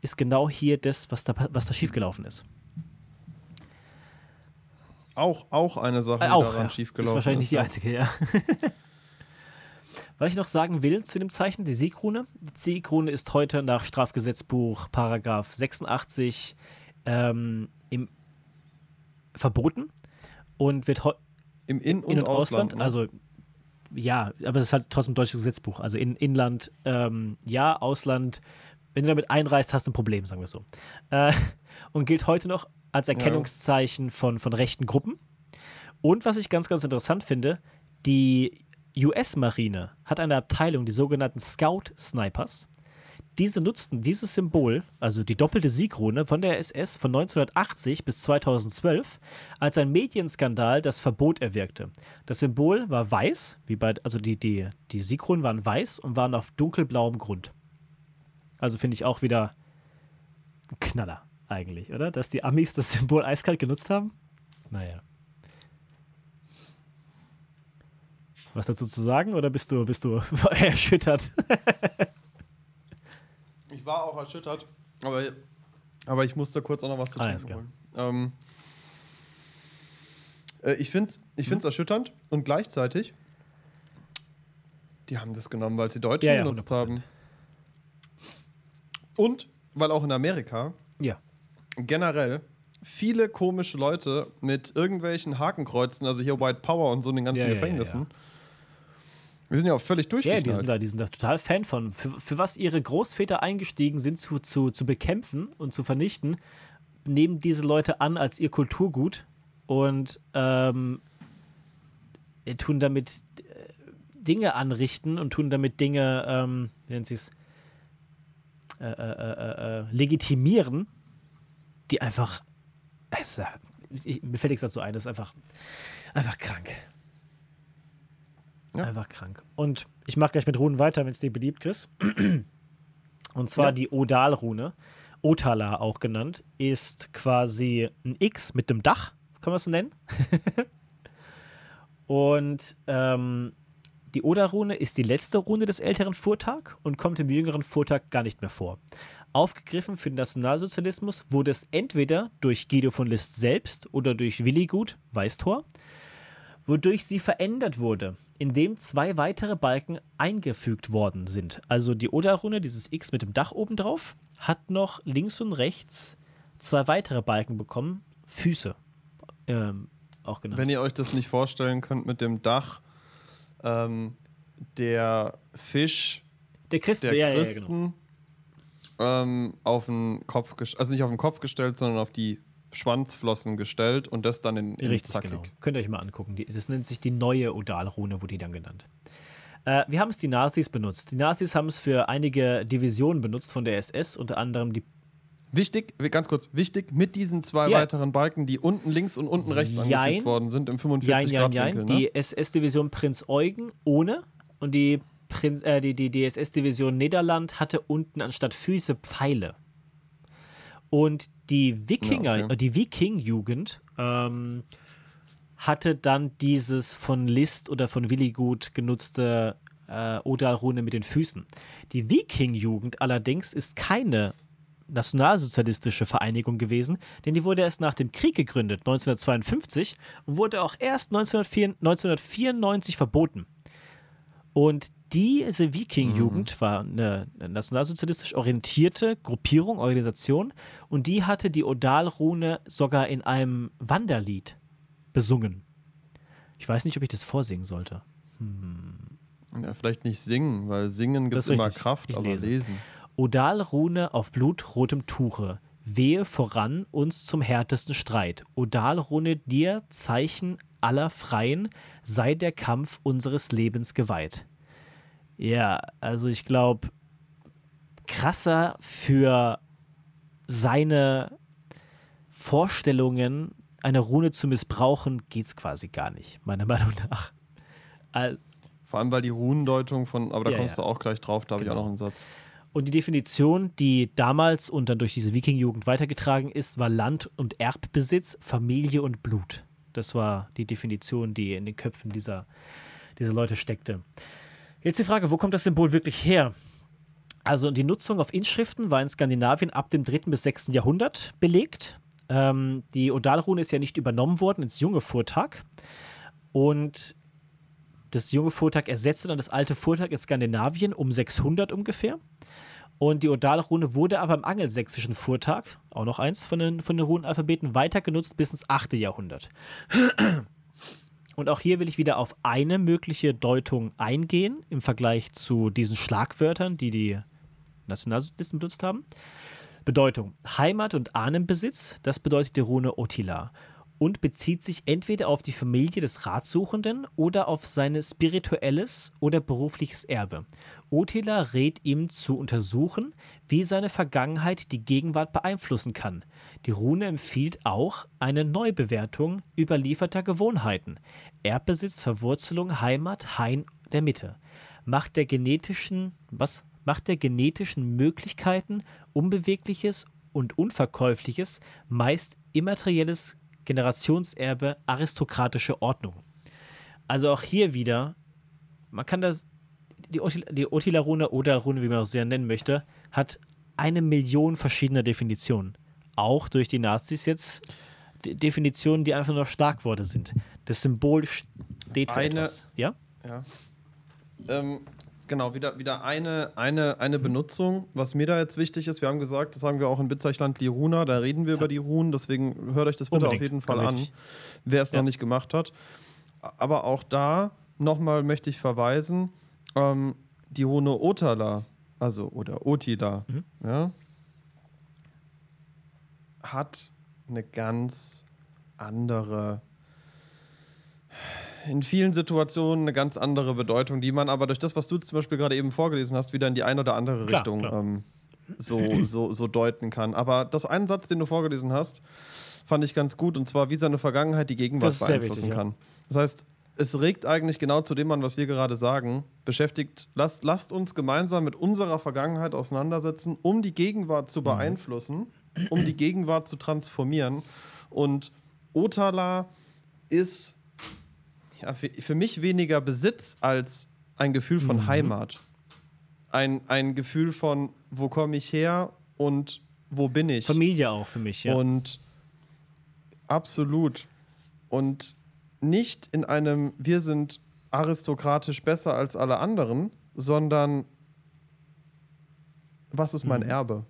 ist genau hier das, was da, was da schiefgelaufen ist. Auch, auch eine Sache, Äh, die auch, daran ja. schiefgelaufen Ist wahrscheinlich ist. nicht die einzige, ja. <laughs> Was ich noch sagen will zu dem Zeichen, die Siegrune. Die Siegrune ist heute nach Strafgesetzbuch Paragraph 86 ähm, im, verboten und wird Im In- und, in- und Ausland. Ausland, ne? also ja, aber es ist halt trotzdem ein deutsches Gesetzbuch. Also in Inland, ähm, ja, Ausland, wenn du damit einreist, hast du ein Problem, sagen wir so. Äh, <laughs> und gilt heute noch als Erkennungszeichen von, von rechten Gruppen. Und was ich ganz, ganz interessant finde, die US-Marine hat eine Abteilung, die sogenannten Scout-Snipers. Diese nutzten dieses Symbol, also die doppelte Siegrune von der SS von 1980 bis 2012, als ein Medienskandal das Verbot erwirkte. Das Symbol war weiß, wie bei, also die, die, die Siegrunen waren weiß und waren auf dunkelblauem Grund. Also finde ich auch wieder ein Knaller eigentlich, oder? Dass die Amis das Symbol eiskalt genutzt haben? Naja. Was dazu zu sagen oder bist du, bist du <laughs> erschüttert? Ich war auch erschüttert, aber, aber ich musste kurz auch noch was zu trinken holen. Ähm, äh, ich finde es ich find's erschütternd und gleichzeitig, die haben das genommen, weil sie Deutsche Ja, ja, genutzt 100%. haben. Und weil auch in Amerika Ja. generell viele komische Leute mit irgendwelchen Hakenkreuzen, also hier White Power und so in den ganzen ja, Gefängnissen, ja. Wir sind ja auch völlig Ja, durchgeknallt. die sind da, die sind da total Fan von. Für, für was ihre Großväter eingestiegen sind, zu, zu, zu bekämpfen und zu vernichten, nehmen diese Leute an als ihr Kulturgut und ähm, tun damit äh, Dinge anrichten und tun damit Dinge, ähm, wie nennt sie es, äh, äh, äh, äh, legitimieren, die einfach, ja- ich, mir fällt nichts dazu ein, das ist einfach, einfach krank. Ja. Einfach krank. Und ich mache gleich mit Runen weiter, wenn es dir beliebt, Chris. <clears throat> Und zwar Ja. die Odal-Rune, Otala auch genannt, ist quasi ein X mit einem Dach, kann man es so nennen. <laughs> Und ähm, die Oda-Rune ist die letzte Rune des älteren Furtag und kommt im jüngeren Furtag gar nicht mehr vor. Aufgegriffen für den Nationalsozialismus wurde es entweder durch Guido von List selbst oder durch Willigut, Weißtor, wodurch sie verändert wurde, indem zwei weitere Balken eingefügt worden sind. Also die Oda-Rune, dieses X mit dem Dach oben drauf, hat noch links und rechts zwei weitere Balken bekommen, Füße ähm, auch genannt. Wenn ihr euch das nicht vorstellen könnt mit dem Dach, ähm, der Fisch der Christ, der ja, ja, ja, Christen genau. ähm, auf den Kopf, also nicht auf den Kopf gestellt, sondern auf die Schwanzflossen gestellt und das dann in, in Richtig, zackig. genau. Könnt ihr euch mal angucken. Die, das nennt sich die neue Odal-Rune, wurde die dann genannt. Äh, wie haben es die Nazis benutzt? Die Nazis haben es für einige Divisionen benutzt von der SS, unter anderem die Wichtig, wi- ganz kurz, wichtig, mit diesen zwei Ja. weiteren Balken, die unten links und unten rechts Jein. angefügt worden sind, im Jein, 45 jein, Grad jein. Winkel, ne? Die SS-Division Prinz Eugen ohne und die, Prinz, äh, die, die, die SS-Division Niederland hatte unten anstatt Füße Pfeile. Und die Wikinger, Ja, okay. die Viking-Jugend ähm, hatte dann dieses von List oder von Willigut genutzte äh, Odal-Rune mit den Füßen. Die Viking-Jugend allerdings ist keine nationalsozialistische Vereinigung gewesen, denn die wurde erst nach dem Krieg gegründet, 1952, und wurde auch erst 1904, 1994 verboten. Und diese Viking-Jugend war eine, nationalsozialistisch orientierte Gruppierung, Organisation, und die hatte die Odal-Rune sogar in einem Wanderlied besungen. Ich weiß nicht, ob ich das vorsingen sollte. Ja, vielleicht nicht singen, weil singen gibt immer richtig. Kraft, Ich aber lese. lesen. Odal-Rune auf blutrotem Tuche. Wehe voran uns zum härtesten Streit. Odal-Rune dir, Zeichen aller Freien, sei der Kampf unseres Lebens geweiht. Ja, also ich glaube, krasser für seine Vorstellungen, eine Rune zu missbrauchen, geht's quasi gar nicht, meiner <laughs> Meinung nach. Al- Vor allem, weil die Runendeutung von, aber da Ja, kommst ja. du auch gleich drauf, da habe ich auch Genau. noch einen Satz. Und die Definition, die damals und dann durch diese Viking-Jugend weitergetragen ist, war Land- und Erbbesitz, Familie und Blut. Das war die Definition, die in den Köpfen dieser, dieser Leute steckte. Jetzt die Frage, wo kommt das Symbol wirklich her? Also die Nutzung auf Inschriften war in Skandinavien ab dem 3. bis 6. Jahrhundert belegt. Ähm, die Odalrune ist ja nicht übernommen worden ins junge Vortag. Und das junge Vortag ersetzte dann das alte Vortag in Skandinavien um 600 ungefähr. Und die Odalrune wurde aber im angelsächsischen Vortag, auch noch eins von den, von den Runenalphabeten, weiter genutzt bis ins 8. Jahrhundert. <clears throat> Und auch hier will ich wieder auf eine mögliche Deutung eingehen im Vergleich zu diesen Schlagwörtern, die die Nationalsozialisten benutzt haben. Bedeutung: Heimat und Ahnenbesitz, das bedeutet die Rune Otila und bezieht sich entweder auf die Familie des Ratsuchenden oder auf sein spirituelles oder berufliches Erbe. Otila rät ihm zu untersuchen, wie seine Vergangenheit die Gegenwart beeinflussen kann. Die Rune empfiehlt auch eine Neubewertung überlieferter Gewohnheiten. Erbbesitz, Verwurzelung, Heimat, Hain der Mitte. Macht der genetischen, was? Macht der genetischen Möglichkeiten unbewegliches und unverkäufliches, meist immaterielles Generationserbe aristokratische Ordnung. Also auch hier wieder, man kann das, die, Otil, die Otila-Rune oder Rune, wie man auch sehr nennen möchte, hat eine Million verschiedener Definitionen. Auch durch die Nazis jetzt Definitionen, die einfach nur Schlagworte sind. Das Symbol steht für eine, etwas. Ja? Ja. Ähm, genau, wieder, wieder eine, eine, eine Benutzung. Was mir da jetzt wichtig ist, wir haben gesagt, das sagen wir auch in Bitzeichland Liruna, da reden wir ja. über die Runen, deswegen hört euch das bitte Unbedingt. auf jeden Fall an, wer es ja. noch nicht gemacht hat. Aber auch da nochmal möchte ich verweisen, ähm, die Rune Otala, also oder Otila, mhm. ja, hat eine ganz andere in vielen Situationen eine ganz andere Bedeutung, die man aber durch das, was du zum Beispiel gerade eben vorgelesen hast, wieder in die eine oder andere klar, Richtung klar. Ähm, so, so, so deuten kann. Aber das einen Satz, den du vorgelesen hast, fand ich ganz gut, und zwar, wie seine Vergangenheit die Gegenwart beeinflussen wichtig, kann. Ja. Das heißt, es regt eigentlich genau zu dem an, was wir gerade sagen. Beschäftigt, lasst, lasst uns gemeinsam mit unserer Vergangenheit auseinandersetzen, um die Gegenwart zu mhm. beeinflussen, um die Gegenwart zu transformieren. Und Otala ist ja, für, für, mich weniger Besitz als ein Gefühl von mhm. Heimat. Ein, ein Gefühl von, wo komme ich her und wo bin ich. Familie auch für mich, ja. Und absolut. Und nicht in einem, wir sind aristokratisch besser als alle anderen, sondern was ist mein mhm. Erbe?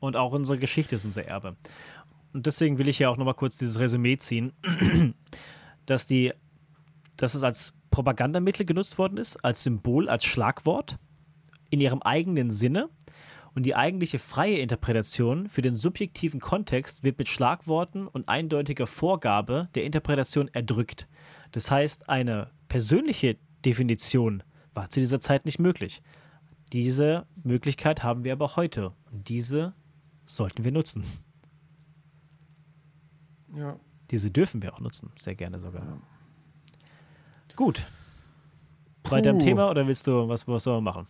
Und auch unsere Geschichte ist unser Erbe. Und deswegen will ich ja auch nochmal kurz dieses Resümee ziehen, <clears throat> dass die dass es als Propagandamittel genutzt worden ist, als Symbol, als Schlagwort, in ihrem eigenen Sinne. Und die eigentliche freie Interpretation für den subjektiven Kontext wird mit Schlagworten und eindeutiger Vorgabe der Interpretation erdrückt. Das heißt, eine persönliche Definition war zu dieser Zeit nicht möglich. Diese Möglichkeit haben wir aber heute. Und diese sollten wir nutzen. Ja. Diese dürfen wir auch nutzen, sehr gerne sogar. Ja. Gut. Puh. Weiter im Thema oder willst du, was, was sollen wir machen?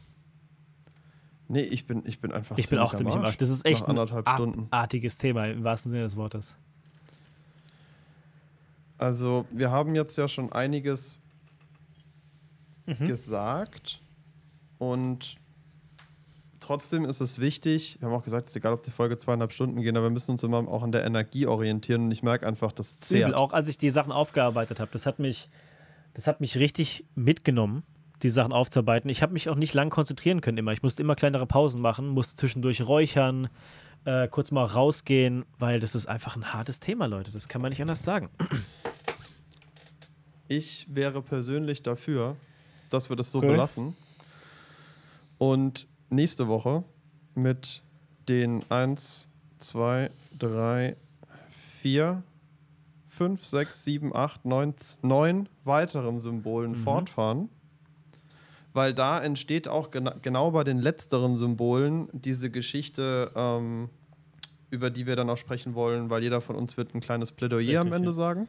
Nee, ich bin, ich bin einfach Ich bin auch ziemlich am Arsch. Das ist echt ein artiges Thema im wahrsten Sinne des Wortes. Also, wir haben jetzt ja schon einiges mhm. gesagt und trotzdem ist es wichtig, wir haben auch gesagt, es ist egal, ob die Folge zweieinhalb Stunden gehen, aber wir müssen uns immer auch an der Energie orientieren und ich merke einfach, das zehrt. Übel, auch als ich die Sachen aufgearbeitet habe, das hat mich, das hat mich richtig mitgenommen, die Sachen aufzuarbeiten. Ich habe mich auch nicht lang konzentrieren können immer. Ich musste immer kleinere Pausen machen, musste zwischendurch räuchern, äh, kurz mal rausgehen, weil das ist einfach ein hartes Thema, Leute. Das kann man nicht anders sagen. Ich wäre persönlich dafür, dass wir das so okay. belassen. Und nächste Woche mit den 1, 2, 3, 4, 5, 6, 7, 8, 9, 9 weiteren Symbolen mhm. fortfahren. Weil da entsteht auch gena genau bei den letzteren Symbolen diese Geschichte, ähm, über die wir dann auch sprechen wollen, weil jeder von uns wird ein kleines Plädoyer Richtig, am Ende ja. sagen.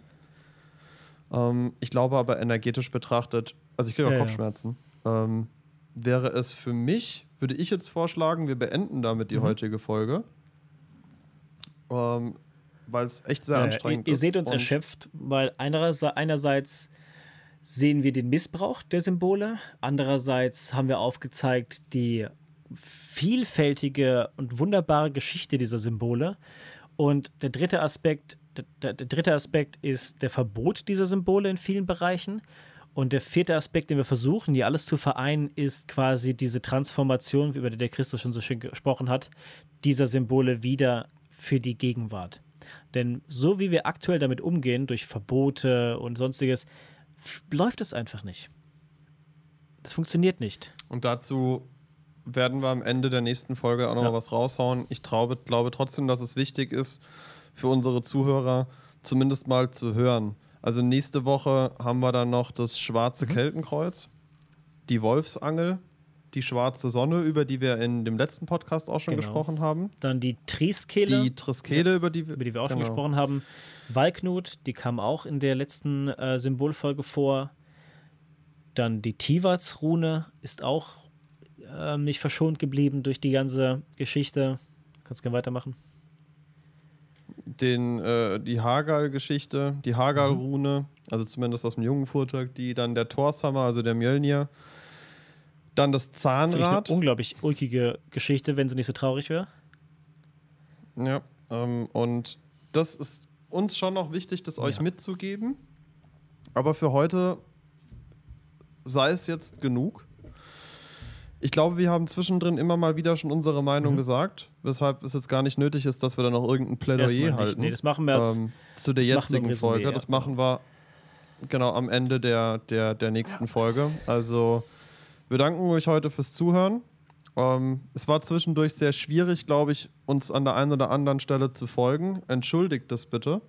Ähm, ich glaube aber energetisch betrachtet, also ich kriege auch ja, Kopfschmerzen, ja. Ähm, wäre es für mich, würde ich jetzt vorschlagen, wir beenden damit die mhm. heutige Folge. Ähm, weil es echt sehr anstrengend ihr, ihr ist. seht uns erschöpft, weil einerseits sehen wir den Missbrauch der Symbole, andererseits haben wir aufgezeigt die vielfältige und wunderbare Geschichte dieser Symbole. Und der dritte Aspekt, der, der dritte Aspekt ist der Verbot dieser Symbole in vielen Bereichen. Und der vierte Aspekt, den wir versuchen, hier alles zu vereinen, ist quasi diese Transformation, über die der Christus schon so schön gesprochen hat, dieser Symbole wieder für die Gegenwart. Denn so wie wir aktuell damit umgehen, durch Verbote und sonstiges, läuft es einfach nicht. Das funktioniert nicht. Und dazu werden wir am Ende der nächsten Folge auch nochmal Ja. was raushauen. Ich traube, glaube trotzdem, dass es wichtig ist, für unsere Zuhörer zumindest mal zu hören. Also nächste Woche haben wir dann noch das schwarze Mhm. Keltenkreuz, die Wolfsangel, die schwarze Sonne, über die wir in dem letzten Podcast auch schon Genau. gesprochen haben. Dann die Triskele, Die Triskele, über die wir, über die wir auch schon genau. gesprochen haben. Walknut, die kam auch in der letzten äh, Symbolfolge vor. Dann die Tivats-Rune ist auch ähm, nicht verschont geblieben durch die ganze Geschichte. Kannst gerne weitermachen. den, äh, die Hagal-Geschichte, die Hagal-Rune, also zumindest aus dem jungen Vortrag, die dann der Torshammer, also der Mjölnir, dann das Zahnrad. eine unglaublich ulkige Geschichte, wenn sie nicht so traurig wäre. Ja, ähm, und das ist uns schon noch wichtig, das euch Ja. mitzugeben. Aber für heute sei es jetzt genug. Ich glaube, wir haben zwischendrin immer mal wieder schon unsere Meinung Mhm. gesagt, weshalb es jetzt gar nicht nötig ist, dass wir da noch irgendein Plädoyer halten. Nee, das machen wir jetzt. ähm, zu der das jetzigen Resümee, Folge. ja, Das machen wir genau am Ende der, der, der nächsten Folge. Also, wir danken euch heute fürs Zuhören. Ähm, es war zwischendurch sehr schwierig, glaube ich, uns an der einen oder anderen Stelle zu folgen. Entschuldigt das bitte.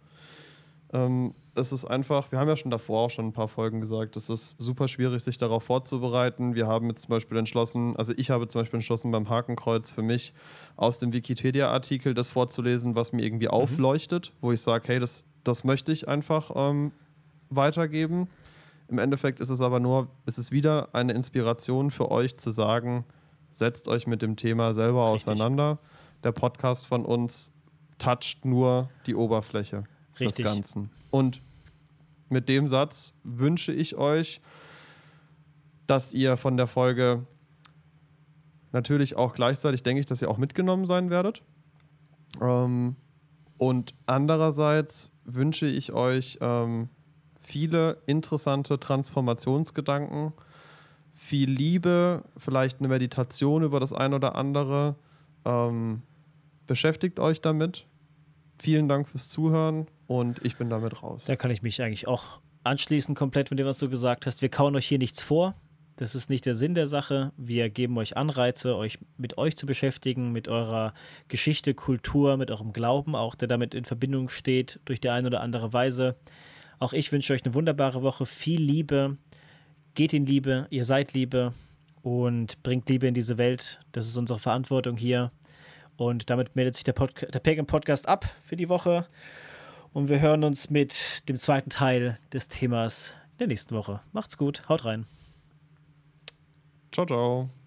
Ähm, es ist einfach, wir haben ja schon davor auch schon ein paar Folgen gesagt, es ist super schwierig, sich darauf vorzubereiten. Wir haben jetzt zum Beispiel entschlossen, also ich habe zum Beispiel entschlossen, beim Hakenkreuz für mich aus dem Wikipedia-Artikel das vorzulesen, was mir irgendwie aufleuchtet, wo ich sage, hey, das, das möchte ich einfach ähm, weitergeben. Im Endeffekt ist es aber nur, es ist wieder eine Inspiration für euch zu sagen, setzt euch mit dem Thema selber Richtig. auseinander. Der Podcast von uns toucht nur die Oberfläche Richtig. des Ganzen. Und mit dem Satz wünsche ich euch, dass ihr von der Folge natürlich auch gleichzeitig, denke ich, dass ihr auch mitgenommen sein werdet. Ähm, und andererseits wünsche ich euch ähm, viele interessante Transformationsgedanken, viel Liebe, vielleicht eine Meditation über das ein oder andere. Ähm, beschäftigt euch damit. Vielen Dank fürs Zuhören und ich bin damit raus. Da kann ich mich eigentlich auch anschließen, komplett mit dem, was du gesagt hast. Wir kauen euch hier nichts vor. Das ist nicht der Sinn der Sache. Wir geben euch Anreize, euch mit euch zu beschäftigen, mit eurer Geschichte, Kultur, mit eurem Glauben, auch der damit in Verbindung steht, durch die eine oder andere Weise. Auch ich wünsche euch eine wunderbare Woche, viel Liebe. Geht in Liebe, ihr seid Liebe und bringt Liebe in diese Welt. Das ist unsere Verantwortung hier. Und damit meldet sich der, Podca der Pagan Podcast ab für die Woche. Und wir hören uns mit dem zweiten Teil des Themas in der nächsten Woche. Macht's gut, haut rein. Ciao, ciao.